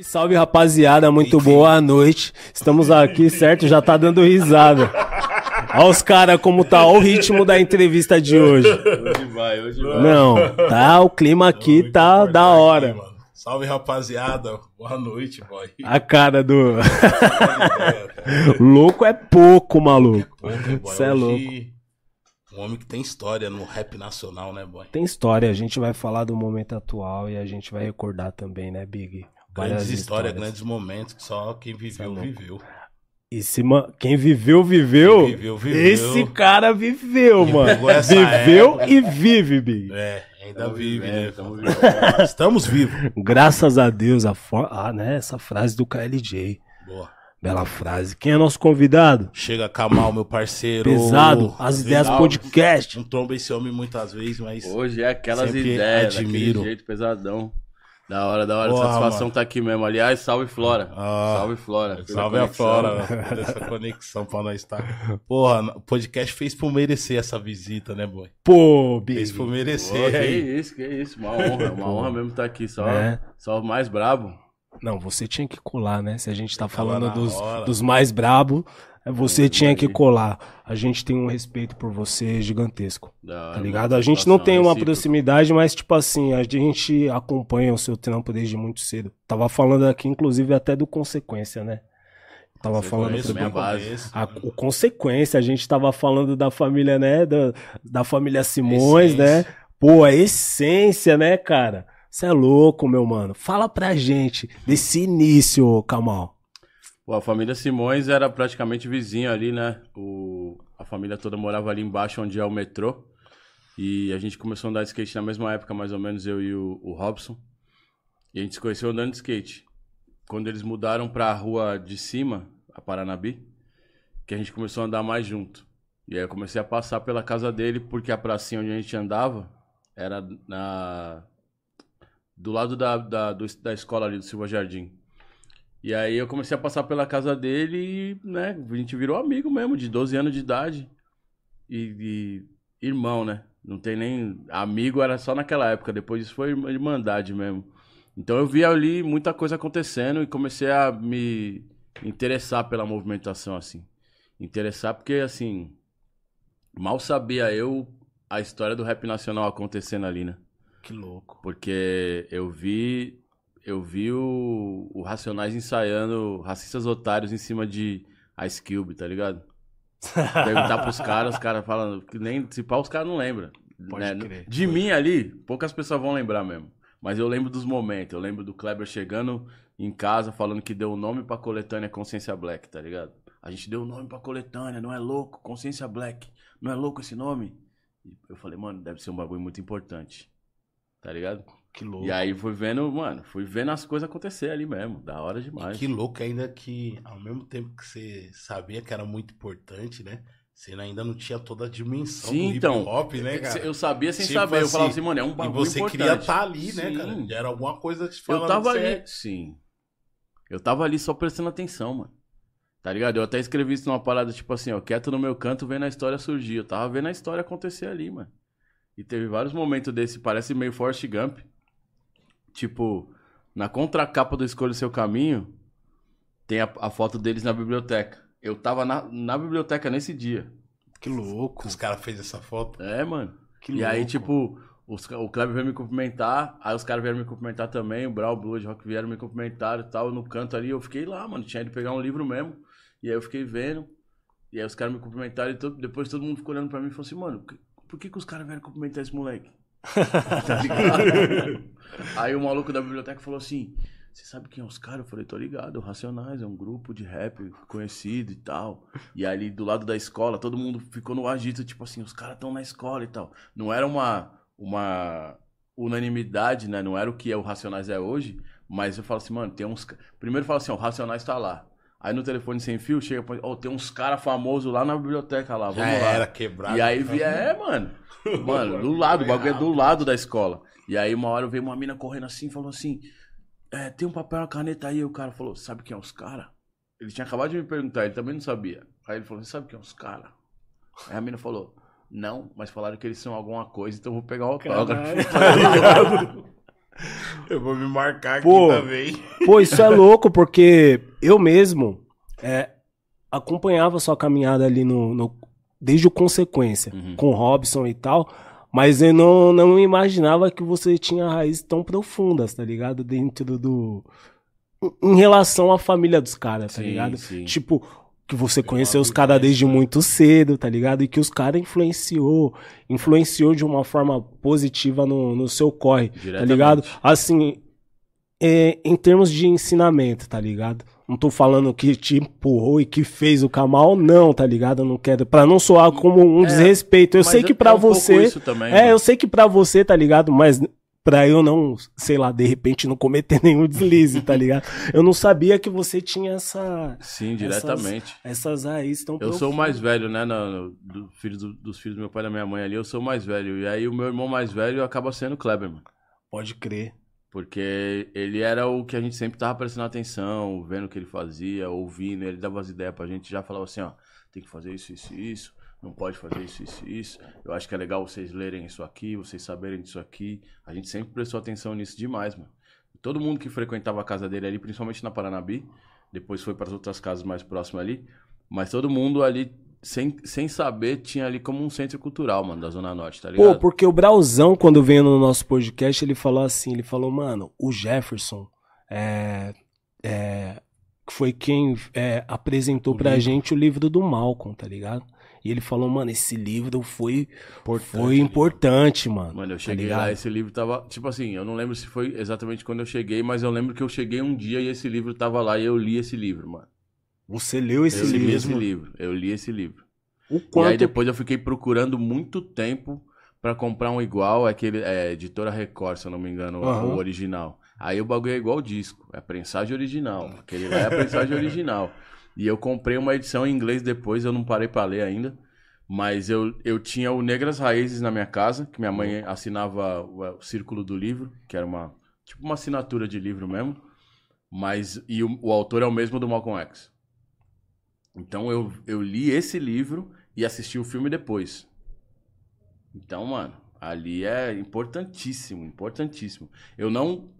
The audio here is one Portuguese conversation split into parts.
Salve, rapaziada, muito boa noite. Estamos aqui, certo? Já tá dando risada. Olha os caras como tá, olha o ritmo da entrevista de hoje. Hoje vai, hoje vai. Não, tá, o clima aqui tá da hora. aqui. Salve, rapaziada. Boa noite, boy. A cara do. louco é pouco, maluco. Boy, Cê é hoje, Um homem que tem história no rap nacional, né, boy? Tem história, a gente vai falar do momento atual e a gente vai recordar também, né, Big? Grandes histórias, grandes momentos que só quem viveu, louco. viveu. E se, ma- quem viveu, viveu. Quem viveu, viveu. Esse cara viveu, Quem mano. Viveu época. e vive, Big. É, ainda vive, né? tamo vivendo. Estamos vivos. Graças a Deus, a for... ah, né, essa frase do KLJ. Boa. Bela frase. Quem é nosso convidado? Chega Kamal, meu parceiro. Pesado, as ideias Salve. podcast. Não tromba esse homem muitas vezes, mas. Hoje é aquelas ideias, admiro. jeito pesadão. Da hora, da hora. Porra, Satisfação mano. tá aqui mesmo. Aliás, salve Flora. Ah, salve Flora. Salve a. Flora, né? por essa conexão pra nós estar. Porra, o podcast fez por merecer essa visita, né, boy? Pô, Big. Fez por Pô, merecer. que aí. isso, que isso. Uma honra, uma honra mesmo estar aqui. Só, É. só o mais brabo. Não, você tinha que colar, né? Se a gente tá falando dos, hora. dos mais brabo, você Eu tinha que colar. A gente tem um respeito por você gigantesco. Tá ligado? A gente não tem uma proximidade, mas, tipo assim, a gente acompanha o seu trampo desde muito cedo. Tava falando aqui, inclusive, até do Consequência, né? Tava falando Consequência, sobre minha base. a, né? o Consequência. A gente tava falando da família, né? Da, da família Simões, né? Essência. Pô, a essência, né, cara? Você é louco, meu mano. Fala pra gente desse início, Kamal. Pô, a família Simões era praticamente vizinha ali, né? O, a família toda morava ali embaixo, onde é o metrô. E a gente começou a andar de skate na mesma época, mais ou menos, eu e o, o Robson. E a gente se conheceu andando de skate. Quando eles mudaram pra rua de cima, a Paranabi, que a gente começou a andar mais junto. E aí eu comecei a passar pela casa dele, porque a pracinha onde a gente andava era na, do lado da, da, do- da escola ali do Silva Jardim. E aí eu comecei a passar pela casa dele e, né, a gente virou amigo mesmo, de 12 anos de idade. E, e irmão, né? Não tem nem. Amigo era só naquela época, depois disso foi irma- irmandade mesmo. Então eu vi ali muita coisa acontecendo e comecei a me interessar pela movimentação, assim. Interessar porque, assim, mal sabia eu a história do rap nacional acontecendo ali, né? Que louco. Porque eu vi. Eu vi o, o Racionais ensaiando Racistas Otários em cima de Ice Cube, tá ligado? Perguntar pros caras, os caras falam que nem. Se pá, os caras não lembram. Pode né? crer. De mim ali, poucas pessoas vão lembrar mesmo. Mas eu lembro dos momentos. Eu lembro do Kleber chegando em casa falando que deu o nome pra coletânea Consciência Black, tá ligado? A gente deu o nome pra coletânea, não é louco? Consciência Black. Não é louco esse nome? E eu falei, mano, deve ser um bagulho muito importante. Tá ligado? Que louco. E aí fui vendo, mano, fui vendo as coisas acontecer ali mesmo. Da hora demais. Que louco ainda que, ao mesmo tempo que você sabia que era muito importante, né? Você ainda não tinha toda a dimensão Sim, do então. hip hop, né, cara? Eu sabia sem Tipo saber. eu assim, falava assim, mano, é um E bagulho você importante. queria estar ali, né, Sim. cara? Era alguma coisa te Eu falando tava que você ali. é- Sim. Eu tava ali só prestando atenção, mano. Tá ligado? Eu até escrevi isso numa parada, tipo assim, ó, quieto no meu canto, vendo a história surgir. Eu tava vendo a história acontecer ali, mano. E teve vários momentos desse, parece meio Forrest Gump. Tipo, na contracapa do Escolha o Seu Caminho, tem a, a foto deles na biblioteca. Eu tava na, na biblioteca nesse dia. Que louco. Os caras fez essa foto. É, mano. Que e aí, louco. tipo, os, o Kleber veio me cumprimentar, aí os caras vieram me cumprimentar também, o Brau, o Blood Rock vieram me cumprimentar e tal, no canto ali, eu fiquei lá, mano, tinha ido pegar um livro mesmo, e aí eu fiquei vendo, e aí os caras me cumprimentaram e todo- depois todo mundo ficou olhando pra mim e falou assim, mano, por que que os caras vieram cumprimentar esse moleque? aí o maluco da biblioteca falou assim, você sabe quem é os caras? Eu falei, tô ligado, Racionais, é um grupo de rap conhecido e tal. E ali do lado da escola, todo mundo ficou no agito, tipo assim, os caras estão na escola e tal. Não era uma, uma unanimidade, né? Não era o que é o Racionais é hoje, mas eu falo assim, mano, tem uns. Primeiro fala assim, ó, o Racionais tá lá. Aí no telefone sem fio, chega, ó, tem uns caras famosos lá na biblioteca lá, vamos Já lá. era quebrado. E aí via, é, mano. Mano, do lado, o bagulho é do lado da escola. E aí uma hora veio uma mina correndo assim e falou assim: é, tem um papel e uma caneta aí. E o cara falou: sabe quem é os caras? Ele tinha acabado de me perguntar, ele também não sabia. Aí ele falou: sabe quem é os caras? Aí a mina falou: não, mas falaram que eles são alguma coisa, então eu vou pegar o autógrafo. Eu vou me marcar aqui Pô. também. Pô, isso é louco, porque eu mesmo é, acompanhava sua caminhada ali no, no- desde o Consequência, Uhum. com o Robson e tal, mas eu não, não imaginava que você tinha raízes tão profundas, tá ligado? Dentro do. Em relação à família dos caras, tá Sim, ligado? sim. Tipo, que você conheceu os caras desde muito cedo, tá ligado? E que os caras influenciou, influenciou de uma forma positiva no, no seu corre, tá ligado? Assim, é, em termos de ensinamento, tá ligado? Não tô falando que te empurrou e que fez o Kamal, não, tá ligado? Eu não quero, pra não soar como um É, desrespeito. Eu sei que é pra um você, também, é, mano. eu sei que pra você, tá ligado? Mas pra eu não, sei lá, de repente não cometer nenhum deslize, tá ligado? Eu não sabia que você tinha essa Sim, diretamente. essas raízes tão Eu sou o mais velho, né? no- do filho do- dos filhos do meu pai e da minha mãe ali, eu sou o mais velho. E aí o meu irmão mais velho acaba sendo o Kleber, mano. Pode crer. Porque ele era o que a gente sempre tava prestando atenção, vendo o que ele fazia, ouvindo, ele dava as ideias pra gente, já falava assim, ó, tem que fazer isso, isso e isso, não pode fazer isso, isso e isso. Eu acho que é legal vocês lerem isso aqui, vocês saberem disso aqui. A gente sempre prestou atenção nisso demais, mano. Todo mundo que frequentava a casa dele ali, principalmente na Paranabi, depois foi para as outras casas mais próximas ali, mas todo mundo ali, sem, sem saber, tinha ali como um centro cultural, mano, da Zona Norte, tá ligado? Pô, porque o Brauzão, quando veio no nosso podcast, ele falou assim, ele falou, mano, o Jefferson é, é, foi quem é, apresentou O pra livro. gente o livro do Malcolm, tá ligado? E ele falou, mano, esse livro foi, foi ali. importante, mano. Mano, eu tá cheguei ligado? lá, esse livro tava. Tipo assim, eu não lembro se foi exatamente quando eu cheguei, mas eu lembro que eu cheguei um dia e esse livro tava lá e eu li esse livro, mano. Você leu esse eu li livro. esse livro. Eu li esse livro. O E aí quanto depois eu fiquei procurando muito tempo pra comprar um igual, aquele é, editora Record, se eu não me engano, Aham. o original. Aí o bagulho é igual o disco, é a prensagem original. Aquele lá é a prensagem original. E eu comprei uma edição em inglês depois, eu não parei pra ler ainda. Mas eu, eu tinha o Negras Raízes na minha casa, que minha mãe assinava o, o Círculo do Livro, que era uma tipo uma assinatura de livro mesmo. Mas e o, o autor é o mesmo do Malcolm X. Então eu, eu li esse livro e assisti o filme depois. Então, mano, ali é importantíssimo, importantíssimo. Eu não.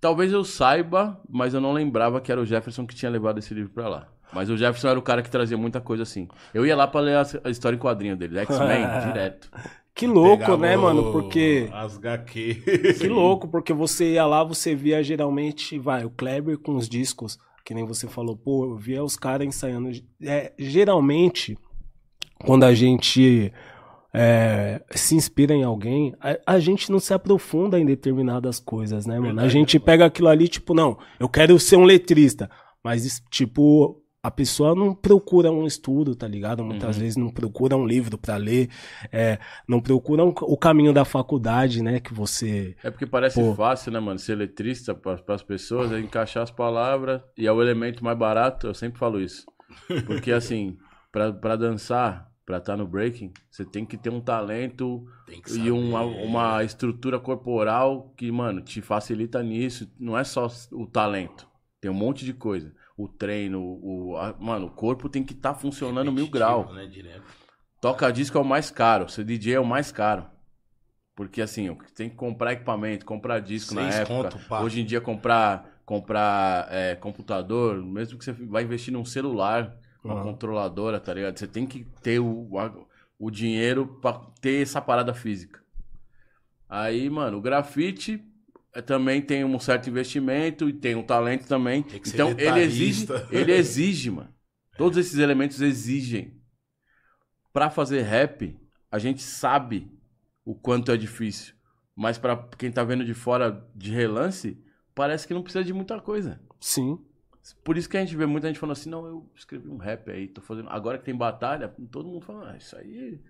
Talvez eu saiba, mas eu não lembrava que era o Jefferson que tinha levado esse livro pra lá. Mas o Jefferson era o cara que trazia muita coisa assim. Eu ia lá pra ler a, a história em quadrinho dele, X-Men, direto. Que louco, Pegava né, mano? Porque. As HQ. Que louco, porque você ia lá, você via geralmente, vai, o Kleber com os discos, que nem você falou, pô, eu via os caras ensaiando. É, geralmente, quando a gente é, se inspira em alguém, a, a gente não se aprofunda em determinadas coisas, né, mano? a Verdade, gente mano. pega aquilo ali, tipo, não, eu quero ser um letrista, mas, isso, tipo. A pessoa não procura um estudo, tá ligado? Muitas Uhum. vezes não procura um livro pra ler, é, não procura um- o caminho da faculdade, né? Que você É porque parece Pô. fácil, né, mano? Ser letrista para as pessoas, é encaixar as palavras e é o elemento mais barato, eu sempre falo isso. Porque assim, pra, pra dançar, pra estar no breaking, você tem que ter um talento Tem que e uma, uma estrutura corporal que, mano, te facilita nisso. Não é só o talento, tem um monte de coisa. O treino, o, a- mano, o corpo tem que estar funcionando mil grau. Né. Toca disco é o mais caro, ser DJ é o mais caro. Porque assim, tem que comprar equipamento, comprar disco na Seis época. conto, pá. Hoje em dia comprar comprar é, computador, mesmo que você vai investir num celular, uma Aham. controladora, tá ligado? Você tem que ter o, a- o dinheiro pra ter essa parada física. Aí, mano, o grafite também tem um certo investimento e tem um talento também. Tem que ser Então ele exige, ele exige, mano. Todos esses elementos exigem. Pra fazer rap, a gente sabe o quanto é difícil. Mas pra quem tá vendo de fora de relance, parece que não precisa de muita coisa. Sim. Por isso que a gente vê muita gente falando assim, não, eu escrevi um rap aí, tô fazendo. Agora que tem batalha, todo mundo fala, ah, isso aí.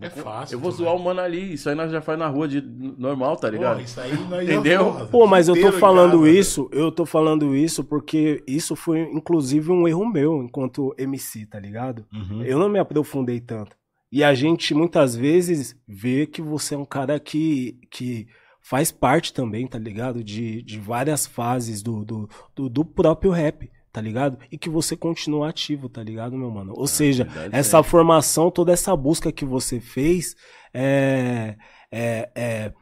É fácil. Eu vou zoar o mano ali, isso aí nós já faz na rua de normal, tá ligado? Porra, isso aí nós Entendeu? já- Pô, mas eu tô falando isso, eu tô falando isso porque isso foi inclusive um erro meu enquanto MC, tá ligado? Uhum. Eu não me aprofundei tanto. E a gente muitas vezes vê que você é um cara que, que faz parte também, tá ligado? De, de várias fases do, do, do, do próprio rap, tá ligado? E que você continua ativo, tá ligado, meu mano? Ou seja, verdade, essa formação, toda essa busca que você fez é, é, é,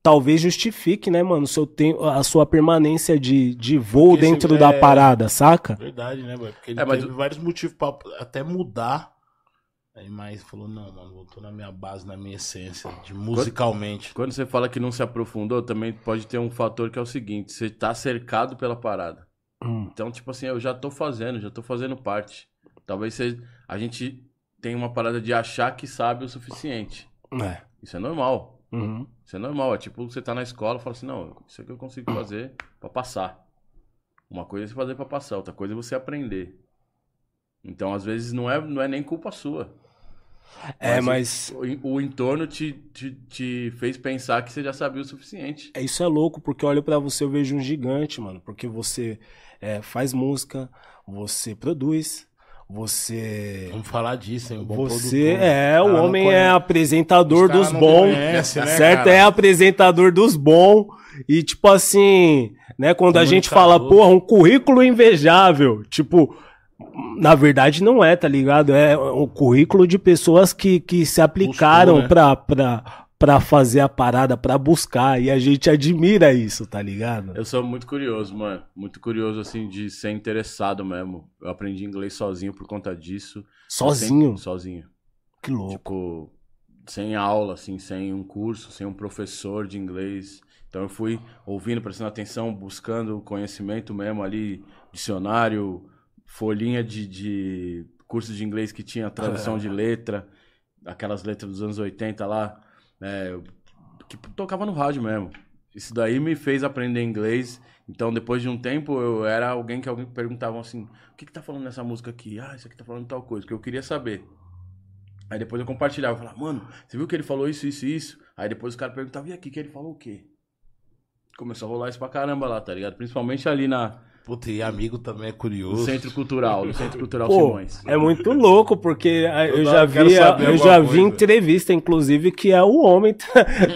talvez justifique, né, mano, seu tempo, a sua permanência de, de voo Porque dentro esse- da é- parada, saca? Verdade, né, boy? Porque ele É, mas teve vários motivos pra até mudar. Aí, mas falou, não, mano, voltou na minha base, na minha essência, de musicalmente. Quando você fala que não se aprofundou, também pode ter um fator que é o seguinte: você tá cercado pela parada. Hum. Então, tipo assim, eu já tô fazendo, já tô fazendo parte. Talvez você, a gente tenha uma parada de achar que sabe o suficiente. É. Isso é normal. Uhum. Isso é normal. É tipo, você tá na escola e fala assim, não, isso aqui eu consigo fazer pra passar. Uma coisa é você fazer pra passar, outra coisa é você aprender. Então, às vezes, não é, não é nem culpa sua. É, mas O, o entorno te, te, te fez pensar que você já sabia o suficiente. É, Isso é louco, porque eu olho pra você, eu vejo um gigante, mano. Porque você é, faz música, você produz, você. Vamos falar disso, hein? Um bom Você produtor. é, o homem é apresentador Os cara dos bons. conhece, né, certo? cara? É apresentador dos bons. E, tipo assim, né, quando a gente fala, porra, um currículo invejável. Tipo, na verdade não é, tá ligado? É um currículo de pessoas que, que se aplicaram Buscou, né? pra, pra, pra fazer a parada, pra buscar. E a gente admira isso, tá ligado? Eu sou muito curioso, mano. Muito curioso, assim, de ser interessado mesmo. Eu aprendi inglês sozinho por conta disso. Sozinho. Sempre- sozinho. Que louco. Tipo, sem aula, assim, sem um curso, sem um professor de inglês. Então eu fui ouvindo, prestando atenção, buscando conhecimento mesmo ali, dicionário, folhinha de, de curso de inglês que tinha tradução de letra, aquelas letras dos anos 80 lá, é, que tocava no rádio mesmo. Isso daí me fez aprender inglês. Então, depois de um tempo, eu era alguém que alguém perguntava assim: o que, que tá falando nessa música aqui? Ah, isso aqui tá falando tal coisa, que eu queria saber. Aí depois eu compartilhava, eu falava, mano, você viu que ele falou isso, isso e isso? Aí depois o cara perguntava, e aqui, que ele falou o quê? Começou a rolar isso pra caramba lá, tá ligado? Principalmente ali na, Puta, e amigo também é no curioso. Centro Cultural, no Centro Cultural Pô, Simões. é muito louco, porque eu Eu já vi, eu já vi coisa. entrevista, inclusive, que é o homem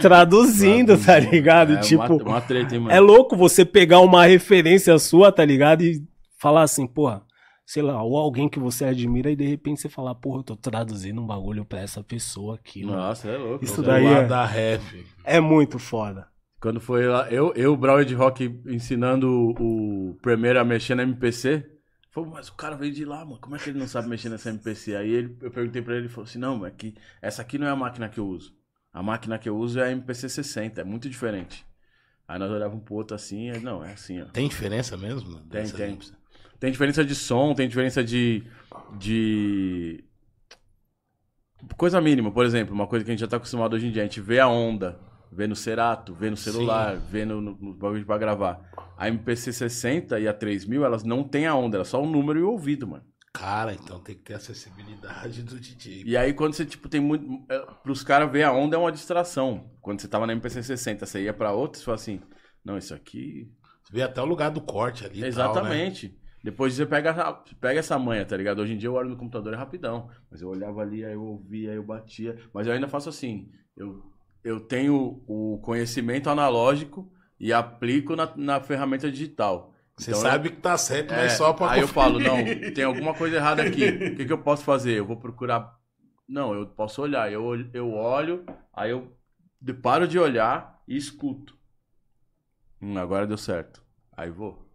traduzindo, tá ligado? É tipo, uma, uma treta, hein, mano? é louco você pegar uma referência sua, tá ligado? E falar assim, porra, sei lá, ou alguém que você admira e de repente você falar, porra, eu tô traduzindo um bagulho pra essa pessoa aqui, mano. Nossa, é louco. Isso daí é- da ref. É muito foda. Quando foi lá, eu, eu, Brown de Rock, ensinando o, o Premiere a mexer na MPC, falou, mas o cara veio de lá, mano, como é que ele não sabe mexer nessa MPC? Aí ele, eu perguntei pra ele, ele falou assim, não, mas que essa aqui não é a máquina que eu uso. A máquina que eu uso é a MPC 60, é muito diferente. Aí nós olhávamos pro outro assim, aí, não, é assim, ó. Tem diferença mesmo? Tem, tem. Tem diferença de som, tem diferença de. de. Coisa mínima, por exemplo, uma coisa que a gente já tá acostumado hoje em dia, a gente vê a onda, vê no Cerato, vê no celular, vê no, no, no bagulho pra gravar. A MPC 60 e a 3000, elas não têm a onda, elas só o número e o ouvido, mano. Cara, então tem que ter acessibilidade do DJ. E aí quando você, tipo, tem muito. é, Pros caras ver a onda é uma distração. Quando você tava na MPC 60, você ia pra outra, você fala assim, não, isso aqui Você vê até o lugar do corte ali. e tal, né? Exatamente. Depois você pega, pega essa manha, tá ligado? Hoje em dia eu olho no computador é rapidão. Mas eu olhava ali, aí eu ouvia, aí eu batia. Mas eu ainda faço assim. Eu, eu tenho o conhecimento analógico e aplico na, na ferramenta digital. Você Então, sabe que tá certo, é, mas só pra Aí eu falo, não, tem alguma coisa errada aqui. O que, que eu posso fazer? Eu vou procurar. Não, eu posso olhar. Eu, eu olho, aí eu paro de olhar e escuto. Hum, agora deu certo. Aí vou.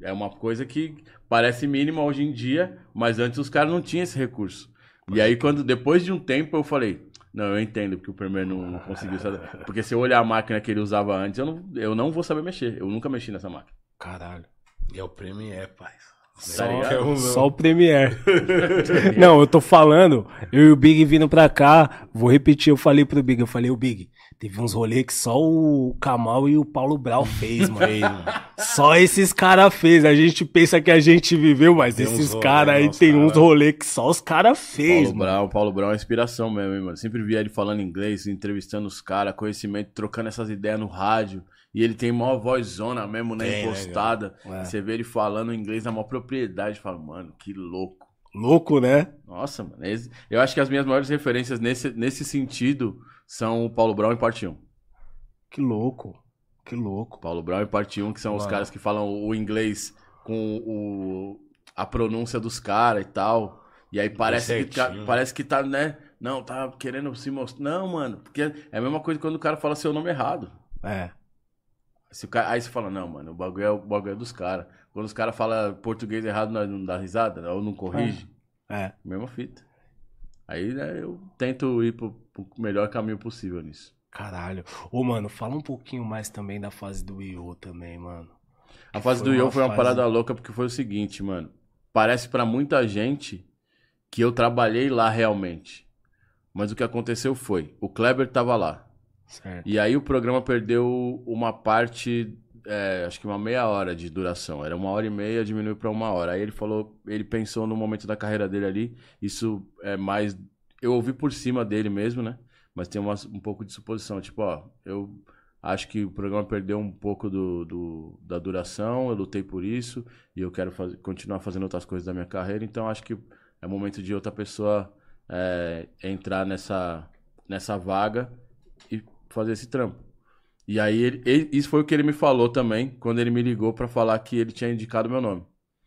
É uma coisa que parece mínima hoje em dia, mas antes os caras não tinham esse recurso. E aí, quando depois de um tempo, eu falei. Não, eu entendo porque o Premier não, não conseguiu saber. Porque se eu olhar a máquina que ele usava antes, eu não, eu não vou saber mexer. Eu nunca mexi nessa máquina. Caralho. E é o prêmio é, pai. Só, um, só o Premiere. não, eu tô falando, eu e o Big vindo pra cá, vou repetir, eu falei pro Big, eu falei, o Big, teve uns rolês que só o Kamal e o Paulo Brau fez, mano. só esses caras fez. A gente pensa que a gente viveu, mas Tem esses caras aí tem cara- uns rolês que só os caras fez, Paulo mano. Paulo Brown é inspiração mesmo, hein, mano. Sempre via ele falando inglês, entrevistando os caras, conhecimento, trocando essas ideias no rádio. E ele tem maior vozona mesmo, né? Tem, né, impostada. É. Você vê ele falando inglês na maior propriedade. Fala, mano, que louco. Louco, né? Nossa, mano. Eu acho que as minhas maiores referências nesse, nesse sentido são o Paulo Brown e Parte 1. Que louco. Que louco. Paulo Brown e Parte 1, que são os Mano. caras que falam o inglês com o, a pronúncia dos caras e tal. E aí parece que, tá, parece que tá, né? Não, tá querendo se mostrar. Não, mano, porque é a mesma coisa quando o cara fala seu nome errado. É. Se o cara- aí você fala, não, mano, o bagulho é, o bagulho é dos caras. Quando os caras falam português errado, não dá risada, ou não corrige, É. mesma fita. Aí né, eu tento ir pro melhor caminho possível nisso. Caralho. Ô, mano, fala um pouquinho mais também da fase do Io também, mano. A fase Foi do Yo foi uma fase- parada louca porque foi o seguinte, mano. Parece pra muita gente que eu trabalhei lá realmente. Mas o que aconteceu foi, o Kleber tava lá. Certo. E aí o programa perdeu uma parte, é, acho que uma meia hora de duração. Era uma hora e meia, diminuiu pra uma hora. Aí ele falou, ele pensou no momento da carreira dele ali. Isso é mais. Eu ouvi por cima dele mesmo, né? Mas tem umas- um pouco de suposição. Tipo, ó, eu acho que o programa perdeu um pouco do, do- da duração, eu lutei por isso. E eu quero fazer- continuar fazendo outras coisas da minha carreira. Então acho que é momento de outra pessoa é, entrar nessa, nessa vaga e fazer esse trampo. E aí, ele- ele- isso foi o que ele me falou também, quando ele me ligou pra falar que ele tinha indicado meu nome.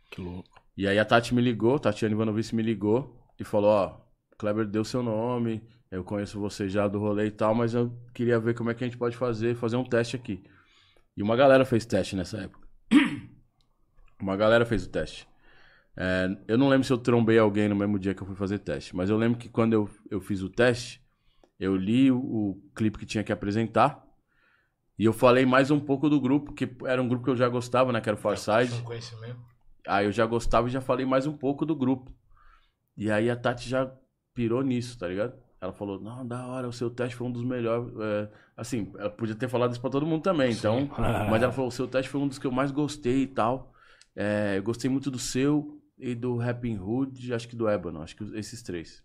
Que louco. E aí a Tati me ligou, Tatiana Ivanovic me ligou e falou, ó, Kleber deu seu nome, eu conheço você já do rolê e tal, mas eu queria ver como é que a gente pode fazer, fazer um teste aqui. E uma galera fez teste nessa época. Uma galera fez o teste. É, eu não lembro se eu trombei alguém no mesmo dia que eu fui fazer teste, mas eu lembro que quando eu, eu fiz o teste, eu li o, o clipe que tinha que apresentar e eu falei mais um pouco do grupo, que era um grupo que eu já gostava, né, que era o Farside. Mesmo? Aí eu já gostava e já falei mais um pouco do grupo. E aí a Tati já pirou nisso, tá ligado? Ela falou, não, da hora, o seu teste foi um dos melhores. é, assim, ela podia ter falado isso pra todo mundo também, então. Mas ela falou, o seu teste foi um dos que eu mais gostei e tal. É, eu gostei muito do seu e do Rapping Hood, acho que do Ébano, acho que esses três.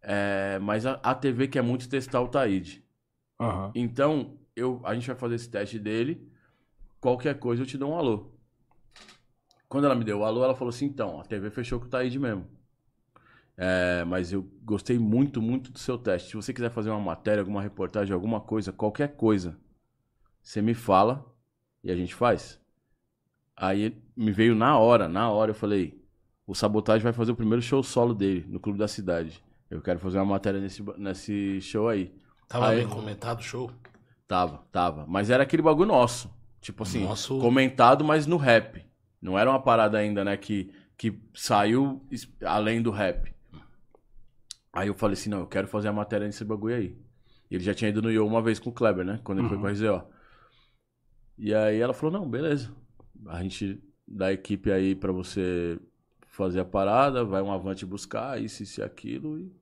É, mas a, a TV quer muito testar o Taíde. Aham. Então, eu, a gente vai fazer esse teste dele. Qualquer coisa eu te dou um alô. Quando ela me deu o alô, ela falou assim: então, a TV fechou com o Taíde mesmo. É, mas eu gostei muito, muito do seu teste. Se você quiser fazer uma matéria, alguma reportagem, alguma coisa, qualquer coisa, você me fala e a gente faz. Aí me veio na hora, na hora eu falei: o Sabotagem vai fazer o primeiro show solo dele no Clube da Cidade. Eu quero fazer uma matéria nesse, nesse show aí. Tava Aí- bem comentado o show? Tava, tava. Mas era aquele bagulho nosso. Tipo assim, Nosso- comentado, mas no rap. Não era uma parada ainda, né, que, que saiu além do rap. Aí eu falei assim, não, eu quero fazer a matéria nesse bagulho aí. E ele já tinha ido no Yo uma vez com o Kleber, né? Quando ele foi com a RZO. E aí ela falou, não, beleza. A gente dá a equipe aí pra você fazer a parada, vai um avante buscar, isso, isso e aquilo. E,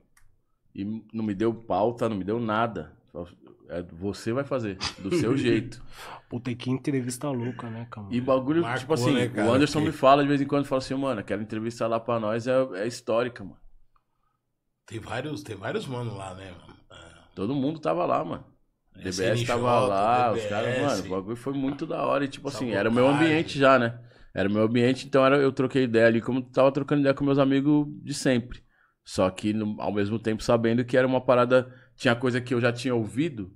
e não me deu pauta, não me deu nada. É, você vai fazer, do seu jeito. Puta, que entrevista louca, né, cara? E bagulho, Marcou, tipo assim, né, cara? o Anderson Porque- me fala de vez em quando, fala assim, mano, aquela entrevista lá pra nós é, é histórica, mano. Tem vários, tem vários manos lá, né, mano? É. Todo mundo tava lá, mano. DBS SNJ, tava lá, os DBS. caras, mano, o bagulho foi muito da hora. E, tipo assim, era o meu ambiente já, né? Era o meu ambiente, então era, eu troquei ideia ali, como tava trocando ideia com meus amigos de sempre. Só que, no- ao mesmo tempo, sabendo que era uma parada. Tinha coisa que eu já tinha ouvido,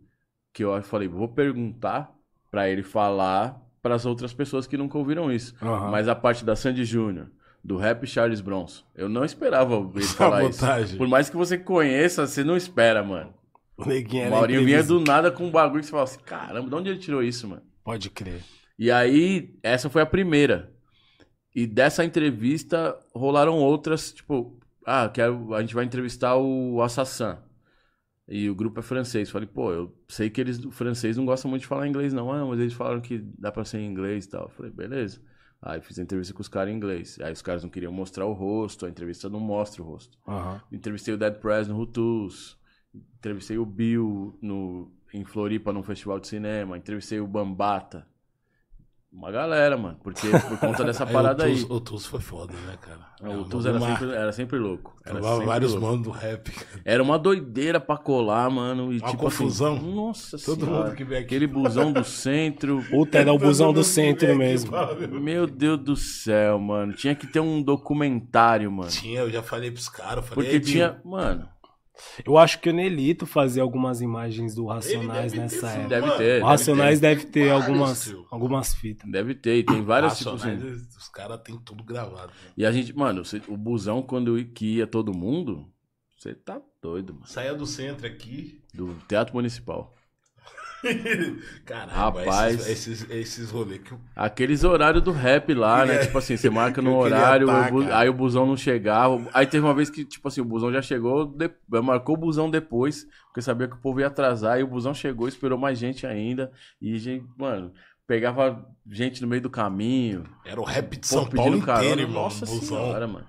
que eu falei, vou perguntar pra ele falar pras outras pessoas que nunca ouviram isso. Aham. Mas a parte da Sandy Júnior, do rap Charles Bronson, eu não esperava ele falar isso. Sabotagem. Por mais que você conheça, você não espera, mano. O neguinho O era Maurinho vinha do nada com um bagulho que você fala assim, caramba, de onde ele tirou isso, mano? Pode crer. E aí, essa foi a primeira. E dessa entrevista rolaram outras, tipo, ah, quero, a gente vai entrevistar o Assassin. E o grupo é francês. Falei, pô, eu sei que eles, o francês, não gostam muito de falar inglês, não. Ah, mas eles falaram que dá pra ser em inglês e tal. Falei, beleza. Aí fiz a entrevista com os caras em inglês. Aí os caras não queriam mostrar o rosto, a entrevista não mostra o rosto. Aham. Entrevistei o Dead Press no Rutus. Entrevistei o Bill no, em Floripa num festival de cinema. Entrevistei o Bambata. Uma galera, mano. Porque por conta dessa Aí parada o aí. Tuz, o Tuz foi foda, né, cara? É, O Tuz era uma- sempre, era sempre louco. Era sempre vários louco. manos do rap. cara. Era uma doideira pra colar, mano. E, Uma tipo confusão. Assim, nossa Todo senhora. mundo que vem aqui. Aquele busão do centro. Puta, era o busão do centro aqui mesmo. fala, meu. Deus do céu, mano. Tinha que ter um documentário, mano. Tinha, eu já falei pros caras. eu Falei, Porque "Ei, Bill, tinha. Mano, Eu acho que o Nelito fazia algumas imagens do Racionais deve nessa ter época. Deve Mano, ter. O Racionais ter. deve ter algumas, algumas fitas. Deve ter. E tem várias, tipo assim. Racionais, Os caras têm tudo gravado. né? E a gente, mano, o busão, quando que ia todo mundo, você tá doido, mano. Saía do centro aqui. Do Teatro Municipal. Caramba, Rapaz. esses, esses, esses rolês que eu Aqueles horários do rap lá, né? Queria- Tipo assim, você marca no horário, tá, o bu- aí o busão não chegava. Aí teve uma vez que, tipo assim, o busão já chegou, de- marcou o busão depois, porque sabia que o povo ia atrasar, e o busão chegou, esperou mais gente ainda. E, gente, mano, pegava gente no meio do caminho. Era o rap de São Paulo inteiro, carona. irmão. Nossa no busão. senhora, mano.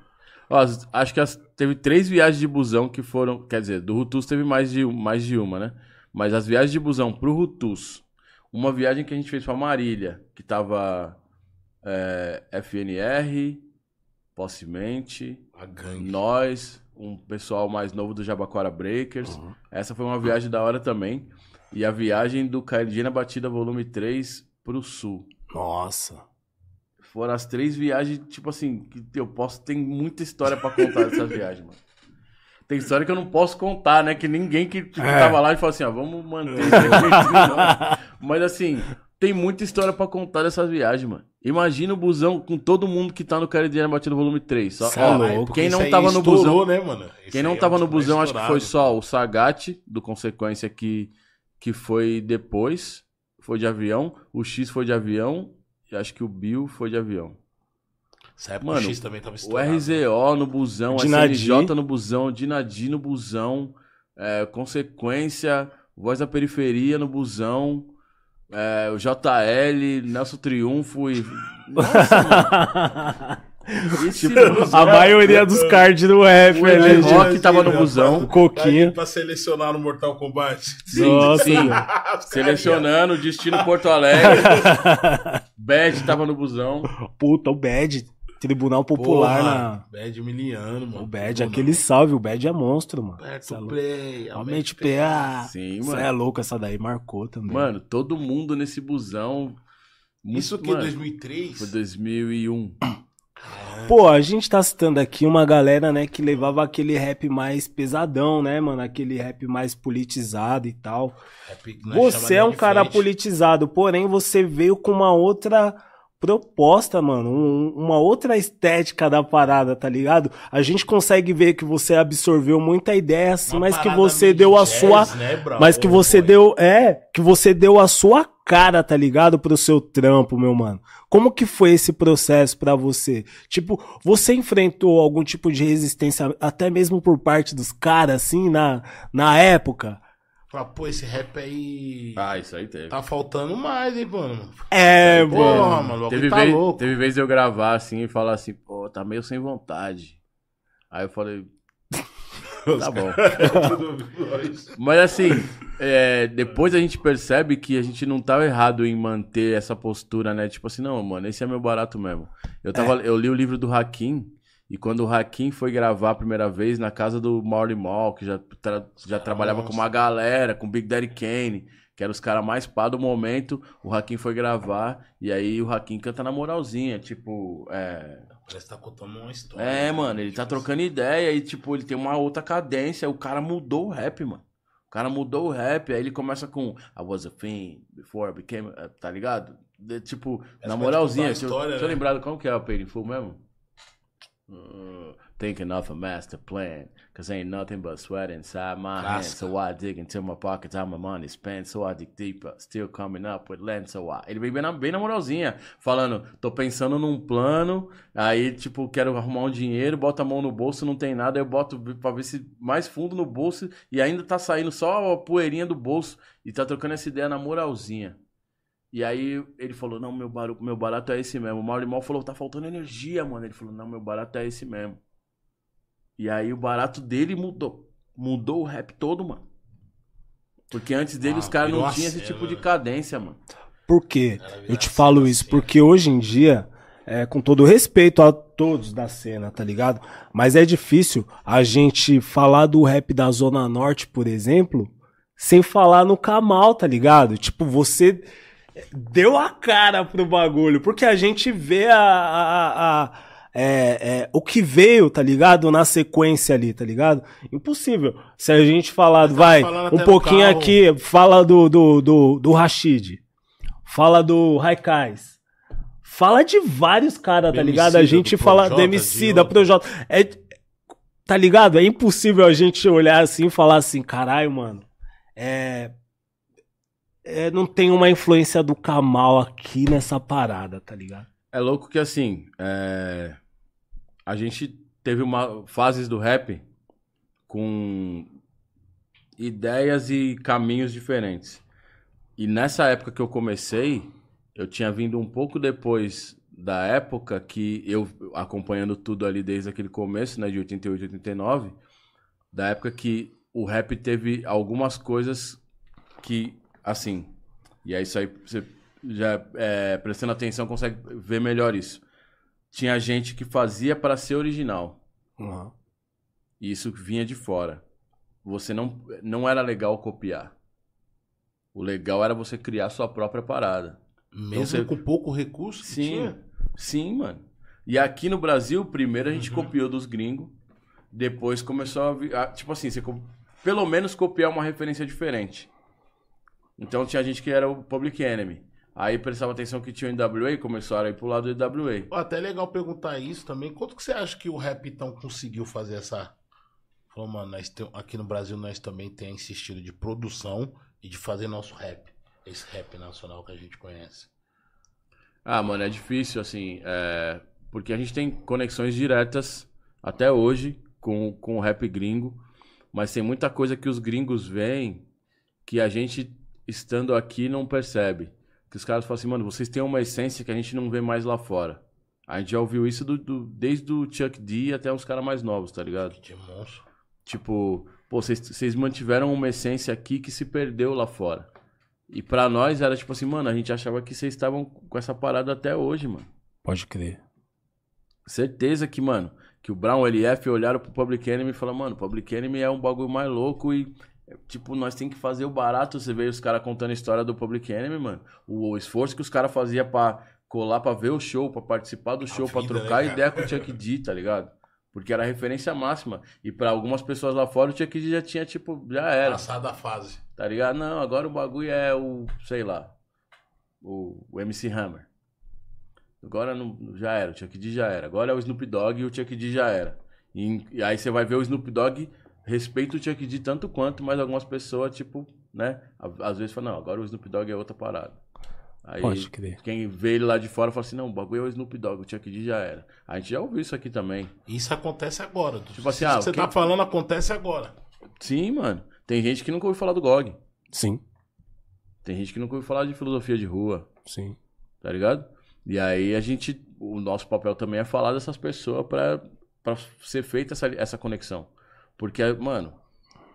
Ó, acho que as- teve três viagens de busão que foram. Quer dizer, do Rutus teve mais de, mais de uma, né? Mas as viagens de busão pro Rutus. Uma viagem que a gente fez pra Marília, que tava é, FNR, Possimente, nós, um pessoal mais novo do Jabaquara Breakers. Uhum. Essa foi uma viagem da hora também. E a viagem do KLG na Batida Volume 3 pro Sul. Nossa. Foram as três viagens, tipo assim, que eu posso. Tem muita história pra contar dessas viagens, mano. Tem história que eu não posso contar, né? Que ninguém que tipo, É. tava lá e falou assim, ó, vamos manter isso aqui. Mas assim, tem muita história pra contar dessas viagens, mano. Imagina o busão com todo mundo que tá no Caridiana Batida Volume 3. Só, Cê é ó, louco. Quem não tava no busão. né, mano? Isso Quem não é tava um no dos mais busão, acho que foi só o Sagat, do Consequência, que, que foi depois. Foi de avião. O X foi de avião. E acho que o Bill foi de avião. Essa época Mano, o X também tava O estourado. RZO no busão, Dinadi. SNJ no busão, Dinadi no busão, é, Consequência, Voz da Periferia no busão, é, o JL, Nelson Triunfo e. Nossa. Esse busão- A maioria dos cards do rap O ali. Rock tava no busão. O Coquinho. Pra selecionar no Mortal Kombat. Sim, Nossa, sim. Selecionando, Destino Porto Alegre. Bad tava no busão. Puta, o Bad. Tribunal Popular Porra, na. Bad miliano, mano. O Bad, Tribunal. aquele salve, o Bad é monstro, mano. Perto Cê é louco. play, Aumente PA. Sim, Você mano. é louco, essa daí marcou também. Mano, todo mundo nesse busão. Isso que é mano, 2003? Foi 2001. Pô, a gente tá citando aqui uma galera, né, que levava aquele rap mais pesadão, né, mano? Aquele rap mais politizado e tal. Você é um cara frente. politizado, porém você veio com uma outra proposta, mano, um- uma outra estética da parada, tá ligado? A gente consegue ver que você absorveu muita ideia assim, Uma mas que você deu a jazz, sua né, bro? mas que você boy. deu, é, que você deu a sua cara, tá ligado, pro seu trampo, meu mano. Como que foi esse processo pra você? Tipo, você enfrentou algum tipo de resistência até mesmo por parte dos caras assim na na época? Fala, pô, esse rap aí. Ah, isso aí teve. Tá faltando mais, hein, mano? É, Porra, mano. mano, Teve, tá vez, louco. teve vez eu gravar assim e falar assim, pô, tá meio sem vontade. Aí eu falei, tá bom. Mas assim, é, depois a gente percebe que a gente não tava errado em manter essa postura, né? Tipo assim, não, mano, esse é meu barato mesmo. Eu, tava, eu li o livro do Hakim, e quando o Hakim foi gravar a primeira vez na casa do Mauri Mall, que já, tra- já trabalhava com uma galera, com Big Daddy Kane, que eram os caras mais pá do momento, o Hakim foi gravar, e aí o Hakim canta na moralzinha, tipo, é, Parece que tá contando uma história. é, né? mano, ele tá Tipo trocando ideia e, tipo, ele tem uma outra cadência. O cara mudou o rap, mano. O cara mudou o rap. Aí ele começa com I was a fiend before I became. a-" Tá ligado? De- tipo, Essa na moralzinha. contar a Deixa, eu- história, deixa eu né? lembrar como que é o Paid in Full mesmo? Uh, thinking of a master plan. Cause ain't nothing but sweat inside my hands. So I dig into my pockets, how my money spent. So I dig deeper, still coming up with land. So I... Ele vem bem na, bem na moralzinha, falando, tô pensando num plano, aí, tipo, quero arrumar um dinheiro, bota a mão no bolso, não tem nada, eu boto pra ver se mais fundo no bolso e ainda tá saindo só a poeirinha do bolso e tá trocando essa ideia na moralzinha. E aí ele falou, não, meu, bar... meu barato é esse mesmo. O Mauro Mal falou, tá faltando energia, mano. Ele falou, não, meu barato é esse mesmo. E aí o barato dele mudou. Mudou o rap todo, mano. Porque antes dele Ah, os caras não tinham esse tipo de né? cadência, mano. Por quê? Eu te falo isso assim, porque hoje em dia, é, com todo respeito a todos da cena, tá ligado? Mas é difícil a gente falar do rap da Zona Norte, por exemplo, sem falar no Kamal, tá ligado? Tipo, você deu a cara pro bagulho, porque a gente vê a. a- a- é, é, o que veio, tá ligado? Na sequência ali, tá ligado? Impossível. Se a gente falar, vai, um pouquinho aqui, fala do, do, do, do Rashid. Fala do Raikais. Fala de vários caras, tá Do ligado? A gente fala Projota, do de Emicida, outro. Projota. É, tá ligado? É impossível a gente olhar assim e falar assim, caralho, mano. É. é, não tem uma influência do Kamal aqui nessa parada, tá ligado? É louco que assim, é, a gente teve uma fases do rap com ideias e caminhos diferentes. E nessa época que eu comecei, eu tinha vindo um pouco depois da época que eu acompanhando tudo ali desde aquele começo, né, de 88, 89, da época que o rap teve algumas coisas que assim, e é isso aí você já é, prestando atenção consegue ver melhor isso. Tinha gente que fazia para ser original. Uhum. E isso vinha de fora. Você não não era legal copiar. O legal era você criar sua própria parada. Mesmo você- com pouco recurso Sim, tinha? sim, mano. E aqui no Brasil, primeiro a gente Uhum. copiou dos gringos, depois começou a, tipo assim, você pelo menos copiar uma referência diferente. Então tinha gente que era o Public Enemy. Aí prestava atenção que tinha o NWA, começaram a ir pro lado do NWA. Pô, até é legal perguntar isso também. Quanto que você acha que o rap então conseguiu fazer essa. Falou, mano, nós tem- aqui no Brasil nós também tem esse estilo de produção e de fazer nosso rap. Esse rap nacional que a gente conhece. Ah, mano, é difícil, assim, é, porque a gente tem conexões diretas até hoje com, com o rap gringo, mas tem muita coisa que os gringos veem que a gente, estando aqui, não percebe. Que os caras falam assim, mano, vocês têm uma essência que a gente não vê mais lá fora. A gente já ouviu isso do, do- desde o Chuck D até os caras mais novos, tá ligado? Que monstro. Tipo, pô, vocês- mantiveram uma essência aqui que se perdeu lá fora. E pra nós era tipo assim, mano, a gente achava que vocês estavam com essa parada até hoje, mano. Pode crer. Certeza que, mano, que o Brown e o LF olharam pro Public Enemy e falaram, mano, Public Enemy é um bagulho mais louco e, é, tipo, nós tem que fazer o barato. Você vê os caras contando a história do Public Enemy, mano. O, o esforço que os caras faziam pra colar pra ver o show, pra participar do show, pra vida, né, trocar cara? ideia com o Chuck D, tá ligado? Porque era a referência máxima. E pra algumas pessoas lá fora, o Chuck D já tinha, tipo, já era. Passada a fase. Tá ligado? Não, agora o bagulho é o, sei lá, o, o MC Hammer. Agora não, já era, o Chuck D já era. Agora é o Snoop Dogg e o Chuck D já era. E, e aí você vai ver o Snoop Dogg respeita o Chuck D tanto quanto, mas algumas pessoas, tipo, né, às vezes falam, não, agora o Snoop Dogg é outra parada. Aí Pode crer. quem vê ele lá de fora fala assim, não, o bagulho é o Snoop Dogg, o Chuck D já era. A gente já ouviu isso aqui também. Isso acontece agora. Tipo assim, ah, que você quem- tá falando acontece agora. Sim, mano. Tem gente que nunca ouviu falar do GOG. Sim, Tem gente que nunca ouviu falar de filosofia de rua. sim. tá ligado? E aí a gente, o nosso papel também é falar dessas pessoas pra, pra ser feita essa, essa conexão. Porque, mano,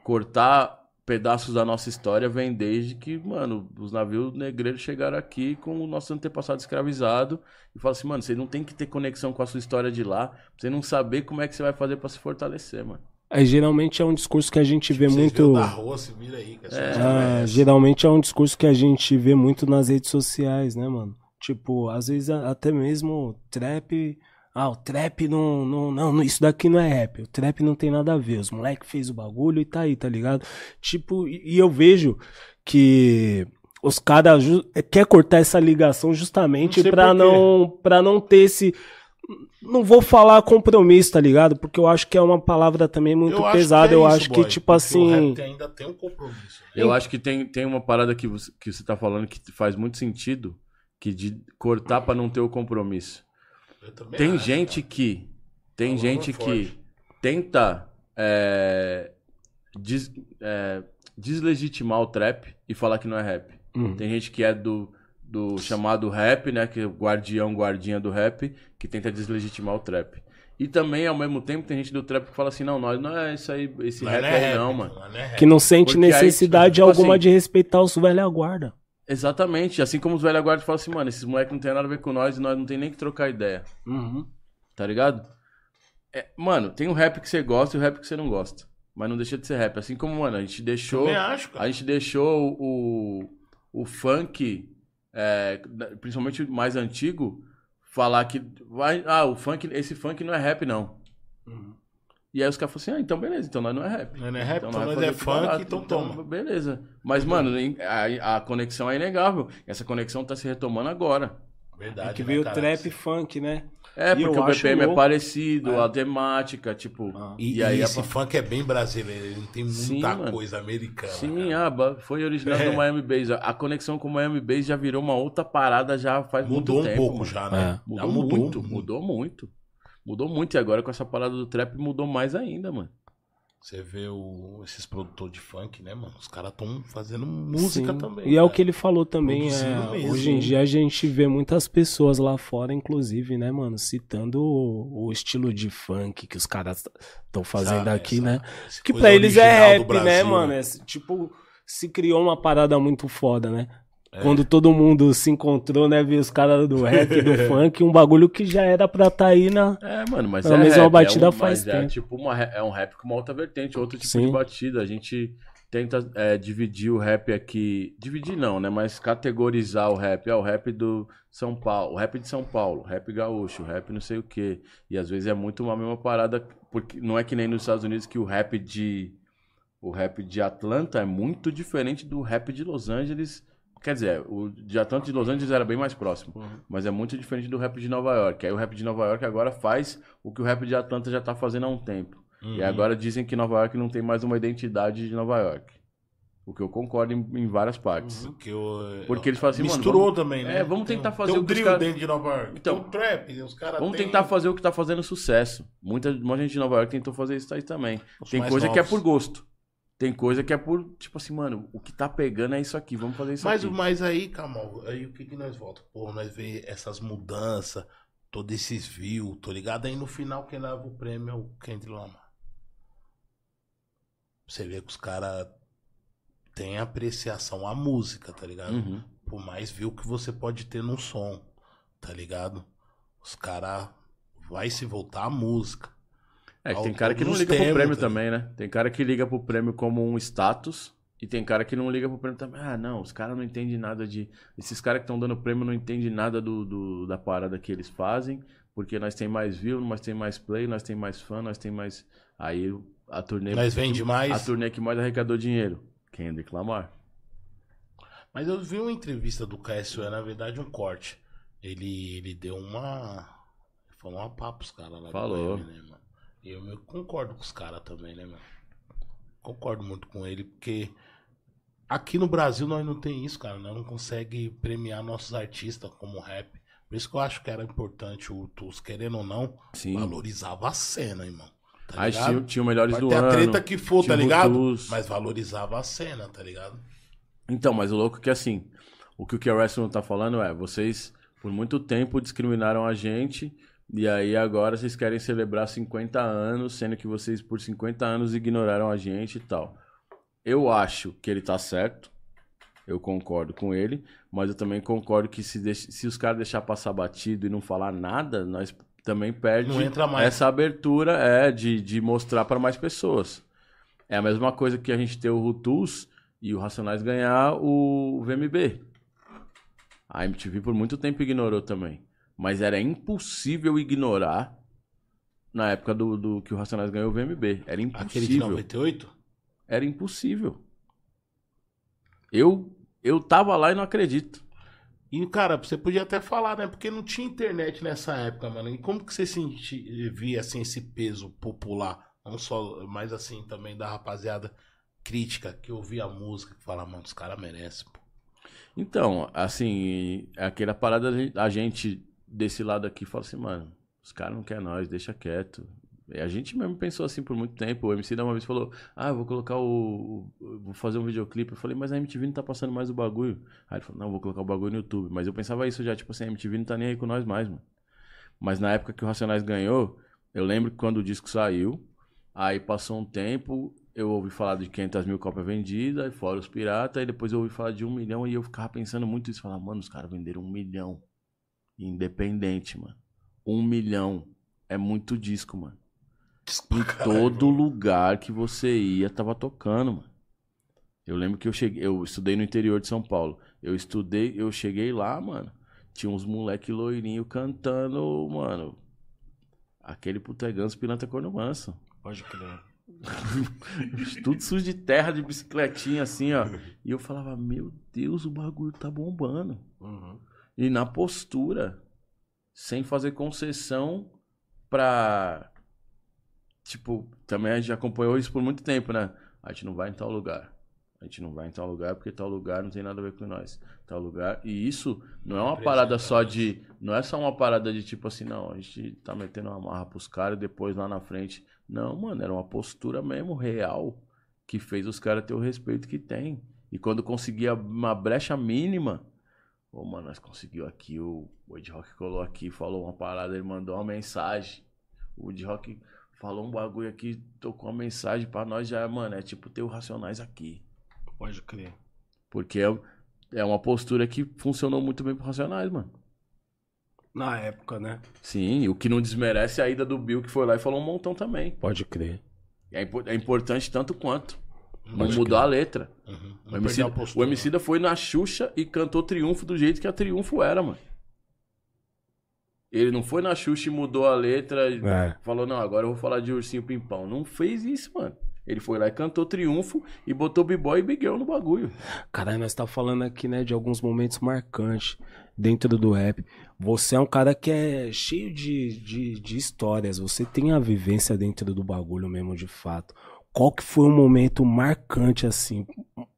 cortar pedaços da nossa história vem desde que, mano, os navios negreiros chegaram aqui com o nosso antepassado escravizado e fala assim, mano, você não tem que ter conexão com a sua história de lá, pra você não saber como é que você vai fazer pra se fortalecer, mano. Aí, geralmente é um discurso que a gente vê Vocês muito. rua, se vira aí. Que É. é geralmente é um discurso que a gente vê muito nas redes sociais, né, mano? Tipo, às vezes até mesmo trap. Ah, o trap não, não, não, não, isso daqui não é rap. O trap não tem nada a ver. Os moleque fez o bagulho e tá aí, tá ligado? Tipo, e, e eu vejo que os caras ju- quer cortar essa ligação justamente Não pra por quê. não, pra não ter esse. Não vou falar compromisso, tá ligado? Porque eu acho que é uma palavra também muito Eu acho que pesada. é eu isso, acho que, tipo assim. O rap ainda tem um compromisso. Eu acho que tem, tem uma parada que você, que você tá falando que faz muito sentido, que de cortar pra não ter o compromisso. Tem acho, gente que. Tem Falou gente forte. que tenta é, des- é, deslegitimar o trap e falar que não é rap. Hum. Tem gente que é do, do chamado rap, né? Que é o guardião, guardinha do rap, que tenta deslegitimar o trap. E também, ao mesmo tempo, tem gente do trap que fala assim, não, nós não é isso aí, esse rap não é aí não, rap, mano. nós não é rap. Que não sente Porque aí, necessidade tipo alguma assim- de respeitar os velha guarda. Exatamente. Assim como os velhos guardas falam assim, mano, esses moleques não tem nada a ver com nós e nós não tem nem que trocar ideia. Tá ligado? É, mano, tem o rap que você gosta e o rap que você não gosta. Mas não deixa de ser rap. Assim como, mano, a gente deixou. Acho. A gente deixou o, o funk, é, principalmente o mais antigo, falar que. Vai, ah, o funk, esse funk não é rap, não. E aí os caras falaram assim, ah, então beleza, então nós não é rap. Nós não é rap, então vai nós fazer é funk, barato. então toma. Beleza. Mas, mano, a, a conexão é inegável. Essa conexão tá se retomando agora. Verdade. É que né, veio cara? trap funk, né? É, E porque o BPM é louco. parecido, É. a temática, tipo. Ah. E, E aí e a- esse funk é bem brasileiro, ele não tem muita Sim, mano. coisa americana. Sim, cara. ah, foi original É. do Miami Bass. A conexão com o Miami Bass já virou uma outra parada já faz Mudou um muito tempo. pouco mano. já, né? Já Mudou, muito, mudou muito. Mudou muito. E agora com essa parada do trap mudou mais ainda, mano. Você vê o- esses produtores de funk, né, mano? Os caros estão fazendo música Sim. também. E é o cara. que ele falou também. É, hoje em dia a gente vê muitas pessoas lá fora, inclusive, né, mano, citando o, o estilo de funk que os caras estão fazendo Essa- aqui, essa- né? essa Que pra eles é rap, do Brasil, né, mano? É, tipo, se criou uma parada muito foda, né? É. Quando todo mundo se encontrou, né, viu os caras do rap, do funk, um bagulho que já era pra tá aí na. É, mano, mas É a é mesma rap, batida é um, faz mas É, tempo. tipo uma, é um rap com uma outra vertente, outro tipo Sim. de batida. A gente tenta é, dividir o rap aqui. Dividir não, né? Mas categorizar o rap. É o rap do São Paulo, o rap de São Paulo, rap gaúcho, rap não sei o quê. E às vezes é muito uma mesma parada, porque não é que nem nos Estados Unidos que o rap de. O rap de Atlanta é muito diferente do rap de Los Angeles. Quer dizer, o de Atlanta de Los Angeles era bem mais próximo. Mas é muito diferente do rap de Nova York. Aí o rap de Nova York agora faz o que o rap de Atlanta já tá fazendo há um tempo. Uhum. E agora dizem que Nova York não tem mais uma identidade de Nova York. O que eu concordo em, em várias partes. Porque, eu, Porque eles falam assim, mano, misturou vamos- também, né? É, vamos Tem tentar fazer tem o um que os drill cara- dentro de Nova York. Então, tem um trap, os caras Vamos têm- tentar fazer o que tá fazendo sucesso. Muita, muita gente de Nova York tentou fazer isso aí também. Os Tem coisa que é novos. por gosto. Tem coisa que é por, tipo assim, mano, o que tá pegando é isso aqui, vamos fazer isso Mas, aqui. mas aí, Camal, aí o que que nós volta? Pô, nós vê essas mudanças, todos esses views, tô ligado? Aí no final quem leva o prêmio é o Kendrick Lamar. Você vê que os caras têm apreciação à música, tá ligado? Uhum. Por mais view que você pode ter num som, tá ligado? Os caras vai se voltar à música. É que tem cara que não liga pro prêmio tá também, né? Tem cara que liga pro prêmio como um status e tem cara que não liga pro prêmio também. Ah, não, os caras não entendem nada de. Esses caras que estão dando prêmio não entendem nada do, do- da parada que eles fazem, porque nós tem mais view, nós tem mais play, nós tem mais fã, nós tem mais. Aí a turnê. Nós vende mais. A turnê que mais arrecadou dinheiro. Kendrick Lamar. Mas eu vi uma entrevista do KSO, na verdade, um corte. Ele, ele deu uma. Falou uma papo os caras lá Falou. do Miami, né, mano? E eu concordo com os caras também, né, mano? Concordo muito com ele, porque aqui no Brasil nós não tem isso, cara. Nós não consegue premiar nossos artistas como rap. Por isso que eu acho que era importante o TUS, querendo ou não, Sim. valorizava a cena, irmão. Tá Aí tinha, tinha o melhores Pode do ter a ano. treta que for, tá ligado? Rutus. Mas valorizava a cena, tá ligado? Então, mas o louco é que assim, o que o Wrestling tá falando é, vocês por muito tempo discriminaram a gente e aí agora vocês querem celebrar 50 anos, sendo que vocês por 50 anos ignoraram a gente e tal. Eu acho que ele tá certo. Eu concordo com ele, mas eu também concordo que se, se os caras deixar passar batido e não falar nada, nós também perde essa abertura é de, de mostrar para mais pessoas. É a mesma coisa que a gente ter o Rutus e o Racionais ganhar o VMB. A MTV por muito tempo ignorou também. Mas era impossível ignorar na época do, do que o Racionais ganhou o VMB. Era Aquele de impossível. 98? Era impossível. Eu, eu tava lá e não acredito. E, cara, você podia até falar, né? Porque não tinha internet nessa época, mano. E como que você senti, via, assim, esse peso popular? Não só, mas assim, também da rapaziada crítica que ouvia a música e fala, mano, os caras merecem, pô. Então, assim, é aquela parada, a gente desse lado aqui fala assim, mano, os caras não querem nós, deixa quieto. E a gente mesmo pensou assim por muito tempo. O MC da uma vez falou, ah, vou colocar o. Vou fazer um videoclipe. Eu falei, mas a MTV não tá passando mais o bagulho. Aí ele falou, não, vou colocar o bagulho no YouTube. Mas eu pensava isso já, tipo assim, a MTV não tá nem aí com nós mais, mano. Mas na época que o Racionais ganhou, eu lembro que quando o disco saiu, aí passou um tempo, eu ouvi falar de 500 mil cópias vendidas, fora os piratas, aí depois eu ouvi falar de um milhão, e eu ficava pensando muito isso. Falava, mano, os caras venderam um milhão. Independente, mano. Um milhão. É muito disco, mano. Em todo lugar que você ia, tava tocando, mano. Eu lembro que eu cheguei, eu estudei no interior de São Paulo. Eu estudei, eu cheguei lá, mano. Tinha uns moleque loirinho cantando, mano. Aquele puteganço pilantra corno manso. Pode crer. Tudo sujo de terra, de bicicletinha assim, ó. E eu falava, meu Deus, o bagulho tá bombando. Uhum. E na postura, sem fazer concessão pra. Tipo, também a gente acompanhou isso por muito tempo, né? A gente não vai em tal lugar. A gente não vai em tal lugar porque tal lugar não tem nada a ver com nós. Tal lugar. E isso não é uma parada só de. Não é só uma parada de tipo assim, não, a gente tá metendo uma marra pros caras e depois lá na frente. Não, mano, era uma postura mesmo real que fez os caras ter o respeito que tem. E quando conseguia uma brecha mínima, ô, mano, nós conseguiu aqui, o Wood Rock colou aqui, falou uma parada, ele mandou uma mensagem. O Wood Rock falou um bagulho aqui, tocou uma mensagem pra nós já, mano, é tipo ter o Racionais aqui. Pode crer. Porque é, é uma postura que funcionou muito bem pro Racionais, mano. Na época, né? Sim, e o que não desmerece é a ida do Bill, que foi lá e falou um montão também. Pode crer. É, é importante tanto quanto. Não Pode mudou a letra. Uhum. O MC, a o postura. Emicida foi na Xuxa e cantou Triunfo do jeito que a Triunfo era, mano. Ele não foi na Xuxa e mudou a letra e É. falou, não, agora eu vou falar de Ursinho Pimpão. Não fez isso, mano. Ele foi lá e cantou Triunfo e botou B-Boy e Big Girl no bagulho. Caralho, nós tá falando aqui, né, de alguns momentos marcantes dentro do rap. Você é um cara que é cheio de, de, de histórias. Você tem a vivência dentro do bagulho mesmo, de fato. Qual que foi o momento marcante, assim?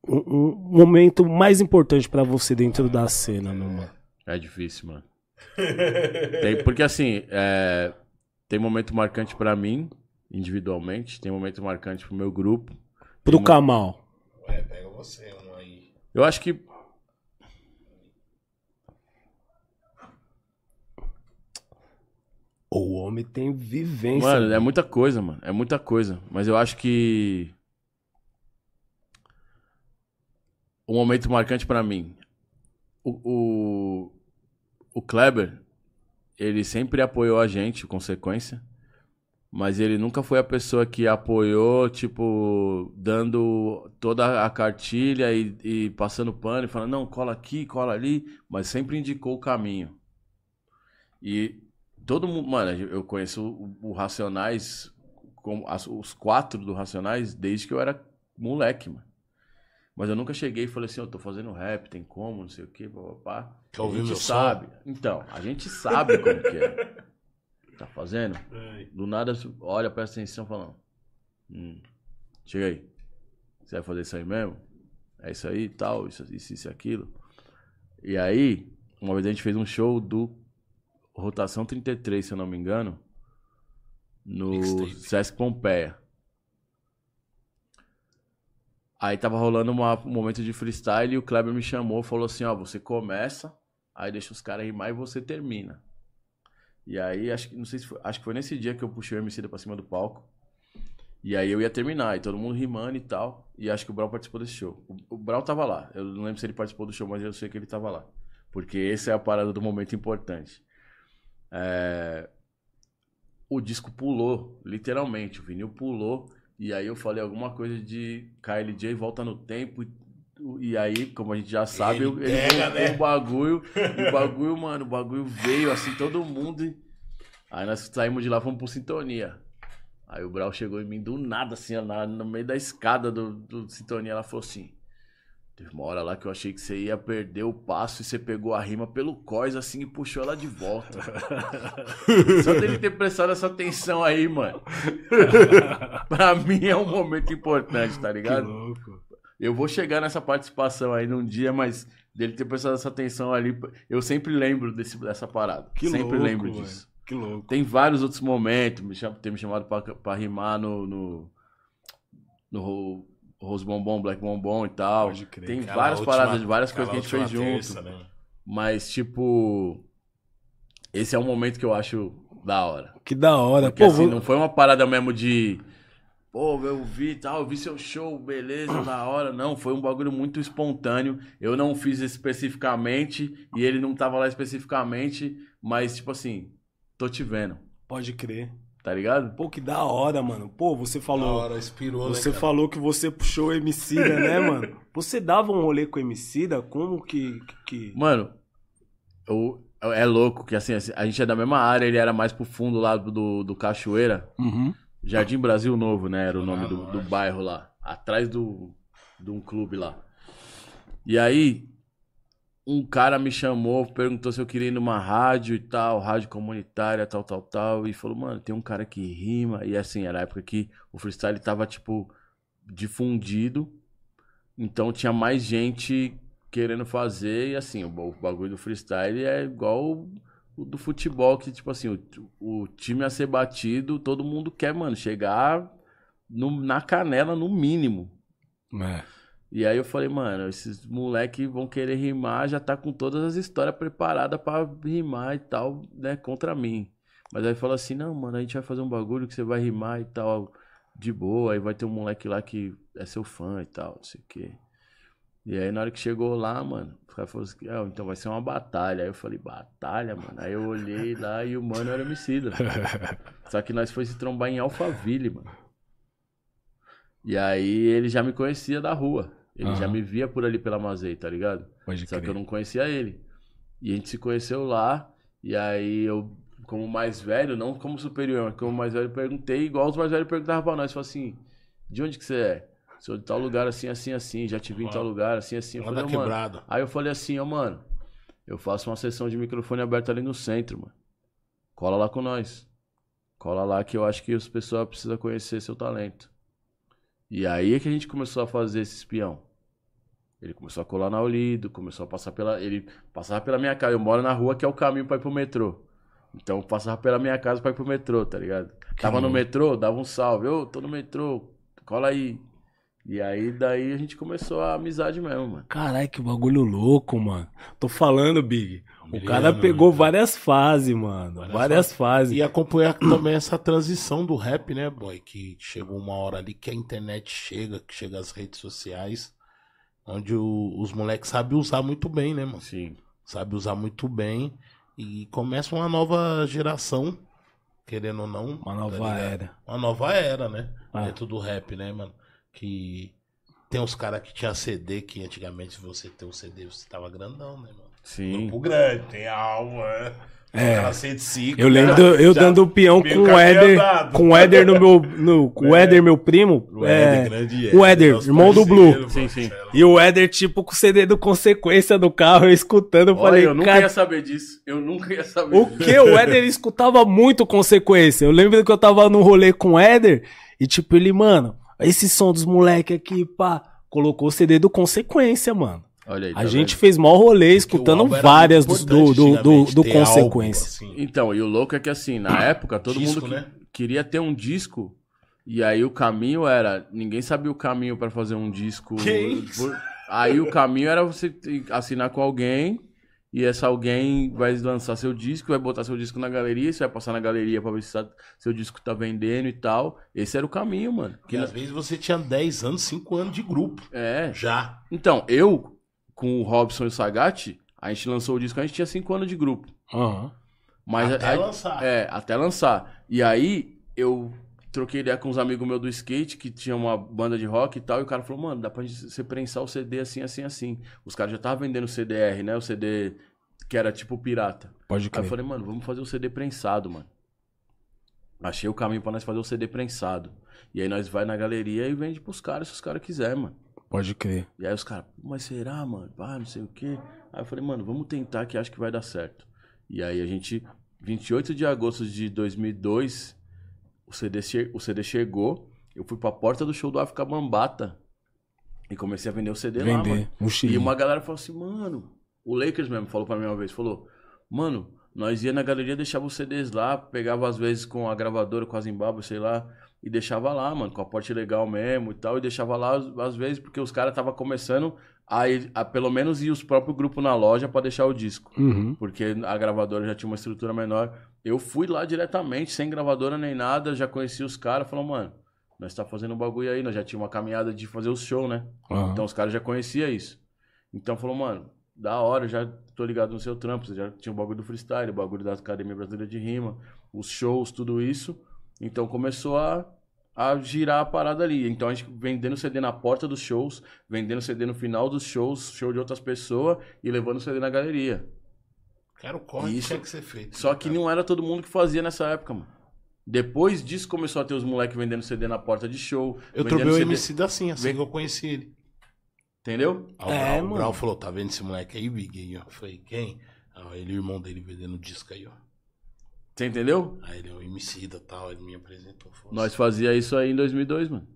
Um, um momento mais importante pra você dentro da cena, meu mano? É difícil, mano. Tem- porque assim, é, tem momento marcante pra mim, individualmente, tem momento marcante pro meu grupo. Pro Kamal. É, pega você, um aí. Eu acho que O homem tem vivência. Mano, é muita coisa, mano. É muita coisa. Mas eu acho que. Um momento marcante pra mim. O, o, o Kleber, ele sempre apoiou a gente, consequência. Mas ele nunca foi a pessoa que apoiou, tipo, dando toda a cartilha e, e passando pano e falando, não, cola aqui, cola ali, mas sempre indicou o caminho. E todo mundo, mano, eu conheço o, o Racionais, como as- os quatro do Racionais, desde que eu era moleque, mano. Mas eu nunca cheguei e falei assim, eu tô fazendo rap, tem como, não sei o quê, papá. Quer A gente meu som? sabe. Então, a gente sabe como que é. Tá fazendo? Do nada, olha, presta atenção, falando. Hum, chega aí. Você vai fazer isso aí mesmo? É isso aí, tal, isso, isso, isso e aquilo. E aí, uma vez a gente fez um show do Rotação 33, se eu não me engano, no Mixtape. Sesc Pompeia. Aí tava rolando uma- um momento de freestyle e o Kleber me chamou, falou assim, ó, você começa, aí deixa os caras rimar e você termina. E aí, acho que, não sei se foi, acho que foi nesse dia que eu puxei o MC pra cima do palco. E aí eu ia terminar, e todo mundo rimando e tal. E acho que o Brau participou desse show. O, o Brau tava lá. Eu não lembro se ele participou do show, mas eu sei que ele tava lá. Porque essa é a parada do momento importante. É, O disco pulou, literalmente. O vinil pulou. E aí eu falei alguma coisa de KLJ volta no tempo. E, aí, como a gente já sabe, Ele ele, ele pega, né? o bagulho. O bagulho, mano, o bagulho veio assim, todo mundo. e- Aí nós saímos de lá, fomos pro Sintonia. Aí o Brau chegou em mim do nada, assim, na- no meio da escada do, do Sintonia. Ela falou assim: Teve uma hora lá que eu achei que você ia perder o passo e você pegou a rima pelo cós, assim, e puxou ela de volta. Só dele ter prestado essa atenção aí, mano. pra mim é um momento importante, tá Que ligado? louco. Eu vou chegar nessa participação aí num dia, mas dele ter prestado essa atenção ali, eu sempre lembro desse, dessa parada. Que sempre louco, lembro mano. disso. Que louco. Tem vários outros momentos, me cham- ter me chamado pra, pra rimar no, no, no Rose Bombom, Black Bombom e tal. Pode crer. Tem Aquela várias última- paradas, várias coisas que a gente fez última junto. terça, né? Mas, tipo, esse é um momento que eu acho da hora. Que da hora. Porque, Pô, assim, vou- não foi uma parada mesmo de. Pô, eu vi e tal, eu vi seu show, beleza, da hora. Não, foi um bagulho muito espontâneo. Eu não fiz especificamente e ele não tava lá especificamente, mas, tipo assim, tô te vendo, Pode crer. Tá ligado? Pô, que da hora, mano. Pô, você Da falou. hora, inspirou, né, Você cara? falou que você puxou o Emicida, né, mano? Você dava um rolê com o Emicida? Como que. que... Mano, eu, é louco que assim, a gente é da mesma área, ele era mais pro fundo lá do, do Cachoeira. Uhum. Jardim Brasil Novo, né? Era o nome Ah, do, do bairro lá. Atrás do, de um clube lá. E aí, um cara me chamou, perguntou se eu queria ir numa rádio e tal, rádio comunitária, tal, tal, tal, e falou, mano, tem um cara que rima, e assim, era a época que o freestyle tava, tipo, difundido, então tinha mais gente querendo fazer, e assim, o, bagulho do freestyle é igual o do futebol, que, tipo assim, o, o, time a ser batido, todo mundo quer, mano, chegar no, na canela no mínimo. É. E aí eu falei, mano, esses moleque vão querer rimar, já tá com todas as histórias preparadas pra rimar e tal, né, contra mim. Mas aí falou assim, não, mano, a gente vai fazer um bagulho que você vai rimar e tal, de boa, aí vai ter um moleque lá que é seu fã e tal, não sei o quê. E aí na hora que chegou lá, mano, o cara falou assim, ah, então vai ser uma batalha. Aí eu falei, batalha, mano? Aí eu olhei lá e o mano era homicida. Só que nós foi se trombar em Alphaville, mano. E aí ele já me conhecia da rua. Ele já Aham. me via por ali pela Mazei, tá ligado? Pode Só que eu crer. não conhecia ele. E a gente se conheceu lá. E aí eu, como mais velho, não como superior, mas como mais velho, perguntei, igual os mais velhos perguntavam pra nós. Falei assim, de onde que você é? Sou de tal lugar, assim, assim, assim. Já te vi em tal lugar, assim, assim. Eu falei, "Ô, mano. quebrada. Aí eu falei assim, ó, mano, eu faço uma sessão de microfone aberto ali no centro, mano. Cola lá com nós. Cola lá que eu acho que as pessoas precisam conhecer seu talento. E aí é que a gente começou a fazer esse espião. Ele começou a colar na Olido, começou a passar pela. Ele passava pela minha casa. Eu moro na rua que é o caminho pra ir pro metrô. Então passava pela minha casa pra ir pro metrô, tá ligado? Tava no metrô, dava um salve. Ô, tô no metrô, cola aí. E aí daí a gente começou a amizade mesmo, mano. Caralho, que bagulho louco, mano. Tô falando, Big. O cara pegou várias fases, mano. Várias Várias, fases. E acompanhar também essa transição do rap, né, boy? Que chegou uma hora ali que a internet chega, que chega as redes sociais, onde o- os moleques sabem usar muito bem, né, mano? Sim. Sabe usar muito bem. E começa uma nova geração, querendo ou não. Uma tá nova ligado? era. Uma nova era, né? Ah. Dentro do rap, né, mano? Que tem uns caras que tinha CD, que antigamente se você ter um CD, você tava grandão, né, mano? Sim. Grupo grande, tem alma, é. É. Cara 105, Eu lembro eu já- dando o peão com o Éder. andado. Com o Éder no meu. No, com o Éder, meu primo. O é, Éder, grande o Éder, nosso irmão do Blue. Sim, sim. E o Éder, tipo, com o CD do Consequência do carro, eu escutando, eu Olha, falei, eu nunca ia saber disso. Eu nunca ia saber o que? O Éder escutava muito Consequência. Eu lembro que eu tava no rolê com o Éder, e tipo, ele, mano, esse som dos moleque aqui, pá, colocou o CD do Consequência, mano. Olha aí, A tá gente vendo? fez mó rolê Porque escutando várias do, do, do, do, antigamente do ter álbum, Consequência. assim. Então, e o louco é que assim, na época, todo Disco, mundo que- né? queria ter um disco. E aí o caminho era. Ninguém sabia o caminho pra fazer um disco. Que isso? Por- Aí o caminho era você assinar com alguém. E esse alguém vai lançar seu disco, vai botar seu disco na galeria, você vai passar na galeria pra ver se tá- seu disco tá vendendo e tal. Esse era o caminho, mano. Que às vezes você tinha 10 anos, 5 anos de grupo. É. Já. Então, eu, com o Robson e o Sagat, a gente lançou o disco, a gente tinha 5 anos de grupo. Aham. Mas até aí- lançar. É, até lançar. E aí eu troquei ideia com uns amigos meus do skate, que tinha uma banda de rock e tal, e o cara falou, mano, dá pra gente você prensar o CD assim, assim, assim. Os caras já estavam vendendo CDR, né? O CD que era tipo pirata. Pode Aí eu crer. falei, mano, vamos fazer o CD prensado, mano. Achei o caminho pra nós fazer o CD prensado. E aí nós vai na galeria e vende pros caras se os caras quiserem, mano. Pode crer. E aí os caras, mas será, mano? Ah, não sei o quê. Aí eu falei, mano, vamos tentar que acho que vai dar certo. E aí a gente, 28 de agosto de 2002, o CD, che- o CD chegou. Eu fui pra porta do show do África Bambata e comecei a vender o CD lá, mano. Vender. Um E uma galera falou assim, mano, o Lakers mesmo falou pra mim uma vez, falou, mano, nós ia na galeria, deixava os CDs lá, pegava às vezes com a gravadora, com a Zimbabwe, sei lá, e deixava lá, mano, com a porte legal mesmo e tal, e deixava lá às- vezes porque os caras tava começando a, ir- a pelo menos ir os próprios grupos na loja pra deixar o disco. Uhum. Porque a gravadora já tinha uma estrutura menor. Eu fui lá diretamente, sem gravadora nem nada, já conheci os caras, falou, mano, nós tá fazendo um bagulho aí, nós já tinha uma caminhada de fazer os shows, né? Aham. Então os caras já conheciam isso. Então falou, mano, da hora, já tô ligado no seu trampo. Você já tinha o bagulho do freestyle, o bagulho da Academia Brasileira de Rima, os shows, tudo isso. Então começou a, a girar a parada ali. Então a gente vendendo CD na porta dos shows, vendendo CD no final dos shows, show de outras pessoas e levando CD na galeria. Quero o corre Isso. que tinha que ser feito. Só que não era todo mundo que fazia nessa época, mano. Depois disso começou a ter os moleques vendendo CD na porta de show. Eu trobei o CD MC da assim, assim que eu conheci ele. Entendeu? Aí o, É, Brau, o mano. Brau falou, tá vendo esse moleque aí, Big? Eu falei, quem? Aí ele, o irmão dele vendendo disco aí, ó. Você entendeu? Aí ele, o MC da tal, ele me apresentou. Nós fazia isso aí em 2002, mano.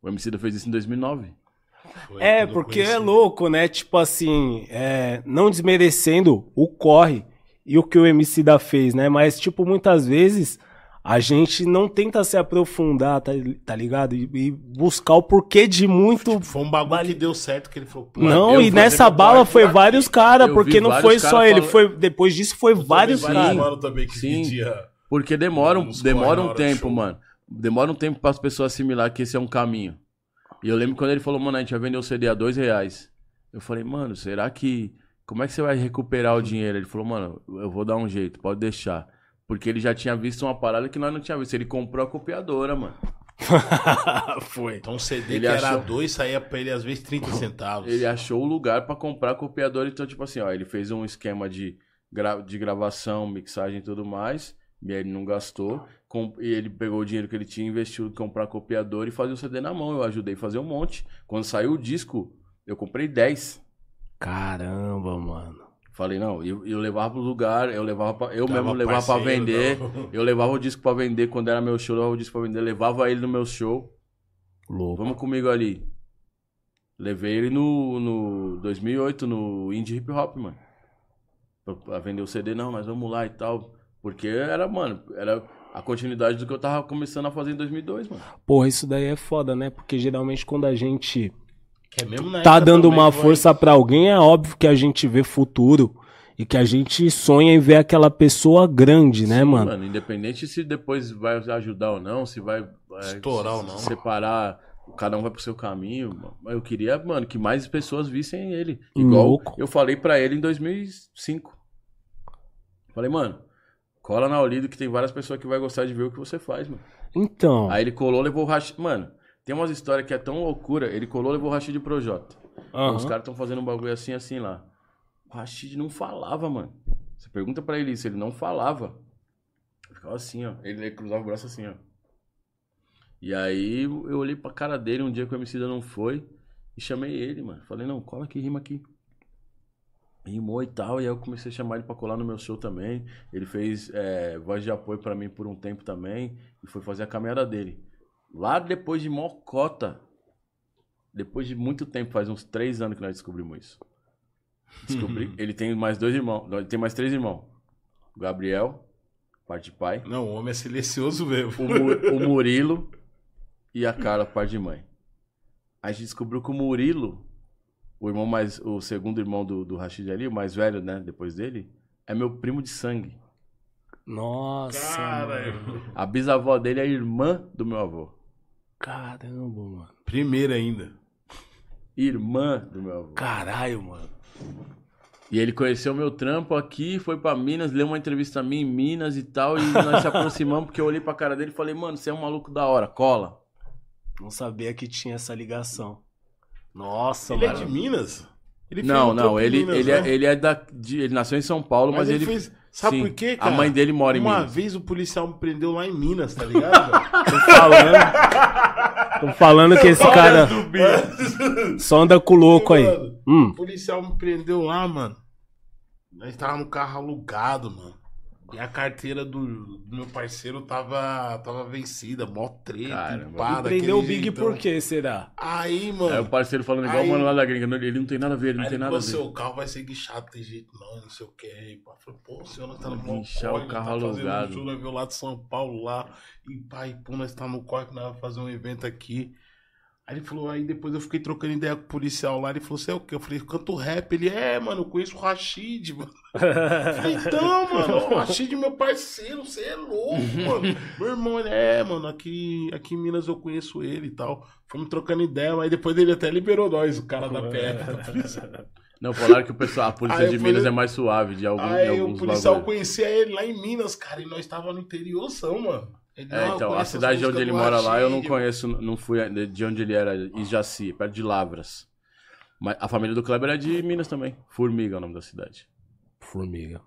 O MC fez isso em 2009. assim, foi É, porque é louco, né? Tipo assim, é, não desmerecendo o corre e o que o MC da fez, né? Mas, tipo, muitas vezes a gente não tenta se aprofundar, tá, tá ligado? E, e buscar o porquê de muito. Foi um bagulho que deu certo, que ele falou, Não, eu e nessa bala foi aqui. vários caras, Eu porque não foi só ele, falando- foi depois disso foi vários Também vários caras. também que Sim. vendia. Porque demora um, demora um tempo, mano. Demora um tempo para as pessoas assimilar que esse é um caminho. E eu lembro quando ele falou, mano, a gente vai vender o CD a dois reais. Eu falei, mano, será que. Como é que você vai recuperar o dinheiro? Ele falou, mano, eu vou dar um jeito, pode deixar. Porque ele já tinha visto uma parada que nós não tínhamos visto. Ele comprou a copiadora, mano. foi. Então o CD Ele que era achou- dois saía pra ele às vezes 30 centavos. Ele achou o lugar pra comprar a copiadora. Então, tipo assim, ó, ele fez um esquema de, gra- de gravação, mixagem e tudo mais. E aí ele não gastou. Com- e ele pegou o dinheiro que ele tinha, investiu em comprar a copiadora e fazer o CD na mão. Eu ajudei a fazer um monte. Quando saiu o disco, eu comprei 10. Caramba, mano. Falei, não, eu, eu levava pro lugar, eu levava pra, eu Tava mesmo levava pra parceiro, vender. não. Eu levava o disco pra vender quando era meu show, eu levava o disco pra vender, levava ele no meu show. Louco. Vamos comigo ali. Levei ele no, no 2008, no Indie Hip Hop, mano. Pra, pra vender o CD, não, nós vamos lá e tal. Porque era, mano, era a continuidade do que eu tava começando a fazer em 2002, mano. Porra, isso daí é foda, né? Porque geralmente quando a gente Que é mesmo na tá dando uma vai- força pra alguém, é óbvio que a gente vê futuro e que a gente sonha em ver aquela pessoa grande, né, Sim, mano? Independente se depois vai ajudar ou não, se vai é, Estourar ou não. separar, cada um vai pro seu caminho. mano. Mas eu queria, mano, que mais pessoas vissem ele. Igual Louco. eu falei pra ele em 2005. Falei, mano, cola na Olido que tem várias pessoas que vai gostar de ver o que você faz, mano. Então, Aí ele colou, levou o Rashid. Mano, tem umas histórias que é tão loucura. Ele colou, levou o Rashid pro Jota. aham. Os caras estão fazendo um bagulho assim, assim lá. O Rashid não falava, mano. Você pergunta pra ele isso, ele não falava. Ele ficava assim, ó. Ele, ele cruzava o braço assim, ó. E aí eu olhei pra cara dele um dia que o MC não foi e chamei ele, mano. Falei, não, cola aqui, rima aqui. Rimou e tal, e aí eu comecei a chamar ele pra colar no meu show também. Ele fez é, voz de apoio pra mim por um tempo também e foi fazer a caminhada dele. Lá depois de Mocota, depois de muito tempo, faz uns três anos que nós descobrimos isso. Descobri. ele tem mais dois irmãos. Não, ele tem mais três irmãos. O Gabriel, parte de pai. Não, o homem é silencioso mesmo. O, o Murilo e a Carla, parte de mãe. A gente descobriu que o Murilo, o irmão mais. O segundo irmão do, do Rashid ali, o mais velho, né? Depois dele, é meu primo de sangue. Nossa, Cara. A bisavó dele é irmã do meu avô. Caramba, mano. primeiro ainda. Irmã do meu avô. Caralho, mano. E ele conheceu meu trampo aqui, foi pra Minas, leu uma entrevista a mim em Minas e tal, e nós se aproximamos porque eu olhei pra cara dele e falei, mano, você é um maluco da hora, cola. Não sabia que tinha essa ligação. Nossa, Ele é mano. de Minas? Ele fez não, não, ele, Minas, ele, é, né? ele é da. de- ele nasceu em São Paulo, mas, Mas ele ele. fez. Sabe Sim, por quê, A cara? mãe dele mora em Uma Minas. vez o policial me prendeu lá em Minas, tá ligado? Tô falando. Tô falando que esse cara só anda com o louco aí. Mano, Hum. O policial me prendeu lá, mano. Nós tava no carro alugado, mano. E a carteira do, do meu parceiro tava, tava vencida, mó treta, empada, Prendeu o Big jeitão. por quê, será? Aí, mano. Aí o parceiro falando igual Aí- o mano lá da gringa. não, Ele não tem nada a ver, ele não Aí tem ele nada a falou, ver. seu carro vai ser guichado, tem jeito não, não sei o que. Aí, pá, pô, o senhor não tá no mó Guinchar o carro tá alugado. Um show, nós veio lá de São Paulo lá, e pai, pô, nós tá no corre, nós vamos fazer um evento aqui. Aí ele falou, aí depois eu fiquei trocando ideia com o policial lá, ele falou, você é o quê? Eu falei, canto rap. Ele, é, mano, eu conheço o Rashid, mano. Falei, então, mano, o Rashid é meu parceiro, você é louco, mano. Meu irmão, ele é, mano, aqui, aqui em Minas eu conheço ele e tal. Fomos trocando ideia, aí depois ele até liberou nós, o cara da polícia. Não, falaram que o pessoal, a polícia Aí de Minas falei- é mais suave de algum, de Aí o alguns policial bagulho. conhecia ele lá em Minas, cara, e nós tava no interiorzão, mano. É, "Não, eu então, a cidade de onde ele mora lá, eu não conheço, não fui de onde ele era, Ijaci, perto de Lavras. Mas a família do Kleber é de Minas também. Formiga é o nome da cidade. Formiga.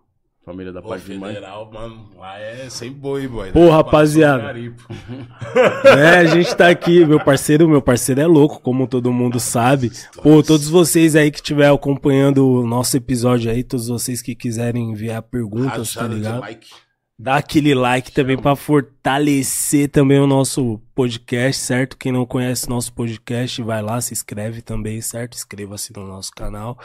Família da Pô, parte de mãe. federal, mano, lá é sem boi, boy. Pô, rapaziada. É, a gente tá aqui, meu parceiro, meu parceiro é louco, como todo mundo sabe. Pô, todos vocês aí que estiver acompanhando o nosso episódio aí, todos vocês que quiserem enviar perguntas, tá ligado? Dá aquele like também pra fortalecer também o nosso podcast, certo? Quem não conhece nosso podcast, vai lá, se inscreve também, certo? Inscreva-se no nosso canal.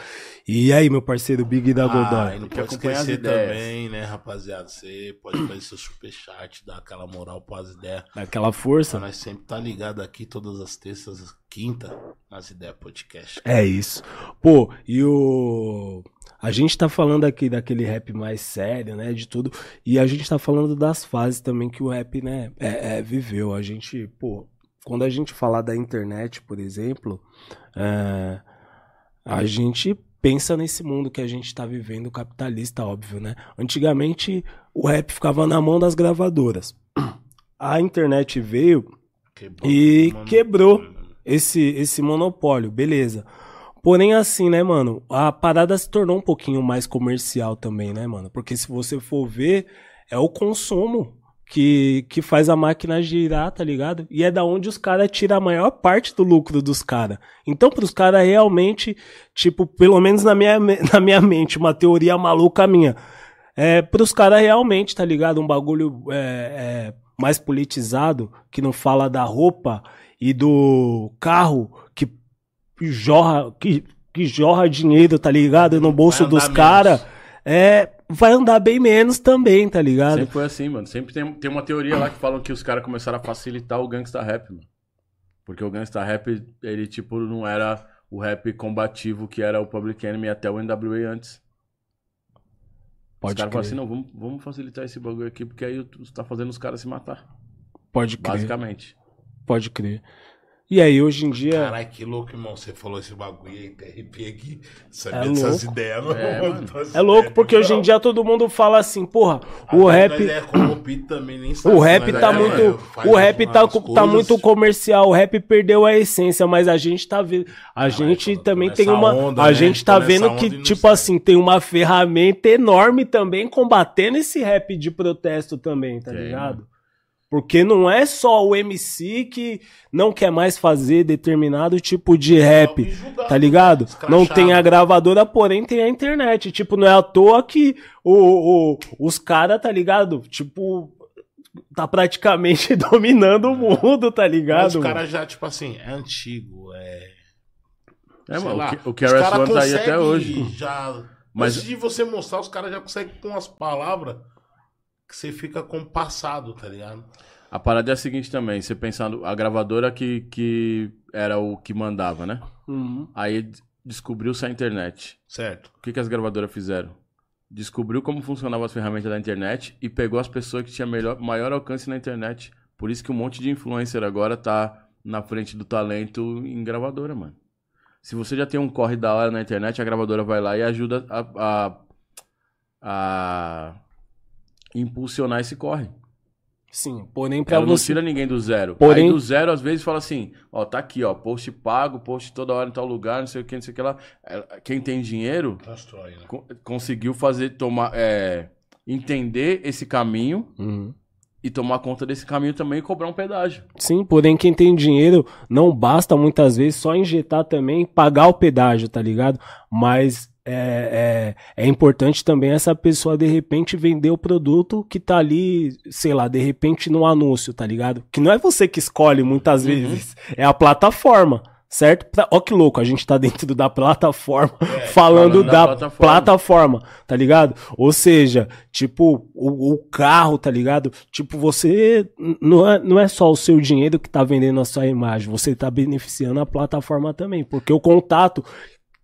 E aí, meu parceiro Big da Ah, Godoy? e não pode as esquecer também, né, rapaziada? Você pode fazer seu superchat, dar aquela moral pras ideias. Daquela Pra força? nós sempre tá ligado aqui todas as terças, quinta, nas ideias podcast. É isso. Pô, e o. A gente tá falando aqui daquele rap mais sério, né? De tudo. E a gente tá falando das fases também que o rap, né? É, é, viveu. A gente, pô. Quando a gente falar da internet, por exemplo, é, a gente pensa nesse mundo que a gente tá vivendo capitalista, óbvio, né? Antigamente o rap ficava na mão das gravadoras. A internet veio Quebrou, E mano. quebrou. esse, esse monopólio, beleza. Porém, assim, né, mano, a parada se tornou um pouquinho mais comercial também, né, mano? Porque se você for ver, é o consumo que, que faz a máquina girar, tá ligado? E é da onde os caras tiram a maior parte do lucro dos caras. Então, pros caras realmente, tipo, pelo menos na minha, na minha mente, uma teoria maluca minha, é pros caras realmente, tá ligado? Um bagulho é, é, mais politizado, que não fala da roupa e do carro que jorra, que, que jorra dinheiro, tá ligado? No bolso dos caras, é, vai andar bem menos também, tá ligado? Sempre foi assim, mano. Sempre tem, tem uma teoria lá que falam que os caras começaram a facilitar o gangsta rap, mano. Porque o gangsta rap, ele, tipo, não era o rap combativo que era o Public Enemy até o NWA antes. os Pode caras crer, falam assim, não, vamos, vamos facilitar esse bagulho aqui, porque aí tu tá fazendo os caras se matar. pode crer, Basicamente. pode crer. E aí, hoje em dia, Caralho, que louco, irmão. Você falou esse bagulho aí, arrepiei aqui. É Sabendo dessas ideias, mano. É, mano. É louco porque hoje em não. dia todo mundo fala assim, porra, o rap... É corrompido também, nem sabe, O rap tá é, muito. O rap tá, tá muito comercial. O rap perdeu a essência, mas a gente tá vendo. A gente eu tô também tem uma. onda, a né? gente tá vendo que, não tipo sei. assim, tem uma ferramenta enorme também combatendo esse rap de protesto também, tá Tem, ligado? Porque não é só o MC que não quer mais fazer determinado tipo de rap, tá ligado? Não tem a gravadora, porém tem a internet. Tipo, não é à toa que o, o- os caras, tá ligado? Tipo, tá praticamente dominando o mundo, tá Mas ligado? os caras já, tipo assim, é antigo, é. É, sei mano, lá, o que- o os KRS One tá aí até hoje. Já, Mas- Antes de você mostrar, os caras já conseguem com as palavras que você fica com o passado, tá ligado? A parada é a seguinte também, você pensando, a gravadora que, que era o que mandava, né? Uhum. Aí descobriu-se a internet. Certo. O que, que as gravadoras fizeram? Descobriu como funcionavam as ferramentas da internet e pegou as pessoas que tinham melhor, maior alcance na internet. Por isso que um monte de influencer agora tá na frente do talento em gravadora, mano. Se você já tem um corre da hora na internet, a gravadora vai lá e ajuda a, a, a impulsionar esse corre. Sim, porém pra Ela não você. tira ninguém do zero. Porém- Aí do zero, às vezes, fala assim, ó, tá aqui, ó, post pago, post toda hora em tal lugar, não sei o que, não sei o que lá. Ela- Quem tem dinheiro Constrói, né? co- conseguiu fazer, tomar, é, entender esse caminho Uhum. e tomar conta desse caminho também e cobrar um pedágio. Sim, porém quem tem dinheiro não basta muitas vezes só injetar também, pagar o pedágio, tá ligado? Mas é, é, é importante também essa pessoa de repente vender o produto que tá ali, sei lá, de repente no anúncio, tá ligado? Que não é você que escolhe muitas Uhum. vezes, é a plataforma. Certo? Ó que louco, a gente tá dentro da plataforma falando, falando da da, plataforma. plataforma, tá ligado? Ou seja, tipo, o, o carro, tá ligado? Tipo, você não é, não é só o seu dinheiro que tá vendendo a sua imagem, você tá beneficiando a plataforma também, porque o contato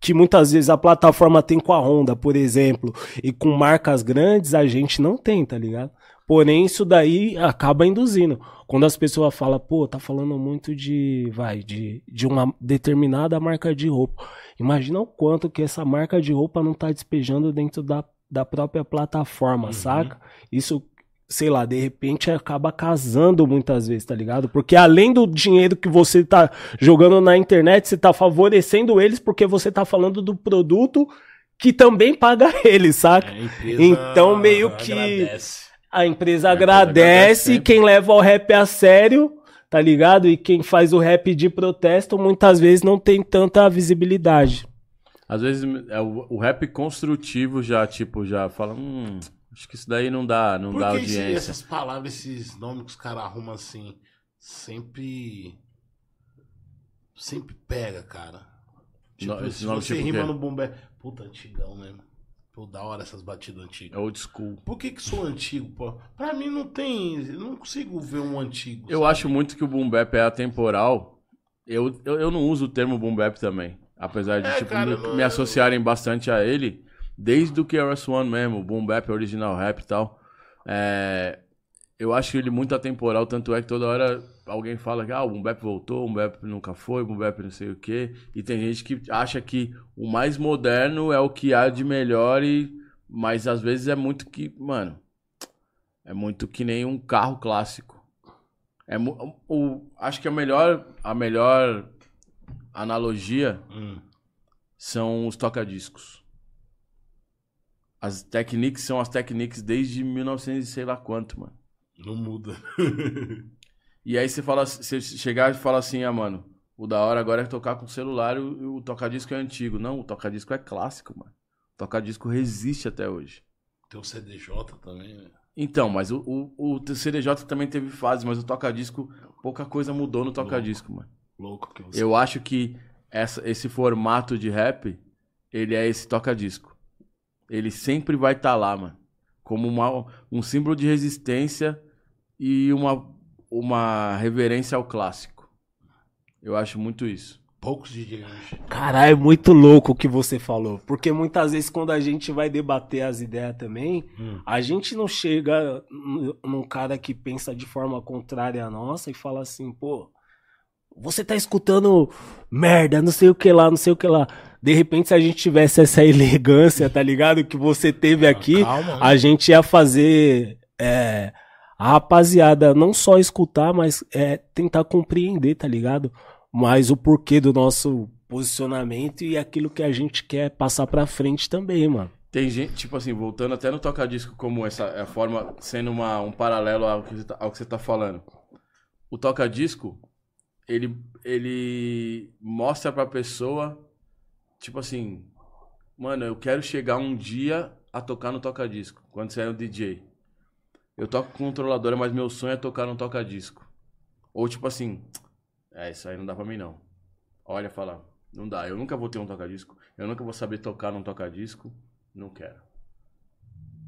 que muitas vezes a plataforma tem com a Honda, por exemplo, e com marcas grandes, a gente não tem, tá ligado? Porém, isso daí acaba induzindo. Quando as pessoas falam, pô, tá falando muito de, vai, de, de uma determinada marca de roupa. Imagina o quanto que essa marca de roupa não tá despejando dentro da, da própria plataforma, saca? Isso, sei lá, de repente acaba casando muitas vezes, tá ligado? Porque além do dinheiro que você tá jogando na internet, você tá favorecendo eles porque você tá falando do produto que também paga ele, saca? É, Então, meio que- agradece. A empresa A agradece agradece, sempre. quem leva o rap a sério, tá ligado? E quem faz o rap de protesto muitas vezes não tem tanta visibilidade. Às vezes é, o, o rap construtivo já, tipo, já fala, hum, acho que isso daí não dá, não Por dá que esse- audiência. essas palavras, esses nomes que os caras arrumam assim, sempre. Sempre pega, cara. Tipo, No- esse se você tipo rima no bombé. Puta, antigão mesmo. Pô, da hora essas batidas É antigas. old school. Por que que sou antigo, pô? Pra mim não tem. Eu não consigo ver um antigo. Eu sabe? acho muito que o boom bap é atemporal. Eu, eu, eu não uso o termo boom bap também. Apesar de É, tipo, cara, me, não- me associarem bastante a ele. Desde o KRS One mesmo, o boom bap, original rap e tal. É, eu acho ele muito atemporal, tanto é que toda hora alguém fala que ah, o boom bap voltou, o boom bap nunca foi, o boom bap não sei o quê. E tem gente que acha que o mais moderno é o que há de melhor, e, mas às vezes é muito que, mano, é muito que nem um carro clássico. É, o, acho que a melhor, a melhor analogia Hum. são os toca-discos. As techniques são as techniques desde 1900 e sei lá quanto, mano. Não muda. E aí você fala, você chegar e fala assim, ah, mano, o da hora agora é tocar com celular e o, o toca-disco é antigo. Não, o toca-disco é clássico, mano. O toca-disco resiste até hoje. Tem o CDJ também, né? Então, mas o, o, o CDJ também teve fases, mas o toca-disco, pouca coisa mudou no toca-disco, mano. Louco que você. Eu acho que essa, esse formato de rap, ele é esse toca-disco. Ele sempre vai estar lá, mano. Como uma, um símbolo de resistência e uma, uma reverência ao clássico. Eu acho muito isso. Poucos DJs hoje. Caralho, é muito louco o que você falou. Porque muitas vezes quando a gente vai debater as ideias também, Hum. a gente não chega num cara que pensa de forma contrária à nossa e fala assim, pô, você tá escutando merda, não sei o que lá, não sei o que lá. De repente, se a gente tivesse essa elegância, tá ligado? Que você teve aqui, Calma, né? a gente ia fazer é, a rapaziada não só escutar, mas é, tentar compreender, tá ligado? Mas o porquê do nosso posicionamento e aquilo que a gente quer passar pra frente também, mano. Tem gente, tipo assim, voltando até no toca-disco como essa a forma, sendo uma, um paralelo ao que, você tá, ao que você tá falando. O toca-disco, ele, ele mostra pra pessoa, tipo assim, mano, eu quero chegar um dia a tocar no toca-disco, quando você é um DJ. Eu toco com controladora, mas meu sonho é tocar no toca-disco. Ou tipo assim, é, isso aí não dá pra mim não. Olha, fala, não dá, eu nunca vou ter um toca-disco, eu nunca vou saber tocar num toca-disco, não quero.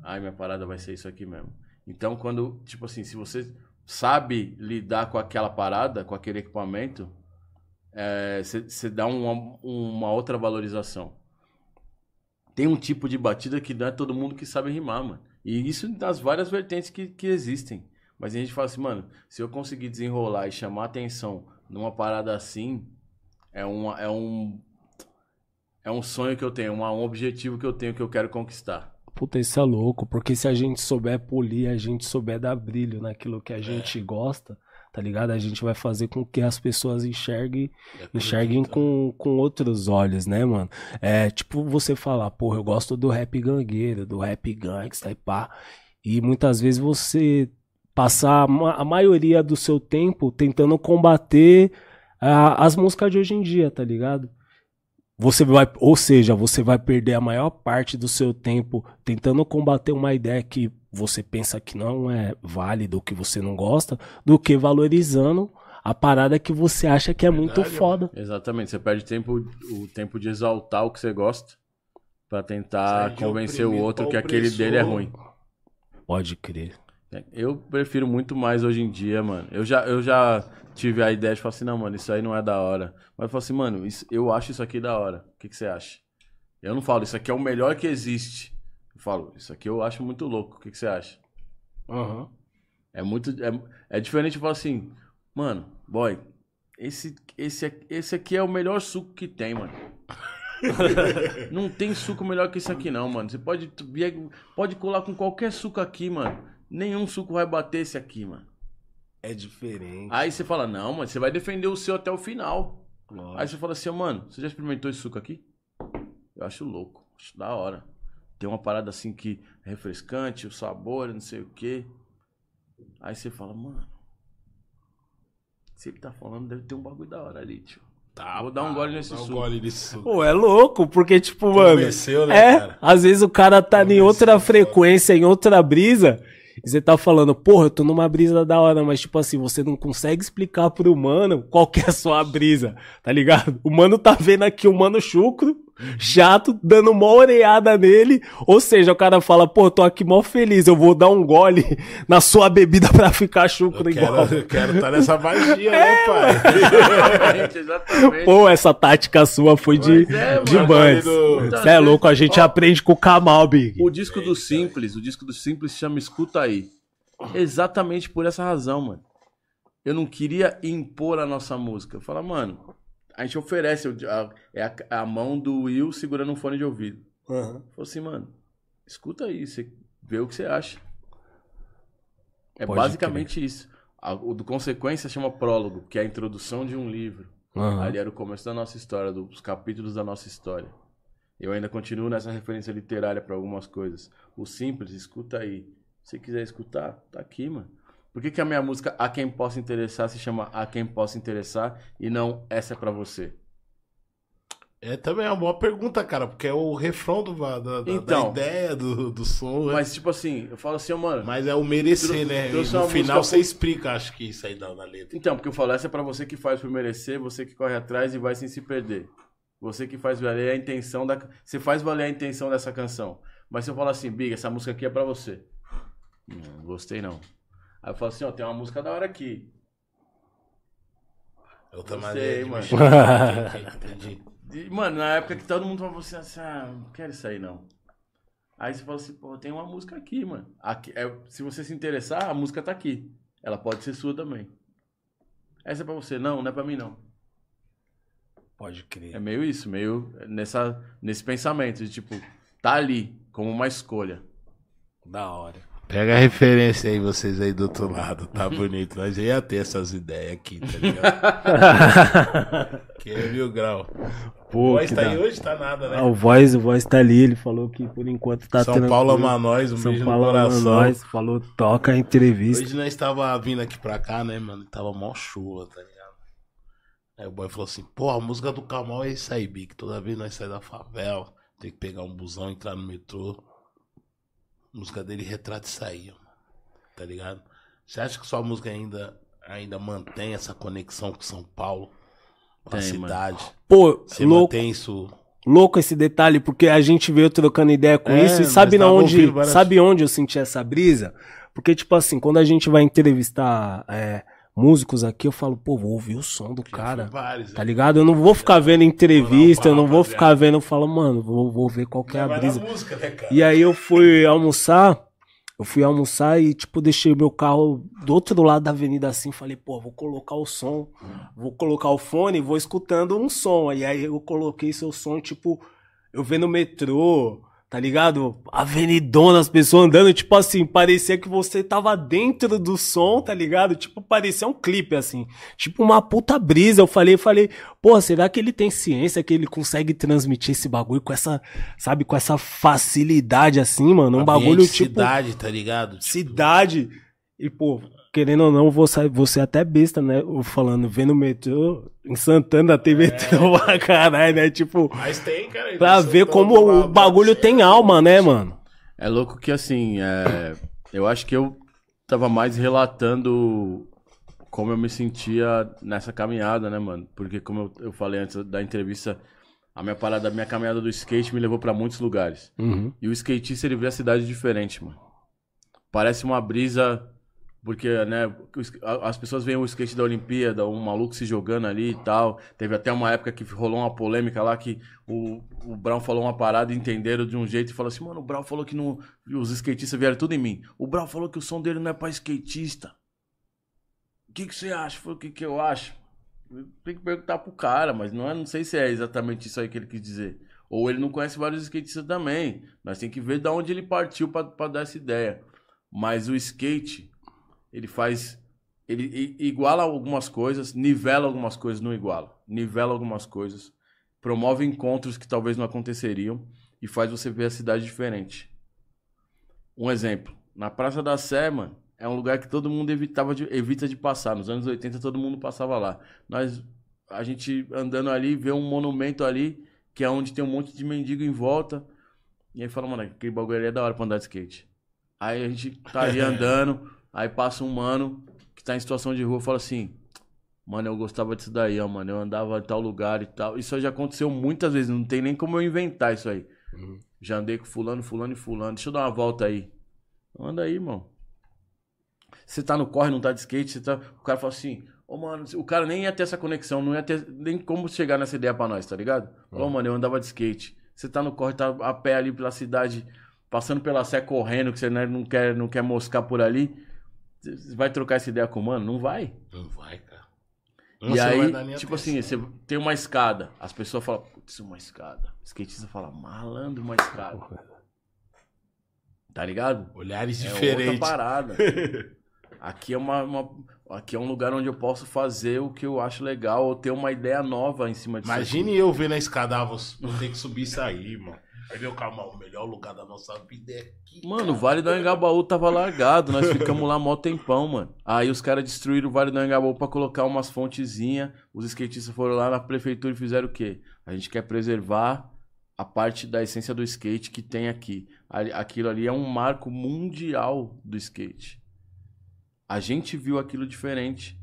Ai, minha parada vai ser isso aqui mesmo. Então, quando, tipo assim, se você sabe lidar com aquela parada, com aquele equipamento, você dá uma, uma outra valorização. Tem um tipo de batida que não é todo mundo que sabe rimar, mano. E isso das várias vertentes que, que existem. Mas a gente fala assim, mano, se eu conseguir desenrolar e chamar atenção numa parada assim, é, uma, é um. É um sonho que eu tenho, uma- um objetivo que eu tenho que eu quero conquistar. Puta, isso é louco, porque se a gente souber polir, a gente souber dar brilho naquilo que a gente gosta, tá ligado? A gente vai fazer com que as pessoas enxerguem, enxerguem com, com outros olhos, né, mano? É tipo você falar, porra, eu gosto do rap gangueiro, do rap gangsta e pá. E muitas vezes você passar a ma- a maioria do seu tempo tentando combater ah, as músicas de hoje em dia, tá ligado? Você vai, ou seja, você vai perder a maior parte do seu tempo tentando combater uma ideia que você pensa que não é válida ou que você não gosta, do que valorizando a parada que você acha que é muito Verdade, foda. Exatamente, você perde tempo, o tempo de exaltar o que você gosta pra tentar Sai de convencer o outro que aquele dele é opressor. ruim. Pode crer. Eu prefiro muito mais hoje em dia, mano. Eu já, eu já tive a ideia de falar assim, não, mano, isso aí não é da hora. Mas eu falo assim, mano, isso- eu acho isso aqui da hora. O que, que você acha? Eu não falo, isso aqui é o melhor que existe. Eu falo, isso aqui eu acho muito louco. O que, que você acha? Aham. É muito. É, é diferente de falar assim, mano, boy, esse, esse, esse aqui é o melhor suco que tem, mano. não tem suco melhor que esse aqui, não, mano. Você pode, pode colar com qualquer suco aqui, mano. Nenhum suco vai bater esse aqui, mano. É diferente. Aí você fala, não, mano, você vai defender o seu até o final. lógico. Aí você fala assim, mano, você já experimentou esse suco aqui? Eu acho louco. Acho da hora. Tem uma parada assim que é refrescante, o sabor, não sei o quê. Aí você fala, mano. Se ele tá falando, deve ter um bagulho da hora ali, tio. Tá, Vou dar um gole nesse dá um suco. gole nesse suco. Pô, é louco, porque, tipo, mano. Convenceu, né, é, cara? às vezes o cara tá em Convenceu, outra foda. frequência, em outra brisa, e você tá falando, porra, eu tô numa brisa da hora, mas, tipo assim, você não consegue explicar pro mano qual que é a sua brisa, tá ligado? O mano tá vendo aqui o mano chucro, chato, dando mó oreada nele, ou seja, o cara fala, pô, tô aqui mó feliz, eu vou dar um gole na sua bebida pra ficar chucro Eu igual. quero, eu quero estar nessa magia, né, pai? Exatamente, exatamente. Pô, essa tática sua foi de, Pois é, de bands. Do- Você é louco, a gente aprende com o Kamal, Big. O disco do Simples, o disco do Simples se chama Escuta Aí. Exatamente por essa razão, mano. Eu não queria impor a nossa música. Eu falo, mano, a gente oferece, o- a, é a, a mão do Will segurando um fone de ouvido. Uhum. Falou assim, mano, escuta aí, você vê o que você acha. É Pode basicamente isso. A- o do Consequência chama Prólogo, que é a introdução de um livro. Uhum. Ali era o começo da nossa história, dos capítulos da nossa história. Eu ainda continuo nessa referência literária para algumas coisas. O simples, escuta aí. Se quiser escutar, tá aqui, mano. Por que, que a minha música A Quem Possa Interessar se chama A Quem Possa Interessar e não Essa é pra você? É também uma boa pergunta, cara, porque é o refrão do, da, da- da Então. ideia do, do som. né? Mas, tipo assim, eu falo assim, mano. Mas é o merecer, né? No final música- você explica, acho que isso aí da, da letra. Então, porque eu falo, essa é pra você que faz por merecer, você que corre atrás e vai sem se perder. Você que faz valer a intenção da. Você faz valer a intenção dessa canção. Mas se eu falar assim, Big, essa música aqui é pra você. Não, gostei não. Aí eu falo assim, ó, tem uma música da hora aqui. Não maneira sei, de mano. Entendi. E, mano, na época que todo mundo falava assim, assim, ah, não quero isso aí não. Aí você fala assim, pô, tem uma música aqui, mano. Aqui, é, se você se interessar, a música tá aqui. Ela pode ser sua também. Essa é pra você? Não, não é pra mim não. Pode crer. É meio isso, meio nessa, nesse pensamento de tipo, tá ali, como uma escolha. Da hora. Pega a referência aí, vocês aí do outro lado, tá bonito. Nós ia ter essas ideias aqui, tá ligado? que é mil grau. Pô, Voz que tá da- aí hoje? Tá nada, né? Ah, o voz, o voz tá ali, ele falou que por enquanto tá São tranquilo. Paulo ama nós, um São beijo Paulo no ama coração. nós, falou, toca a entrevista. Hoje nós tava vindo aqui pra cá, né, mano? Tava mó chuva, tá ligado? Aí o boy falou assim, pô, a música do Kamal é isso aí, Bic. Toda vez nós saímos da favela, tem que pegar um busão, entrar no metrô. A música dele retrata isso aí, mano. Tá ligado? Você acha que sua música ainda, ainda mantém essa conexão com São Paulo? Com a Tem, mano. cidade? Pô, Você louco, mantém isso? louco esse detalhe, porque a gente veio trocando ideia com É, isso e sabe na onde, sabe onde eu senti essa brisa? Porque, tipo assim, quando a gente vai entrevistar é, músicos aqui, eu falo, pô, vou ouvir o som do cara. vários, Tá né? ligado? Eu não vou ficar vendo entrevista, eu não vou ficar vendo, eu falo, mano, vou, vou ver qual que é a brisa. música, né? E aí eu fui almoçar, eu fui almoçar e, tipo, deixei meu carro do outro lado da avenida assim, falei, pô, vou colocar o som, vou colocar o fone e vou escutando um som. E aí eu coloquei seu som, tipo, eu vendo o metrô, tá ligado? Avenidona, as pessoas andando, tipo assim, parecia que você tava dentro do som, tá ligado? Tipo, parecia um clipe, assim. Tipo uma puta brisa. Eu falei, falei, pô, será que ele tem ciência que ele consegue transmitir esse bagulho com essa, sabe, com essa facilidade assim, mano? Um bagulho tipo cidade, tá ligado? Tipo, cidade. E, pô, querendo ou não, vou sair, vou ser até besta, né? Falando, vendo o metrô, em Santana tem metrô pra caralho, né? Tipo, Mas tem, cara. pra ver como o bagulho mano. tem alma, né, mano? É louco que assim, é, eu acho que eu tava mais relatando como eu me sentia nessa caminhada, né, mano? Porque como eu, eu falei antes da entrevista, a minha parada, a minha caminhada do skate me levou pra muitos lugares. Uhum. E o skatista, ele vê a cidade diferente, mano. Parece uma brisa, porque, né, as pessoas veem o skate da Olimpíada, um maluco se jogando ali e tal. Teve até uma época que rolou uma polêmica lá que o, o Brown falou uma parada e entenderam de um jeito e falou assim, mano, o Brown falou que não, os skatistas vieram tudo em mim. O Brown falou que o som dele não é pra skatista. O que, que você acha? Foi o que, que eu acho. Tem que perguntar pro cara, mas não, é, não sei se é exatamente isso aí que ele quis dizer. Ou ele não conhece vários skatistas também. Nós tem que ver de onde ele partiu pra dar essa ideia. Mas o skate, ele faz. Ele iguala algumas coisas, nivela algumas coisas, não iguala. Nivela algumas coisas, promove encontros que talvez não aconteceriam. e faz você ver a cidade diferente. Um exemplo, na Praça da Sé, mano, é um lugar que todo mundo evitava de, evita de passar. Nos anos 80 todo mundo passava lá. Nós, a gente andando ali, vê um monumento ali, que é onde tem um monte de mendigo em volta. E aí fala, mano, aquele bagulho ali é da hora pra andar de skate. Aí a gente tá ali andando, aí passa um mano que tá em situação de rua e fala assim, mano, eu gostava disso daí, ó, mano. Eu andava em tal lugar e tal. Isso já aconteceu muitas vezes, não tem nem como eu inventar isso aí. Uhum. Já andei com fulano, fulano e fulano. Deixa eu dar uma volta aí. Anda aí, irmão. Você tá no corre, não tá de skate, você tá... o cara fala assim, ô mano, o cara nem ia ter essa conexão, não ia ter nem como chegar nessa ideia pra nós, tá ligado? Ô mano, eu andava de skate. Você tá no corre, tá a pé ali pela cidade, passando pela Sé correndo, que você não quer, não quer moscar por ali. Você vai trocar essa ideia com o mano? Não vai. Não vai, cara. E não vai aí, tipo atenção. assim, você tem uma escada. As pessoas falam, putz, uma escada. O skatista fala, malandro, uma escada. Tá ligado? Olhares É outra diferentes. parada. Aqui é uma, uma- aqui é um lugar onde eu posso fazer o que eu acho legal ou ter uma ideia nova em cima disso. Imagine eu vendo a escada, ah, você vou ter que subir isso aí, mano. Aí meu calma, o melhor lugar da nossa vida é aqui. Mano, o cara. Vale do Anhangabaú tava largado, nós ficamos lá mó tempão, mano. Aí os caras destruíram o Vale do Anhangabaú pra colocar umas fontezinhas. Os skatistas foram lá na prefeitura e fizeram o quê? A gente quer preservar a parte da essência do skate que tem aqui. Aquilo ali é um marco mundial do skate. A gente viu aquilo diferente.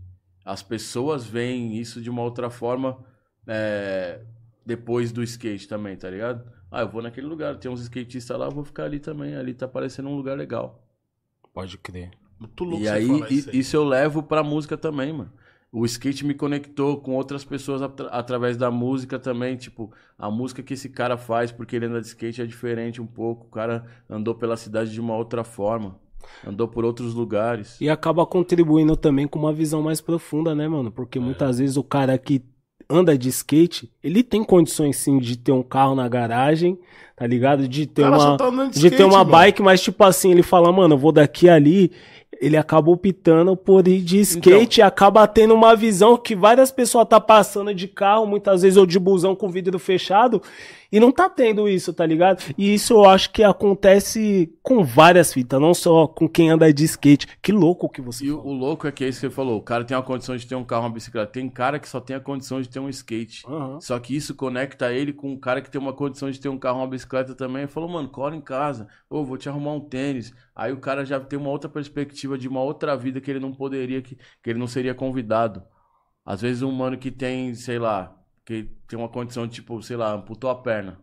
As pessoas veem isso de uma outra forma é, depois do skate também, tá ligado? Ah, eu vou naquele lugar, tem uns skatistas lá, eu vou ficar ali também. Ali tá parecendo um lugar legal. Pode crer. Muito louco E você aí, isso aí. isso eu levo pra música também, mano. O skate me conectou com outras pessoas atra- através da música também. Tipo, a música que esse cara faz, porque ele anda de skate, é diferente um pouco. O cara andou pela cidade de uma outra forma. Andou por outros lugares. E acaba contribuindo também com uma visão mais profunda, né, mano? É. Porque muitas vezes o cara que anda de skate, ele tem condições sim de ter um carro na garagem, tá ligado? De ter cara uma tá de skate, ter uma mano. bike, mas tipo assim, ele fala, mano, eu vou daqui ali. Ele acaba optando por ir de skate e acaba tendo uma visão que várias pessoas tá passando de carro, muitas vezes ou de busão com vidro fechado, e não tá tendo isso, tá ligado? E isso eu acho que acontece com várias fitas, não só com quem anda de skate. Que louco que você E o, falou. o louco é que é isso que você falou. O cara tem a condição de ter um carro, uma bicicleta. Tem cara que só tem a condição de ter um skate. Aham. Só que isso conecta ele com um cara que tem uma condição de ter um carro, uma bicicleta também. Ele falou, mano, cola em casa. Ô, vou te arrumar um tênis. Aí o cara já tem uma outra perspectiva de uma outra vida que ele não poderia, que, que ele não seria convidado. Às vezes um mano que tem, sei lá, que tem uma condição de, tipo, sei lá, amputou a perna.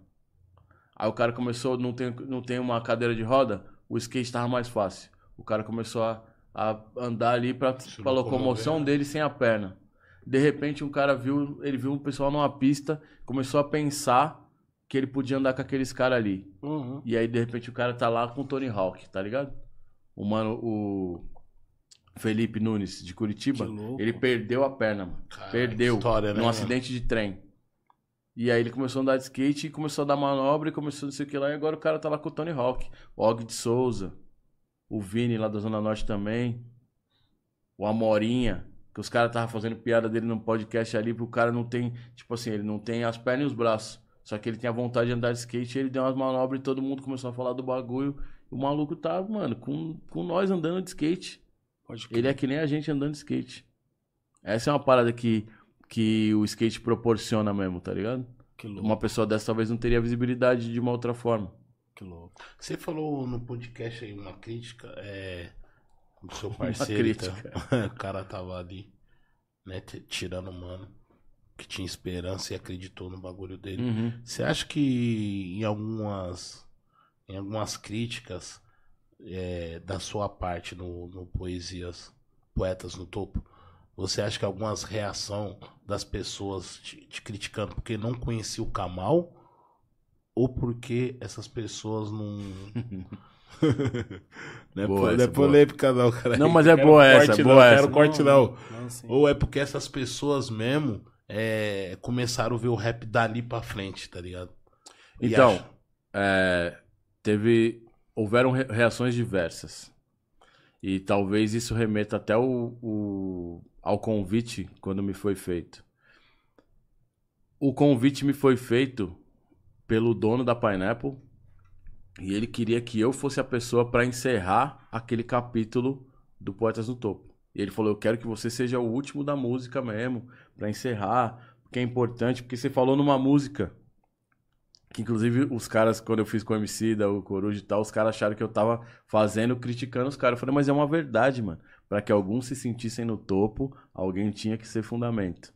Aí o cara começou, não tem, não tem uma cadeira de roda, o skate tava mais fácil. O cara começou a, a andar ali pra locomover, locomoção dele sem a perna. De repente um cara viu, ele viu um pessoal numa pista, começou a pensar que ele podia andar com aqueles caras ali. Uhum. E aí de repente o cara tá lá com o Tony Hawk, tá ligado? O mano, o Felipe Nunes de Curitiba, ele perdeu a perna, mano. Cara, perdeu história, né, num acidente de trem. E aí ele começou a andar de skate e começou a dar manobra e começou não sei o que lá. E agora o cara tá lá com o Tony Hawk. O Og de Souza. O Vini lá da Zona Norte também. O Amorinha. Que os caras estavam fazendo piada dele no podcast ali. Porque o cara não tem. Tipo assim, ele não tem as pernas e os braços. Só que ele tem a vontade de andar de skate. E ele deu umas manobras e todo mundo começou a falar do bagulho. E o maluco tá, mano, com, com nós andando de skate. Ele é que nem a gente andando de skate. Essa é uma parada que, que o skate proporciona mesmo, tá ligado? Que louco, Uma pessoa dessa talvez não teria visibilidade de uma outra forma. que louco. Você falou no podcast aí uma crítica, é, do seu parceiro. crítica. então. o cara tava ali, né, tirando o mano, que tinha esperança e acreditou no bagulho dele. Uhum. Você acha que em algumas, em algumas críticas é, da sua parte no, no Poesias Poetas no Topo, você acha que algumas reação das pessoas te, te criticando porque não conhecia o Kamal ou porque essas pessoas não. não é, Boa, po- não essa é é boa. polêmica, não, cara. Não, mas é Quero boa corte, essa, não, boa Quero essa. corte, não. Não. Ou é porque essas pessoas mesmo é, começaram a ver o rap dali pra frente, tá ligado? E Então, acho- é, teve. Houveram re- reações diversas. E talvez isso remeta até o, o- ao convite quando me foi feito. O convite me foi feito pelo dono da Pineapple, E ele queria que eu fosse a pessoa para encerrar aquele capítulo do Poetas no Topo. E ele falou: Eu quero que você seja o último da música mesmo, para encerrar, porque é importante, porque você falou numa música. Que inclusive os caras, quando eu fiz com o MC da o Coruja e tal, os caras acharam que eu tava fazendo, criticando os caras. Eu falei, mas é uma verdade, mano. Para que alguns se sentissem no topo, alguém tinha que ser fundamento.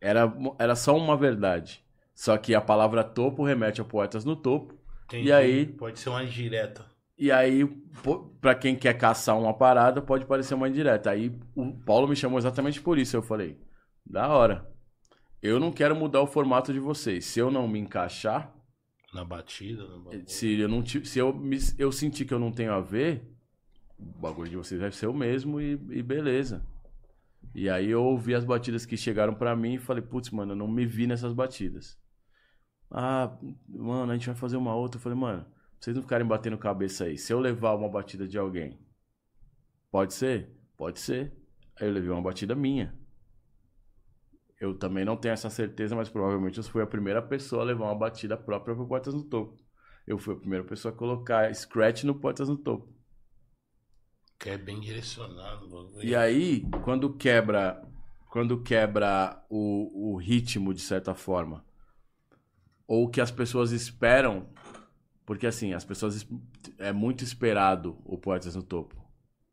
Era, era só uma verdade. Só que a palavra topo remete a poetas no topo. Entendi. E aí- Pode ser uma direta. E aí, pô, pra quem quer caçar uma parada, pode parecer uma indireta. Aí o Paulo me chamou exatamente por isso. Eu falei, da hora. Eu não quero mudar o formato de vocês. Se eu não me encaixar, Na batida, se eu não se eu, me, eu sentir que eu não tenho a ver, o bagulho de vocês vai ser o mesmo e, e beleza. E aí eu ouvi as batidas que chegaram pra mim e falei, putz, mano, eu não me vi nessas batidas. Ah, mano, a gente vai fazer uma outra. Eu falei, mano, pra vocês não ficarem batendo cabeça aí. Se eu levar uma batida de alguém, pode ser? Pode ser. Aí eu levei uma batida minha. Eu também não tenho essa certeza, mas provavelmente eu fui a primeira pessoa a levar uma batida própria pro Portas no Topo. Eu fui a primeira pessoa a colocar scratch no Portas no Topo. Que é bem direcionado. E aí, quando quebra, quando quebra o, o ritmo de certa forma, ou que as pessoas esperam, porque assim, as pessoas es- é muito esperado o Poetas no Topo.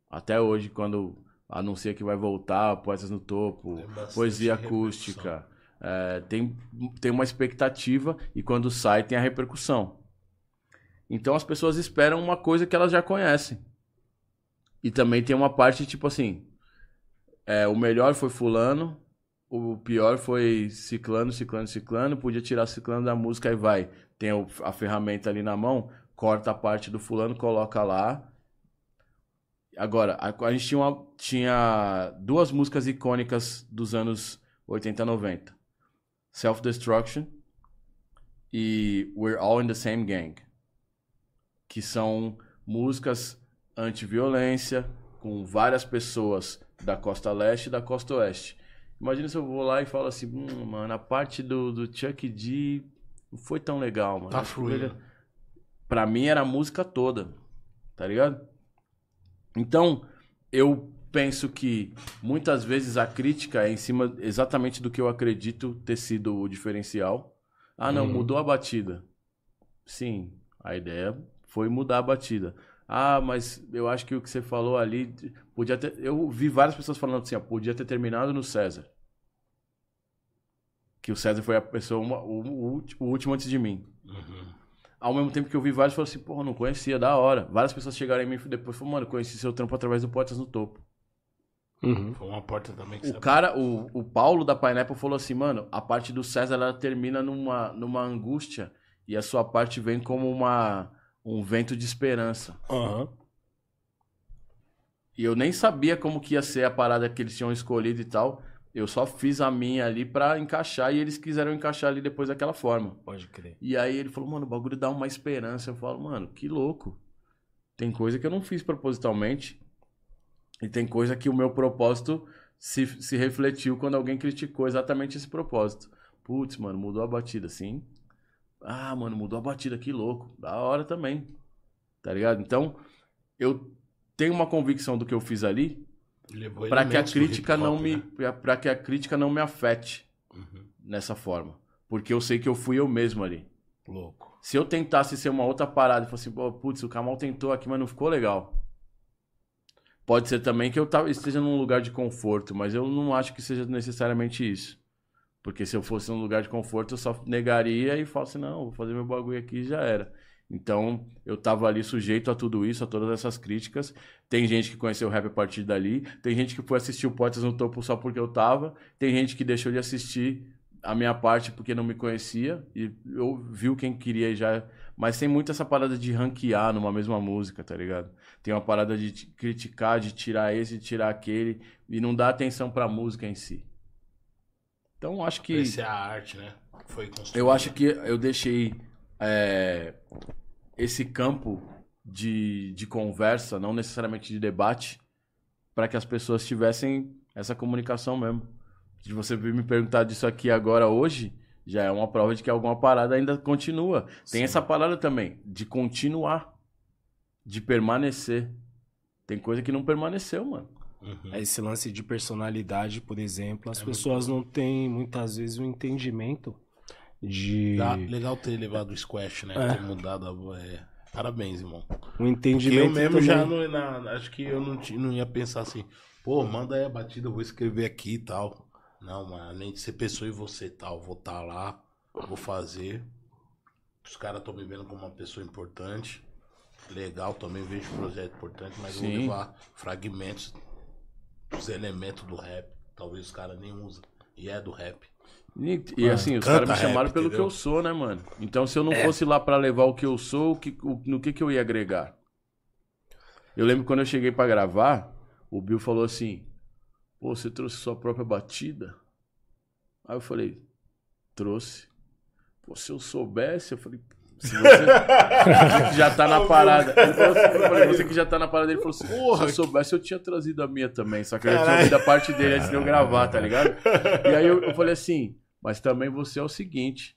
Até hoje, quando anuncia que vai voltar Poetas no Topo, bastante poesia acústica, é, tem, tem uma expectativa e quando sai tem a repercussão. Então as pessoas esperam uma coisa que elas já conhecem. E também tem uma parte tipo assim, é, o melhor foi fulano, o pior foi ciclano, ciclano, ciclano, podia tirar ciclano da música e vai. Tem a ferramenta ali na mão, corta a parte do fulano, coloca lá. Agora, a, a gente tinha, uma- tinha duas músicas icônicas dos anos 80 90. Self-Destruction e We're All in the Same Gang. Que são músicas anti-violência, com várias pessoas da costa leste e da costa oeste. Imagina se eu vou lá e falo assim, hum, mano, a parte do, do Chuck D não foi tão legal, mano. Tá fluindo. Pra mim era a música toda, tá ligado? Então, eu penso que muitas vezes a crítica é em cima exatamente do que eu acredito ter sido o diferencial. Ah, não, Uhum. mudou a batida. Sim, a ideia foi mudar a batida. Ah, mas eu acho que o que você falou ali podia ter. Eu vi várias pessoas falando assim, ó, podia ter terminado no César. Que o César foi a pessoa, uma- o, o o último antes de mim. Uhum. Ao mesmo tempo que eu vi vários, falaram assim, porra, não conhecia, da hora. Várias pessoas chegaram em mim depois e falaram, mano, conheci seu trampo através do Poetas no Topo. Uhum. Foi uma porta também que O você cara, o, o Paulo da Pineapple falou assim, mano, a parte do César ela termina numa, numa angústia e a sua parte vem como uma, um vento de esperança. Aham. E eu nem sabia como que ia ser a parada que eles tinham escolhido e tal. Eu só fiz a minha ali pra encaixar e eles quiseram encaixar ali depois daquela forma. Pode crer. E aí ele falou, mano, o bagulho dá uma esperança. Eu falo, mano, que louco. Tem coisa que eu não fiz propositalmente. E tem coisa que o meu propósito se, se refletiu quando alguém criticou exatamente esse propósito. Putz, mano, mudou a batida, sim. Ah, mano, mudou a batida, que louco. Da hora também. Tá ligado? Então, eu tenho uma convicção do que eu fiz ali para que a crítica não me né? para que a crítica não me afete Uhum. nessa forma, porque eu sei que eu fui eu mesmo ali. Louco. Se eu tentasse ser uma outra parada e fosse, pô, putz, o Kamal tentou aqui, mas não ficou legal. Pode ser também que eu esteja num lugar de conforto, mas eu não acho que seja necessariamente isso. Porque se eu fosse num lugar de conforto, eu só negaria e falasse, assim, não, vou fazer meu bagulho aqui e já era. Então, eu tava ali sujeito a tudo isso, a todas essas críticas. Tem gente que conheceu o rap a partir dali, tem gente que foi assistir o Poetas no Topo só porque eu tava, tem gente que deixou de assistir a minha parte porque não me conhecia e eu viu quem queria e já. Mas tem muito essa parada de ranquear numa mesma música, tá ligado? Tem uma parada de criticar, de tirar esse, de tirar aquele e não dar atenção pra música em si. Então acho que Essa é a arte, né? Foi construída. eu acho que eu deixei é, esse campo de, de conversa, não necessariamente de debate, para que as pessoas tivessem essa comunicação mesmo. De você vir me perguntar disso aqui agora hoje, já é uma prova de que alguma parada ainda continua. Tem essa parada também, de continuar, de permanecer. Tem coisa que não permaneceu, mano. Uhum. Esse lance de personalidade, por exemplo, as É pessoas não têm muitas vezes o entendimento de. Tá, legal ter levado o squash, né? É. Ter mudado a. É. Parabéns, irmão. O Porque entendimento. eu mesmo também. já não, na- acho que eu não, não ia pensar assim, pô, manda aí a batida, eu vou escrever aqui e tal. Não, mas além de ser pessoa e você tal, vou estar lá, vou fazer. Os caras estão me vendo como uma pessoa importante. Legal, também vejo projeto importante, mas eu vou Sim. levar fragmentos dos elementos do rap. Talvez os caras nem usam. E é do rap. E, e assim, os caras me chamaram rap, pelo que entendeu? eu sou, né, mano? Então, se eu não fosse lá pra levar o que eu sou, o que, o- no que que eu ia agregar? Eu lembro quando eu cheguei pra gravar, o Bill falou assim: Pô, você trouxe sua própria batida? Aí eu falei: Trouxe. Pô, se eu soubesse, eu falei. Se você que já tá na parada. Ele falou assim, eu falei, você que já tá na parada, ele falou assim: Porra, se eu soubesse, eu tinha trazido a minha também. Só que eu já tinha ouvido a parte dele antes de eu gravar, tá ligado? E aí eu, eu falei assim, mas também você é o seguinte.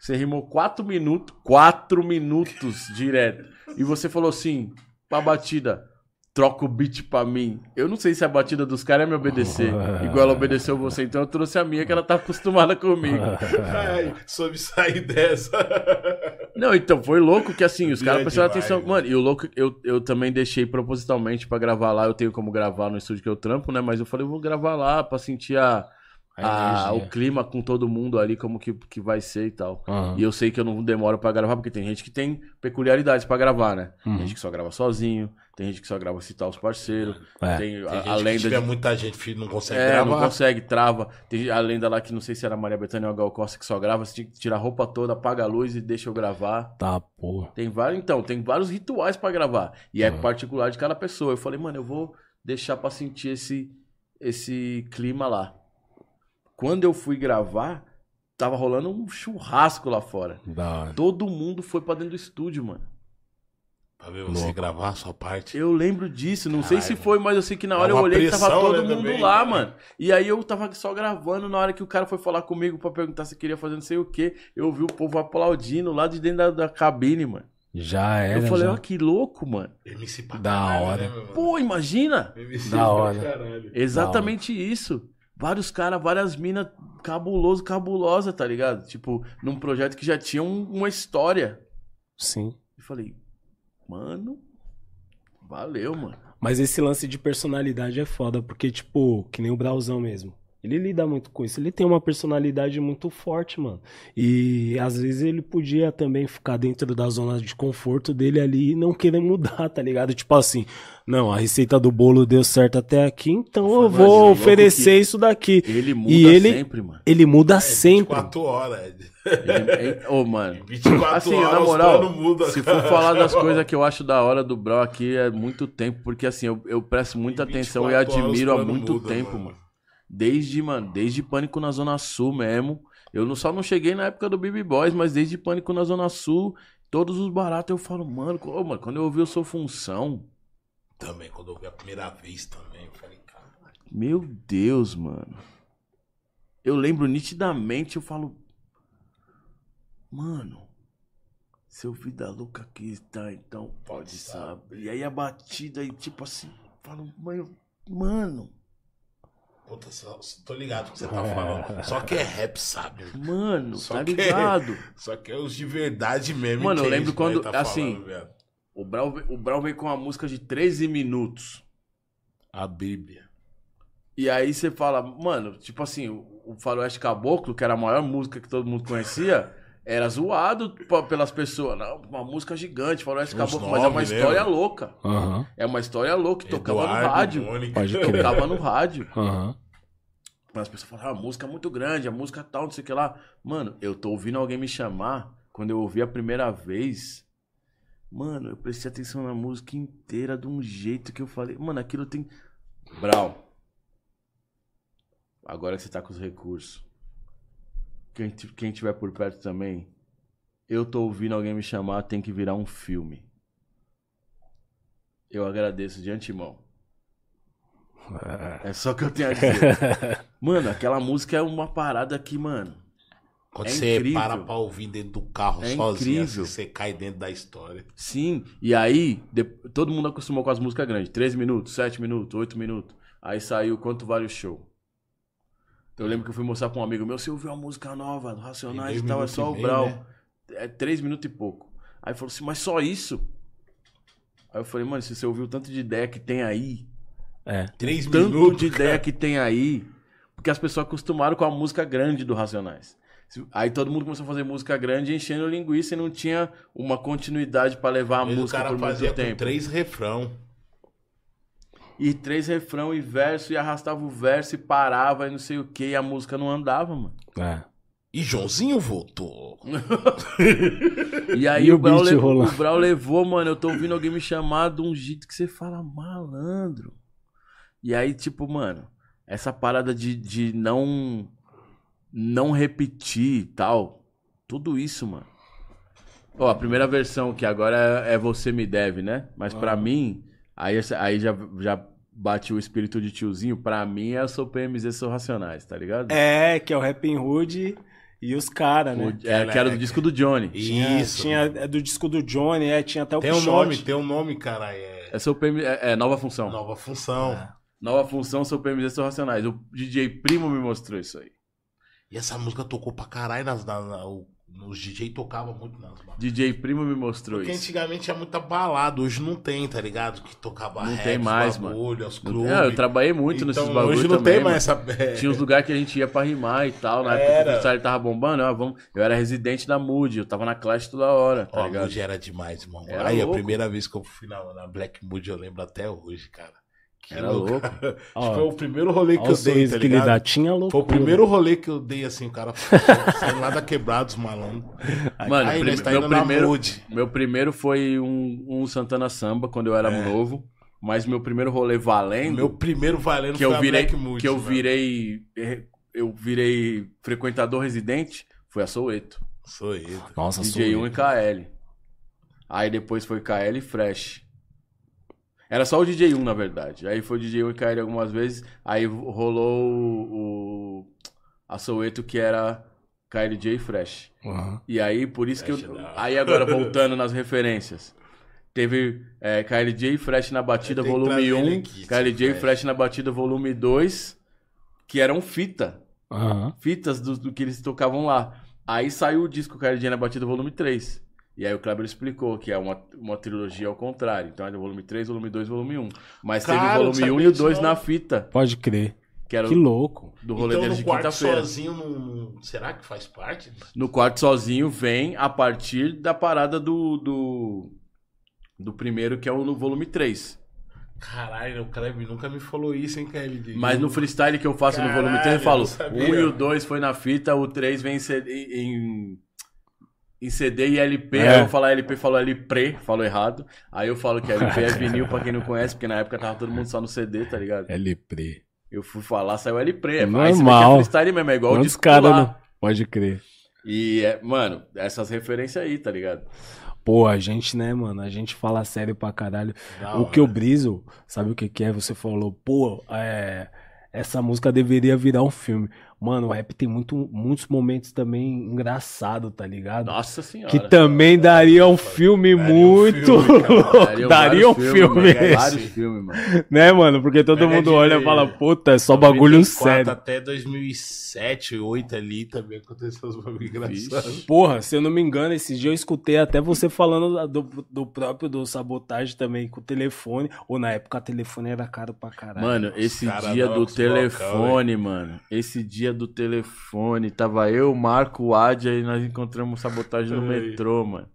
Você rimou quatro minutos, quatro minutos direto. E você falou assim, pra batida, troca o beat pra mim. Eu não sei se a batida dos caras é me obedecer, igual ela obedeceu você. Então eu trouxe a minha, que ela tá acostumada comigo. Ai, soube sair dessa. Não, então foi louco que assim, os caras prestaram atenção. Mano, e o louco, eu, eu também deixei propositalmente pra gravar lá. Eu tenho como gravar no estúdio que eu trampo, né? Mas eu falei, eu vou gravar lá pra sentir a, a- energia. o clima com todo mundo ali, como que, que vai ser e tal. Aham. E eu sei que eu não demoro pra gravar, porque tem gente que tem peculiaridades pra gravar, né? Uhum. Tem gente que só grava sozinho, tem gente que só grava citar os parceiros, É. tem, Tem a, gente a que lenda tiver de muita gente, filho, não consegue é, gravar. não consegue, trava. Tem a lenda lá que não sei se era Maria Bethânia ou a Gal Costa que só grava, você que tirar a roupa toda, apaga a luz e deixa eu gravar. Tá, porra. Tem vários, então, tem vários rituais pra gravar. E é Uhum. particular de cada pessoa. Eu falei, mano, eu vou deixar pra sentir esse, esse clima lá. Quando eu fui gravar, tava rolando um churrasco lá fora. Da hora. Todo mundo foi pra dentro do estúdio, mano. Pra ver você Louco. gravar a sua parte. Eu lembro disso, não sei se Caralho. foi, mas eu sei que na hora eu uma olhei e tava pressão, todo né, mundo também, lá, né? mano. E aí eu tava só gravando, na hora que o cara foi falar comigo pra perguntar se queria fazer não sei o que, eu ouvi o povo aplaudindo lá de dentro da, da cabine, mano. Já era. eu falei, ó, que louco, mano. MC pra Da caralho, hora. né? Pô, imagina! MC Da pra hora. caralho. Exatamente isso. Vários caras, várias minas cabuloso, cabulosa, tá ligado? Tipo, num projeto que já tinha um- uma história. Sim. Eu falei, mano, valeu, mano. Mas esse lance de personalidade é foda, porque, tipo, que nem o Brauzão mesmo. Ele lida muito com isso. Ele tem uma personalidade muito forte, mano. E às vezes ele podia também ficar dentro da zona de conforto dele ali e não querer mudar, tá ligado? Tipo assim, não, a receita do bolo deu certo até aqui, então eu vou louco oferecer isso daqui. Ele muda E ele- sempre, mano. Ele muda É, sempre. 24 horas. Ele- é- Ô, mano. 24 Assim, horas, na moral, mudam, se for falar das coisas que eu acho da hora do Brau aqui, é muito tempo, porque assim, eu, eu presto muita atenção e 24 horas, admiro há muito mudam, tempo, mano. mano. Desde, mano, desde Pânico na Zona Sul mesmo. Eu não, só não cheguei na época do BB Boys, mas desde Pânico na Zona Sul, todos os baratos eu falo, mano, ô, mano quando eu ouvi o Sou Função, Também, quando eu vi a primeira vez também, eu falei, cara. meu Deus, mano. Eu lembro nitidamente, eu falo, mano, seu vida louca aqui está, então pode saber. E aí a batida e tipo assim, falo, mano, mano, Puta, só, tô ligado o que você tá falando. Só que é rap, sabe? mano, Só tá que- ligado? Só que é os de verdade mesmo. Mano, eu é lembro quando, tá assim, falando. O Brau, o Brau veio com uma música de 13 minutos. A Bíblia. E aí você fala, mano, tipo assim, o Faroeste Caboclo, que era a maior música que todo mundo conhecia, era zoado pelas pessoas. Não, uma música gigante, Faroeste Caboclo, mas é uma nove, história né? louca. Aham, É uma história louca, que tocava no Eduardo, rádio. Mônica. pode crer. Tocava no rádio. Aham. Mas as pessoas falam, ah, a música é muito grande, a música tal, não sei o que lá. Mano, eu tô ouvindo alguém me chamar, quando eu ouvi a primeira vez, mano, eu prestei atenção na música inteira de um jeito que eu falei, mano, aquilo tem. Brau. Agora que você tá com os recursos. Quem, quem tiver por perto também, eu tô ouvindo alguém me chamar, tem que virar um filme. Eu agradeço de antemão. É só o que eu tenho a dizer. Mano, aquela música é uma parada que, mano. Quando É você incrível. para pra ouvir dentro do carro É sozinho, assim, você cai dentro da história. Sim, e aí de- todo mundo acostumou com as músicas grandes. 3 minutos, 7 minutos, 8 minutos. Aí saiu Quanto Vale o Show. Eu lembro que eu fui mostrar pra um amigo meu, você ouviu a música nova, do Racionais e tal, é só o meio, Brau. né? É 3 minutos e pouco. Aí falou assim, mas só isso? Aí eu falei, mano, se você ouviu o tanto de ideia que tem aí, É. Três tanto minutos. de ideia cara. que tem aí, porque as pessoas acostumaram com a música grande do Racionais. Aí todo mundo começou a fazer música grande enchendo linguiça e não tinha uma continuidade pra levar a o música cara por fazia muito com tempo. três refrão. E três refrão e verso, e arrastava o verso e parava e não sei o que, e a música não andava, mano. É. E Joãozinho voltou. E aí E o, o Brau levou, o Brau levou, mano, eu tô ouvindo alguém me chamar de um jeito que você fala malandro. E aí, tipo, mano, essa parada de, de não não repetir e tal, tudo isso, mano. Ó, a primeira versão que agora é, é Você Me Deve, né? Mas pra Ah. mim, aí, aí já, já bate o espírito de tiozinho, pra mim é sou PMZ, sou Racionais, tá ligado? É, que é o Rapping Hood e os caras, né? O- é, que era do disco do Johnny. Tinha, Isso. Tinha é do disco do Johnny, é, tinha até o Tem um Quixote. nome, tem um nome, cara. É É seu PM, é, é nova função. nova função. É. Nova função, sou PMZ, sou Racionais. O DJ Primo me mostrou isso aí. E essa música tocou pra caralho nas, na, na- o- os DJ tocavam muito nas bandas. DJ Primo me mostrou Porque isso. antigamente tinha muita balada, hoje não tem, tá ligado? Que tocava Não rap, tem mais, bagulho, os clubes. É, eu trabalhei muito então, nesses bagulhos Hoje não também, tem mano. mais essa... é, Tinha uns lugares que a gente ia pra rimar e tal. Na época que Era. o freestyle tava bombando, ó, vamos... eu era residente da Mood, eu tava na classe toda hora, tá Ó, a ligado? Mood era demais, irmão. Era Aí louco. a primeira vez que eu fui na, na Black Mood, eu lembro até hoje, cara. Que Era louco. Acho Ó, que foi o primeiro rolê que eu dei, tá que ligado? dá. Tinha loucura. Foi o primeiro rolê que eu dei, assim, o cara saindo lá da Quebrados, malandro. Mano, Aí, prim- tá meu, primeiro, Mood. meu primeiro foi um, um Santana Samba, quando eu era É. novo. Mas meu primeiro rolê valendo... Meu primeiro valendo que foi eu a virei Black Mood. que eu velho. virei eu virei frequentador residente foi a Soueto Sou ele. Nossa, DJ1 sou e KL aí depois foi KL e Fresh era só o DJ1 na verdade aí foi DJ1 e KL algumas vezes aí rolou o, o a Soueto que era KLJ Fresh Aham. e aí, por isso que eu. Fresh não. Aí agora, voltando nas referências. Teve é, KLJ e Fresh na batida, volume trazer ele 1. aqui, KLJ e Fresh. Fresh na batida, volume 2. Que eram fita. Aham. Fitas do, do que eles tocavam lá. Aí saiu o disco KLJ na batida, volume 3. E aí o Kleber explicou que é uma, uma trilogia ao contrário. Então é volume 3, volume 2, volume 1. Mas Cara, teve o volume 1 sabia e o disso 2 não. na fita. Pode crer. Que era Que louco. do rolê então, deles no de quarto quinta-feira. sozinho, não, será que faz parte? No quarto sozinho vem a partir da parada do, do, do primeiro, que é o no volume 3. Caralho, o Kleber nunca me falou isso, hein, Kleber? Mas no freestyle que eu faço no Caralho, volume 3, eu falo: o não 1 sabia. e o 2 foi na fita, o 3 vem em em, CD e LP. É. Aí eu vou falar LP, falo LP, falo errado. Aí eu falo que LP é vinil pra quem não conhece, porque na época tava todo mundo só no CD, tá ligado? LP. Eu fui falar, saiu LP. Normal. você vê que é freestyle mesmo, é igual o Quantos disco caras lá. não... Pode crer. E, é, mano, essas referências aí, tá ligado? Pô, a gente, né, mano? A gente fala sério pra caralho. Da o que eu briso, sabe o que que é? Você falou, pô, é, essa música deveria virar um filme. Mano, o rap tem muito, muitos momentos também engraçados, tá ligado? Nossa senhora. que também daria um filme Daria um muito filme, cara. louco. Daria um filme, filmes, esse. Vários filmes, mano. né, mano? Porque todo Mas é mundo de- olha e fala, puta, é só bagulho 94 sério. Até 2007, 2008 ali também aconteceu os bagulho engraçados. Porra, se eu não me engano, esse dia eu escutei até você falando do, do próprio do sabotagem também com o telefone. Ou na época o telefone era caro pra caralho. Mano, esse cara dia do telefone, mano. Esse dia do telefone. Tava eu, Marco, o Adia e nós encontramos sabotagem no metrô, mano.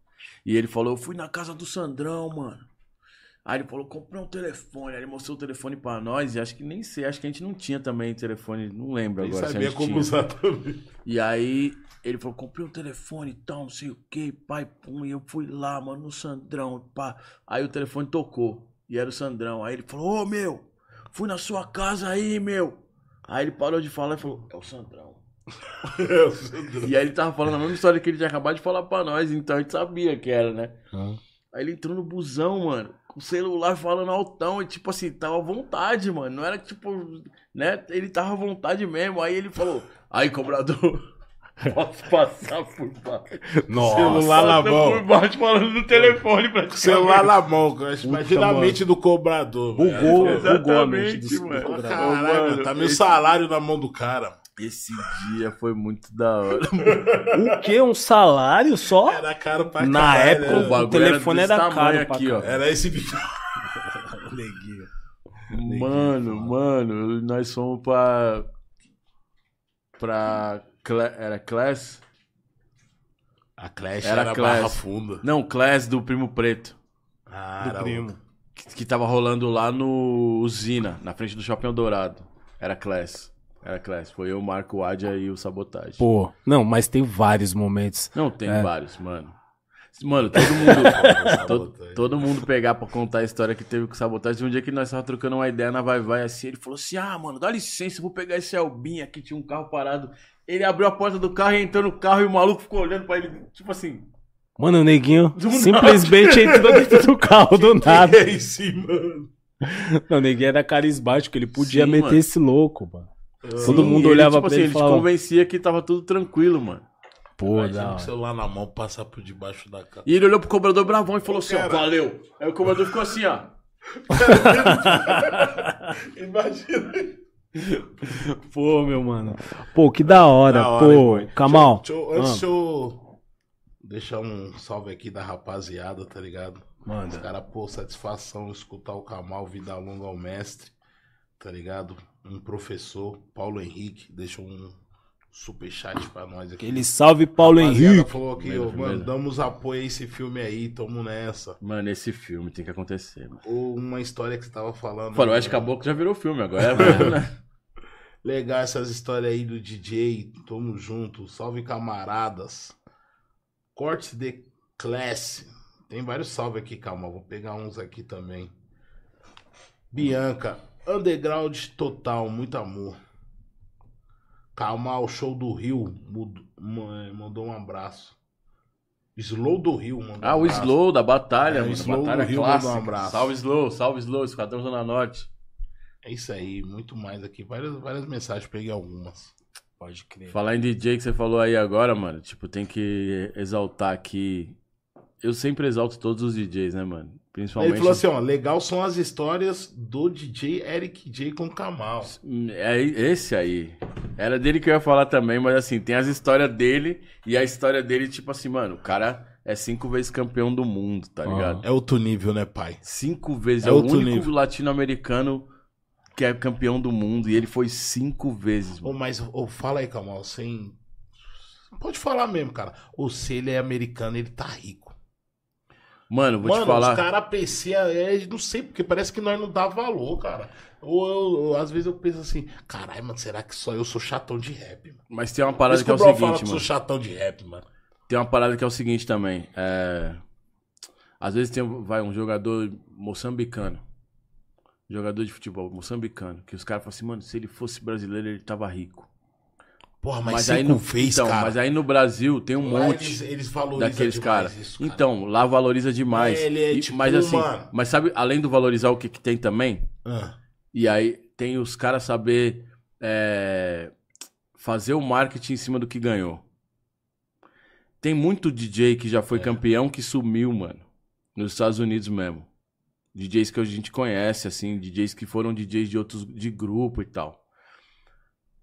E ele falou: Eu fui na casa do Sandrão, mano. Aí ele falou: Comprei um telefone. Aí ele mostrou o telefone pra nós. E acho que nem sei, acho que a gente não tinha também telefone. Não lembro Nem agora. sabia como tinha. usar também. E aí ele falou, comprei um telefone e tal, não sei o que, pai, pum, e eu fui lá, mano, no Sandrão, pá. Aí o telefone tocou, e era o Sandrão. Aí ele falou, ô meu, fui na sua casa aí, meu. Aí ele parou de falar e falou, é o Sandrão. E aí ele tava falando a mesma história que ele tinha acabado de falar pra nós, então a gente sabia que era, né? Ah. Aí ele entrou no busão, mano, com o celular falando altão, e tipo assim, tava à vontade, mano. Não era tipo, né? Ele tava à vontade mesmo. Aí ele falou, aí cobrador. Posso passar por baixo. Nossa, Celular na mão. por baixo falando no telefone pra Celular na mão, cara. Imagina a mente do cobrador. Bugou, bugou a mente do mano. do cobrador. Caralho, Mano, tá meu esse- salário na mão do cara. Esse dia foi muito da hora. O quê? Um salário só? Era caro pra Na caralho, época, né? O bagulho o telefone era era, caro aqui, ó. Era esse bicho. Neguinho. Mano, mano, nós fomos pra. Pra. Cla- Era Class? A Clash Era era, Clash. barra funda. Não, Class do Primo Preto. Ah, Do era primo. Que, que tava rolando lá no Usina, na frente do Shopping Dourado. Era Class. Era Class. Foi eu, Marco Adia e o Sabotagem. Pô, não, mas tem vários momentos. Não, tem É. vários, mano. Mano, todo mundo. Sabotagem. todo, todo mundo pegar pra contar a história que teve com o sabotagem. Um dia que nós tava trocando uma ideia na Vai Vai assim, ele falou assim: Ah, mano, dá licença, eu vou pegar esse Albinha aqui, tinha um carro parado. Ele abriu a porta do carro e entrou no carro e o maluco ficou olhando pra ele, tipo assim. Mano, o neguinho Do simplesmente entrou dentro do carro do nada. É isso, mano. Não, o neguinho era carismático, ele podia Sim, meter mano. esse louco, mano. Todo Sim, mundo ele, olhava tipo pra assim, ele e te falava, convencia que tava tudo tranquilo, mano. pô, Imagina com o celular na mão passar por debaixo da cara. E ele olhou pro cobrador bravão e falou assim: ó, valeu. Aí o cobrador ficou assim, ó. Imagina. Pô, meu mano. Pô, que da hora. Da hora, Pô, hein? Kamal. Deixa eu- antes Ah. deixa eu deixar um salve aqui da rapaziada, tá ligado? Os Manda. caras, pô, satisfação escutar o Kamal, vida longa ao mestre, tá ligado? Um professor, Paulo Henrique, deixou um superchat pra nós aqui. Aquele salve, Paulo Henrique. falou aqui, Primeiro, ó, mano, damos apoio a esse filme aí, tamo nessa. Mano, esse filme tem que acontecer, mano. Ou uma história que você tava falando. Faroeste né? Caboclo já virou filme agora, é mesmo, né? Legal essas histórias aí do DJ, tamo junto, salve camaradas. Cortes de classe. Tem vários salve aqui, calma, vou pegar uns aqui também. Bianca, underground total, muito amor. Calma, o show do Rio mandou um abraço. Slow do Rio mandou Ah, um o. Slow da batalha, É, o. Slow do batalha Rio clássica. mandou um abraço. Salve Slow, salve Slow, Esquadrão Zona Norte. É isso aí, muito mais aqui. Várias, várias mensagens, peguei algumas. Pode crer. Falar em DJ que você falou aí agora, mano, tipo, tem que exaltar aqui. Eu sempre exalto todos os DJs, né, mano? Principalmente. Ele falou assim, ó, legal são as histórias do DJ Eric J com Kamal. É esse aí. Era dele que eu ia falar também, mas assim, tem as histórias dele e a história dele, tipo assim, mano, o cara é cinco vezes campeão do mundo, tá ligado? É outro nível, né, pai? Cinco vezes. É É, o único latino-americano que é campeão do mundo e ele foi cinco vezes, mano. mas ô, fala aí, Kamal, sem... Pode falar mesmo, cara. Ou se ele é americano, ele tá rico. Mano, vou Mano, te falar. os caras apreciam, é, não sei, porque parece que nós não dá valor, cara. Ou eu, ou às vezes eu penso assim, caralho, mano, será que só eu sou chatão de rap, mano? Mas tem uma parada isso que é o Bro fala seguinte, que eu mano. sou chatão de rap, mano. Tem uma parada que é o seguinte também. É... Às vezes tem vai, um jogador moçambicano. Jogador de futebol moçambicano. Que os caras falam assim, mano, se ele fosse brasileiro, ele tava rico. Porra, mas, Mas aí no vezes, então, cara. mas aí no Brasil tem um Lá monte Eles, eles daqueles caras. cara. Então, lá valoriza demais. É, ele é E- tipo, mas assim, mano. mas sabe, além do valorizar o que, que tem também, Ah, e aí tem os caras saber é, fazer o marketing em cima do que ganhou. Tem muito DJ que já É. foi campeão que sumiu, mano. Nos Estados Unidos mesmo. DJs que a gente conhece, assim, DJs que foram DJs de outros de grupo e tal.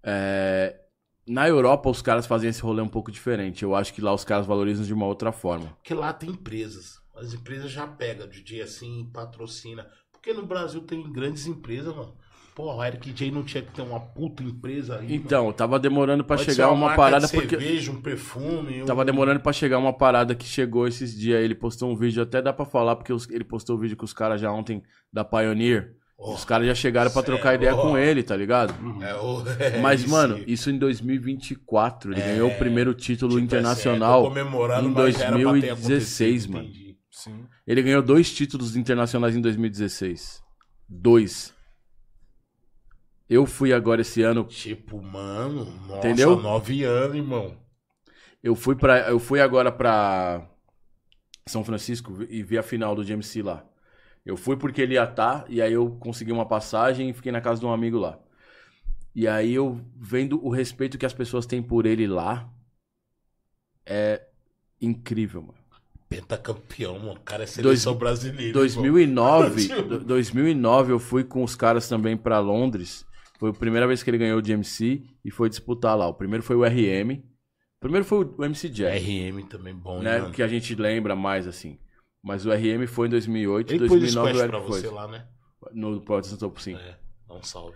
É, na Europa os caras fazem esse rolê um pouco diferente. Eu acho que lá os caras valorizam de uma outra forma. porque lá tem empresas. As empresas já pegam dia assim, patrocina. Porque no Brasil tem grandes empresas, mano. Porra, o Eric J não tinha que ter uma puta empresa aí. Então, tava demorando ser chegar uma marca parada de porque cerveja, um perfume. Tava um... demorando pra chegar uma parada que chegou esses dias. Ele postou um vídeo, até dá pra falar, porque os- ele postou o vídeo com os caras já ontem da Pioneer. Oh, os caras já chegaram pra cê trocar é ideia louco. com ele, tá ligado? é o- é Mas, isso. mano, isso em 2024. Ele É, ganhou o primeiro título Tipo, internacional. é, comemorando, em mas era pra ter 2016, acontecido, mano. Ele ganhou dois títulos internacionais em 2016. Dois. Eu fui agora esse ano. Tipo, mano, nossa, Entendeu? nove anos, irmão. Eu fui para, eu fui agora pra São Francisco e vi a final do GMC lá. Eu fui porque ele ia estar e aí eu consegui uma passagem e fiquei na casa de um amigo lá. E aí eu vendo o respeito que as pessoas têm por ele lá, é incrível, mano. Pentacampeão, mano. O cara é seleção brasileira. 2009, do- 2009 eu fui com os caras também pra Londres. Foi a primeira vez que ele ganhou o GMC e foi disputar lá. O primeiro foi o RM. O primeiro foi o MC Jack, RM também bom, né? mano? Que a gente lembra mais assim. Mas o RM foi em 2008, Ele pôs 2009 o squash pra foi. você lá, né? No Protestant Topo, sim. É, dá um salve.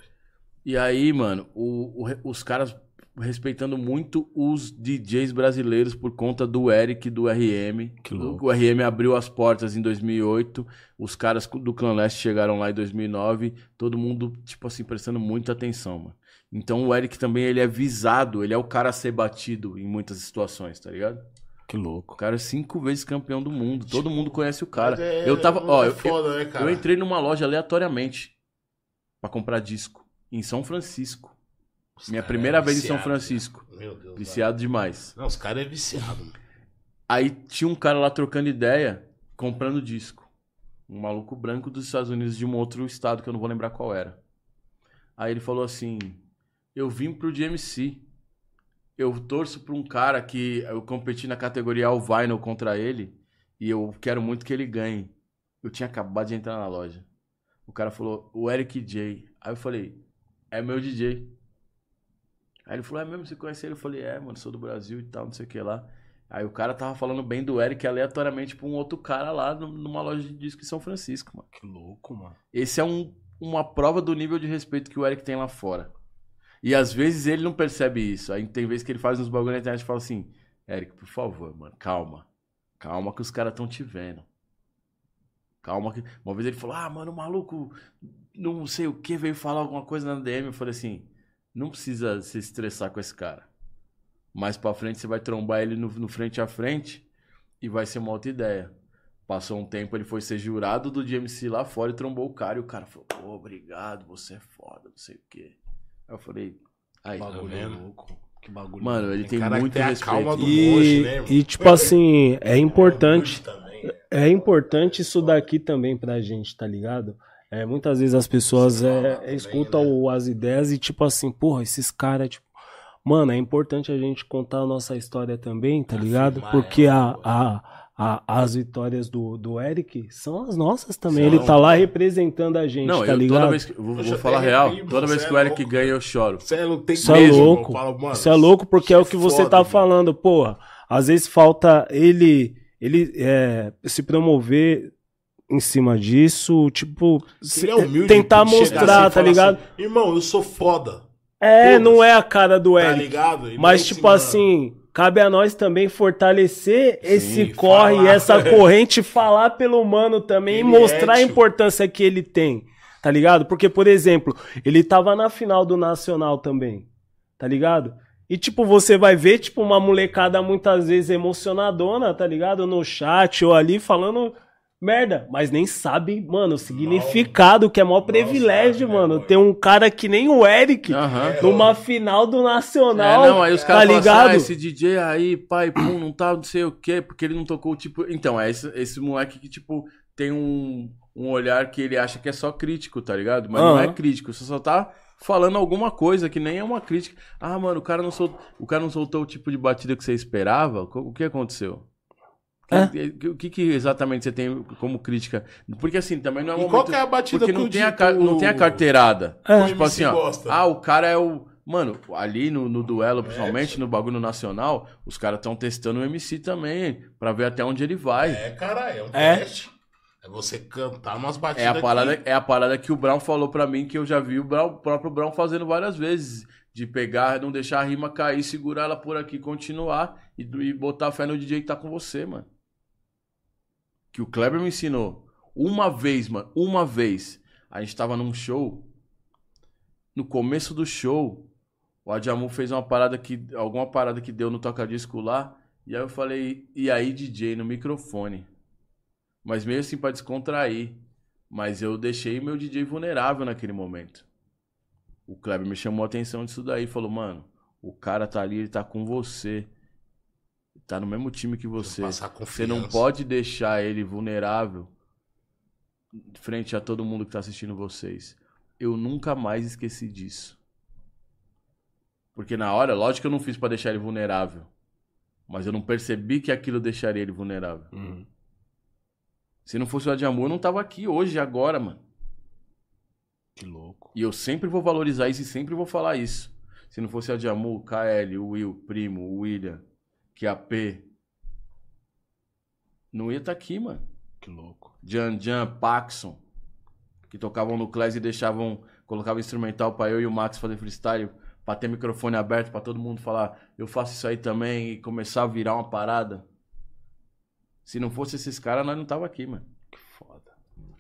E aí, mano, o- o- os caras respeitando muito os DJs brasileiros por conta do Eric do RM. Que louco. O RM abriu as portas em 2008, os caras do Clan Leste chegaram lá em 2009, todo mundo, tipo assim, prestando muita atenção, mano. Então o Eric também, ele é visado, ele é o cara a ser batido em muitas situações, tá ligado? Que louco. O cara é cinco vezes campeão do mundo, todo mundo conhece o cara. É- eu tava, ó, é eu- foda, né, cara? eu entrei numa loja aleatoriamente pra comprar disco em São Francisco. Os Minha cara primeira é vez em São viciado, Francisco. né? Meu Deus. Viciado demais. Não, os caras é viciado. mano. Aí tinha um cara lá trocando ideia, comprando disco. Um maluco branco dos Estados Unidos de um outro estado que eu não vou lembrar qual era. Aí ele falou assim: Eu vim pro GMC. Eu torço pra um cara que eu competi na categoria All Vinyl contra ele e eu quero muito que ele ganhe. Eu tinha acabado de entrar na loja. O cara falou: O Eric J. Aí eu falei: É meu DJ. Aí ele falou: É mesmo? Você conhece ele? Eu falei: É, mano, sou do Brasil e tal, não sei o que lá. Aí o cara tava falando bem do Eric aleatoriamente pra um outro cara lá numa loja de disco em São Francisco, mano. Que louco, mano. Esse é um, uma prova do nível de respeito que o Eric tem lá fora. E às vezes ele não percebe isso. Aí tem vezes que ele faz uns bagulho na internet e fala assim: Eric, por favor, mano, calma. Calma que os caras estão te vendo. Calma que. Uma vez ele falou: Ah, mano, o maluco, não sei o que, veio falar alguma coisa na DM. Eu falei assim: Não precisa se estressar com esse cara. Mais pra frente você vai trombar ele no, no frente a frente e vai ser uma outra ideia. Passou um tempo, ele foi ser jurado do GMC lá fora e trombou o cara. E o cara falou, pô, obrigado, você é foda, não sei o quê. Aí eu falei, aí, Que tá bagulho vendo? louco. Que bagulho Mano, ele Tem tem cara que muito tem a respeito. calma do- E, monge, né, e tipo assim, é importante. Também, né? É importante isso daqui também pra gente, tá ligado? É, muitas vezes as pessoas é, também, escutam né? as ideias e tipo assim, porra, esses caras, tipo, mano, é importante a gente contar a nossa história também, tá ligado? Porque ela, a, a, a- as vitórias do, do Eric são as nossas também. São. Ele tá lá representando a gente, Não, tá eu ligado? toda vez que. Vou, vou falar até real. Toda vez que é o Eric louco. ganha, eu choro. Você é louco, tem Isso é louco. Isso é louco porque é o que você foda, tá falando, porra. Às vezes falta ele, ele é, se promover em cima disso, tipo, se- é humilde, tentar assim e mostrar, tá fala ligado? assim, Irmão, eu sou foda. é, foda-se. não é a cara do Tá Eric. ligado? Ele mas, tipo assim, cabe a nós também fortalecer esse Sim, corre, falar. essa corrente, falar pelo humano também e Ele mostrar é, a tio. importância que ele tem, tá ligado? Porque, por exemplo, ele tava na final do Nacional também, tá ligado? E, tipo, você vai ver, tipo, uma molecada muitas vezes emocionadona, tá ligado? No chat ou ali falando merda, mas nem sabe, mano, o significado, que é maior privilégio, sabe, né, mano. mano? Ter um cara que nem o Eric numa final do Nacional, É, não, aí os tá caras assim, ligado? ah, esse DJ aí, pai, pum, não tá, não sei o quê, porque ele não tocou, tipo... Então, é esse, esse moleque que, tipo, tem um, um olhar que ele acha que é só crítico, tá ligado? Mas não é crítico, você só tá falando alguma coisa que nem é uma crítica. Ah, mano, o cara não soltou, o cara não soltou o tipo de batida que você esperava? O que aconteceu? É. O que, que exatamente você tem como crítica? Porque assim, também não é um E momento... qual que é a batida Porque que não o tem, a, Dito- não tem a carteirada. É. Tipo assim, ó. gosta. Ah, o cara é o. Mano, ali no, no duelo, principalmente no bagulho nacional, os caras estão testando o MC também, pra ver até onde ele vai. É, cara, é um É. teste. É você cantar umas É, batidas a parada, que- é a parada que o Brown falou pra mim, que eu já vi o, Brown- o próprio Brown fazendo várias vezes. De pegar, não deixar a rima cair, segurar ela por aqui, continuar e, e botar fé no DJ que tá com você, mano. Que o Kleber me ensinou. Uma vez, mano, uma vez. A gente tava num show. No começo do show, o Adjamu fez uma parada que. Alguma parada que deu no toca-disco lá. E aí eu falei, e aí, DJ, no microfone. Mas meio assim pra descontrair. Mas eu deixei meu DJ vulnerável naquele momento. O Kleber me chamou a atenção disso daí falou, mano, o cara tá ali, ele tá com você. Tá no mesmo time que você. Você não pode deixar ele vulnerável frente a todo mundo que tá assistindo vocês. Eu nunca mais esqueci disso. Porque na hora, lógico que eu não fiz pra deixar ele vulnerável. Mas eu não percebi que aquilo deixaria ele vulnerável. Uhum. Se não fosse o Adjamu, eu não tava aqui hoje, agora, mano. Que louco. E eu sempre vou valorizar isso e sempre vou falar isso. Se não fosse o Adjamu, o KL, o Will, o Primo, o William, QAP, não ia estar aqui, mano. Que louco. Jan Jan, Paxson, que tocavam no Class e deixavam, colocavam instrumental pra eu e o Max fazer freestyle, pra ter microfone aberto, pra todo mundo falar, eu faço isso aí também e começar a virar uma parada. Se não fosse esses caras, nós não tava aqui, mano. Que foda.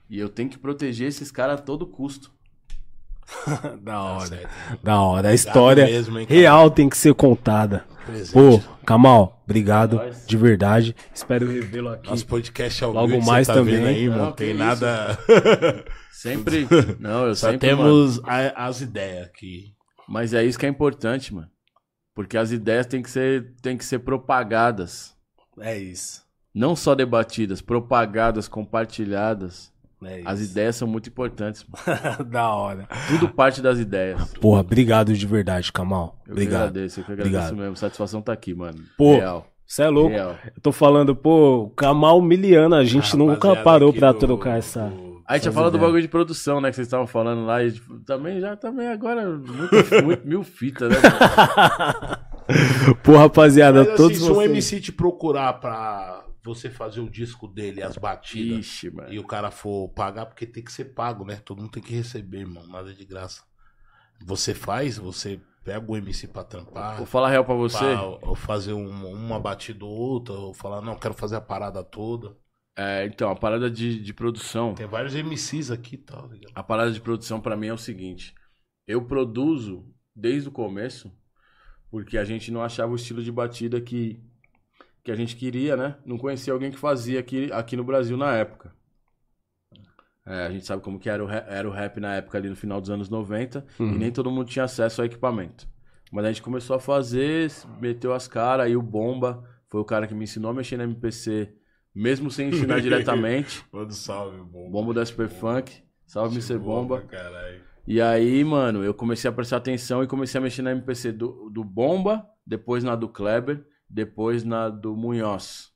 E eu tenho que proteger esses caras a todo custo. da Tá hora. certo. Da hora. A história mesmo, hein, real tem que ser contada. Presente. Pô, Kamal, obrigado. Nós. De verdade. Espero revê-lo aqui. Nosso podcast é o Logo mais tá também. aí, Não, mano. Tem nada. Sempre. Não, eu Só sempre. mano, temos a- as ideias aqui. Mas é isso que é importante, mano. Porque as ideias têm que ser, têm que ser propagadas. É isso. Não só debatidas, propagadas, compartilhadas. É isso. As ideias são muito importantes. mano. da hora. Tudo parte das ideias. Porra, obrigado de verdade, Kamal. Eu que obrigado. agradeço, eu que agradeço Obrigado. mesmo. Satisfação tá aqui, mano. Pô, Real. Você é louco. Real. Eu tô falando, pô, Kamal Miliano, a gente A nunca parou pra do- trocar essa. do- Aí tinha Essas falado do ideias. bagulho de produção, né? Que vocês estavam falando lá. E tipo, também já também agora muito, muito mil fitas, né? Pô, rapaziada, Mas assim, todos se um vocês... MC te procurar pra você fazer o disco dele, as batidas, Ixi, mano. e o cara for pagar, porque tem que ser pago, né? Todo mundo tem que receber, irmão. Nada de graça. Você faz, você pega o MC pra trampar. Vou falar real pra você. pra- ou fazer um- uma batida ou outra, ou falar, não, quero fazer a parada toda. É, então, a parada de, de produção. Tem vários MCs aqui e tal, ligado? A parada de produção pra mim é o seguinte: eu produzo desde o começo porque a gente não achava o estilo de batida que, que a gente queria, né? Não conhecia alguém que fazia aqui, aqui no Brasil na época. É, a gente sabe como que era o, ra- era o rap na época ali no final dos anos 90 Uhum. e nem todo mundo tinha acesso ao equipamento. Mas a gente começou a fazer, meteu as caras, aí o Bomba foi o cara que me ensinou a mexer na MPC, mesmo sem ensinar diretamente. Manda salve, bom. Bomba do Super Funk. Salve, Mr. Bomba. E aí, mano, eu comecei a prestar atenção e comecei a mexer na MPC do, do Bomba, depois na do Kleber, depois na do Munhoz.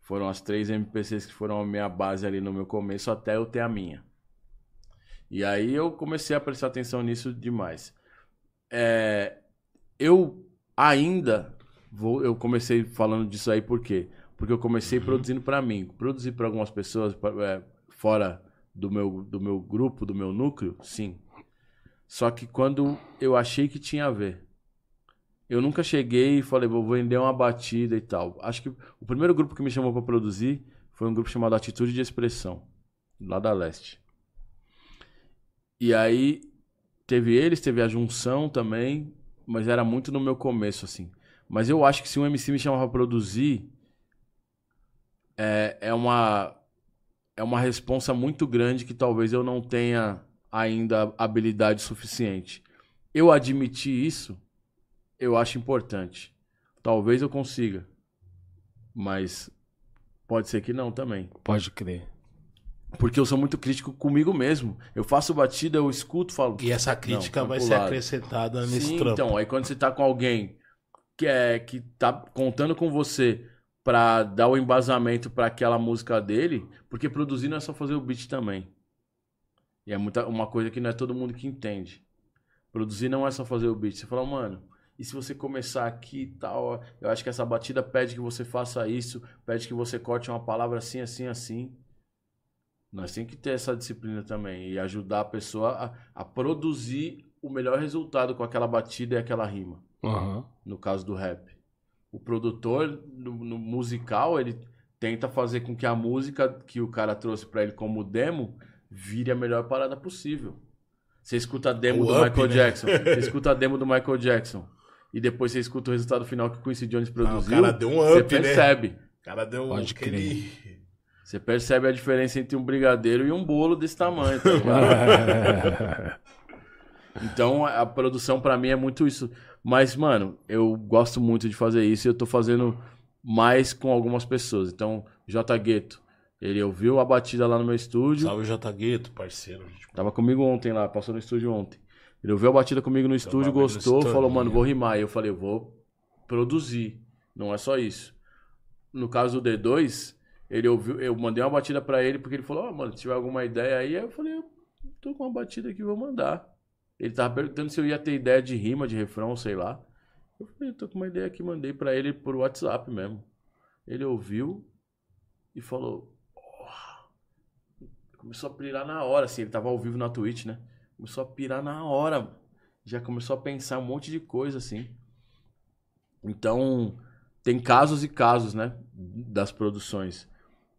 Foram as três MPCs que foram a minha base ali no meu começo até eu ter a minha. E aí eu comecei a prestar atenção nisso demais. É, eu ainda vou, eu comecei falando disso aí por quê? Porque eu comecei produzindo pra mim, produzir pra algumas pessoas pra- é, fora do meu, do meu grupo, do meu núcleo, sim. Só que quando eu achei que tinha a ver, eu nunca cheguei e falei, vou vender uma batida e tal. Acho que o primeiro grupo que me chamou pra produzir foi um grupo chamado Atitude de Expressão, lá da Leste. E aí teve eles, teve a junção também, mas era muito no meu começo, assim. Mas eu acho que se um MC me chamava pra produzir, é, é uma é uma responsa muito grande que talvez eu não tenha ainda habilidade suficiente. Eu admitir isso, eu acho importante. Talvez eu consiga, mas pode ser que não também. Pode crer. Porque eu sou muito crítico comigo mesmo. Eu faço batida, eu escuto, falo. E essa crítica vai ser acrescentada nesse Sim, trampo. então, aí quando você tá com alguém que é que tá contando com você pra dar o embasamento pra aquela música dele, porque produzir não é só fazer o beat também. E é muita, uma coisa que não é todo mundo que entende. Produzir não é só fazer o beat. Você fala, mano, e se você começar aqui e tal, eu acho que essa batida pede que você faça isso, pede que você corte uma palavra assim, assim, assim. Nós tem que ter essa disciplina também e ajudar a pessoa a, a produzir o melhor resultado com aquela batida e aquela rima, Aham. no caso do rap. O produtor, no, no musical, ele tenta fazer com que a música que o cara trouxe pra ele como demo vire a melhor parada possível. Você escuta a demo O do up, Michael né? Jackson, você escuta a demo do Michael Jackson e depois você escuta o resultado final que o Quincy Jones Ah, o produziu, cara deu um você up, né? percebe. O cara deu um Pode aquele... Você percebe a diferença entre um brigadeiro e um bolo desse tamanho, tá? Então a produção pra mim é muito isso. Mas, mano, eu gosto muito de fazer isso e eu tô fazendo mais com algumas pessoas. Então, J Gueto, ele ouviu a batida lá no meu estúdio. Salve J Gueto, parceiro. gente. Tava comigo ontem lá, passou no estúdio ontem. Ele ouviu a batida comigo no estúdio, bagulho gostou, estourinho. falou, mano, vou rimar. E eu falei, eu vou produzir. Não é só isso. No caso do D2, ele ouviu, eu mandei uma batida pra ele porque ele falou: Ó, mano, se tiver alguma ideia aí, eu falei: eu tô com uma batida aqui, vou mandar. Ele tava perguntando se eu ia ter ideia de rima, de refrão, sei lá. Eu falei: tô com uma ideia aqui, mandei pra ele por WhatsApp mesmo. Ele ouviu e falou: "Oh." Começou a pirar na hora, assim, ele tava ao vivo na Twitch, né? Começou a pirar na hora. Já começou a pensar um monte de coisa, assim. Então, tem casos e casos, né? Das produções.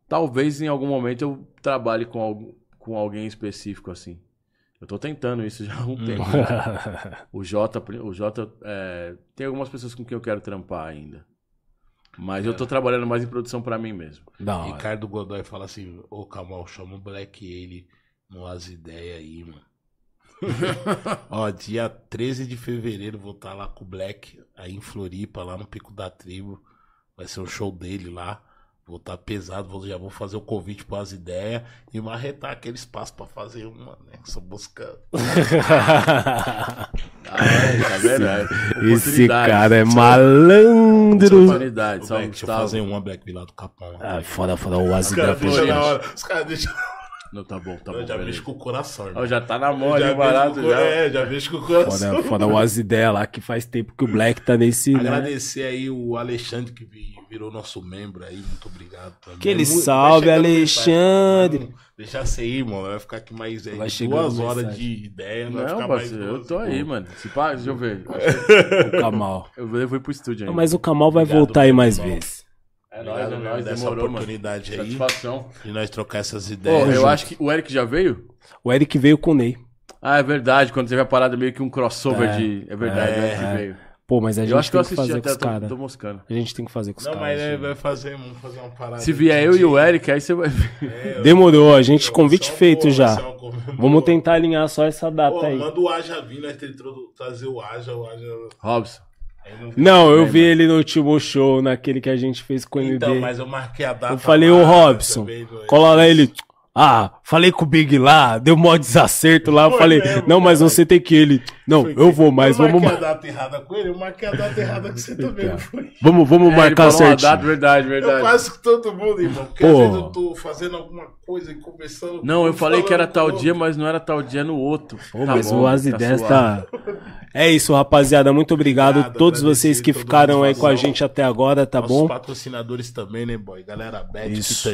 Talvez em algum momento eu trabalhe com, algum, com alguém específico, assim. Eu tô tentando isso já há um tempo. O Jota, o Jota é, tem algumas pessoas com quem eu quero trampar ainda. Mas eu tô trabalhando mais em produção pra mim mesmo. Hora. Ricardo Godoy fala assim, ô Kamal, chama o Black ele no As Ideias aí, mano. Ó, dia 13 de fevereiro vou estar lá com o Black, aí em Floripa, lá no Pico da Tribo. Vai ser o show dele lá. Vou estar pesado, vou, já vou fazer o convite para as ideias e marretar aquele espaço para fazer uma, né? Só buscando. Ah, tá vendo? É, Esse oportunidade. cara é malandro. Oportunidade, só Black, deixa eu fazer uma Black Vila do Capão. Ah, foda, foda. O As Ideias. Os caras deixam. Não, tá bom, tá bom. eu já beleza. mexo com o coração, irmão. Ó, já tá na ali, já barato com- já. É, já mexo com o coração. Foda, foda o lá, que faz tempo que o Black tá nesse. Né? Agradecer aí o Alexandre que vi- virou nosso membro aí, muito obrigado também. Aquele salve, Alexandre. mensagem, Deixa você ir, mano. Vai ficar aqui mais aí, duas horas mensagem. de ideia. Não, vai Não, ficar mais parceiro, eu tô aí, mano. Se pá, deixa eu ver. O Kamal. Eu fui pro estúdio Não, ainda. mas o Kamal vai Obrigado, voltar aí mais Kamal. vezes. É Obrigado nóis, é mesmo nóis, dessa demorou, mano. oportunidade aí. Satisfação. De nós trocar essas Pô, ideias. eu acho que o Eric já veio? O Eric veio com o Ney. Ah, é verdade. Quando teve a parada meio que um crossover É. de. É verdade, É. o Eric veio. Pô, mas a Eu gente acho que eu tem que assisti fazer com até, os tô, caras. tô moscando. A gente tem que fazer com os Não, caras. mas é, né? vai fazer, vamos fazer uma parada. Se vier eu e o. Eric, aí você vai ver. É, Demorou, a gente, vai convite feito boa, já. Vamos tentar alinhar só essa data Pô, aí. manda o Aja vir, nós temos que trazer o Aja, o Aja. Robson. Não- eu vi ele no último show, naquele que a gente fez com o MD. Então, mas eu marquei a data. Eu falei, ô Robson, cola lá ele. Ah, falei com o Big lá, deu mó desacerto lá. Eu Foi falei, mesmo, não, mas cara. você tem que ir. ele. Não, eu vou, mas eu vamos, marquei mar- a data errada com ele, eu marquei a data errada com você também, não foi? vamos, vamos É, marcar certinho. data, verdade, Eu verdade. faço com todo mundo, irmão. Porque Pô. às vezes eu tô fazendo alguma coisa e conversando. Não, eu falei que era tal com dia, outro. mas não era tal dia no outro. Pô, Tá mas bom, o As tá Ideias suave. tá. É isso, rapaziada. Muito obrigado. Obrigado, Todos vocês que todo ficaram aí com a gente até agora, tá Nossos bom? patrocinadores também, né, boy? Galera, Beth, Isso.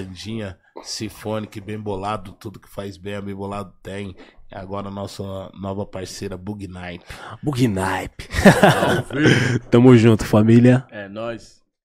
Sifonic, Bem Bolado, tudo que faz bem, a Bem Bolado tem. E agora nossa nova parceira, Bug Night. Bug Naipe. Tamo junto, família. É, nós.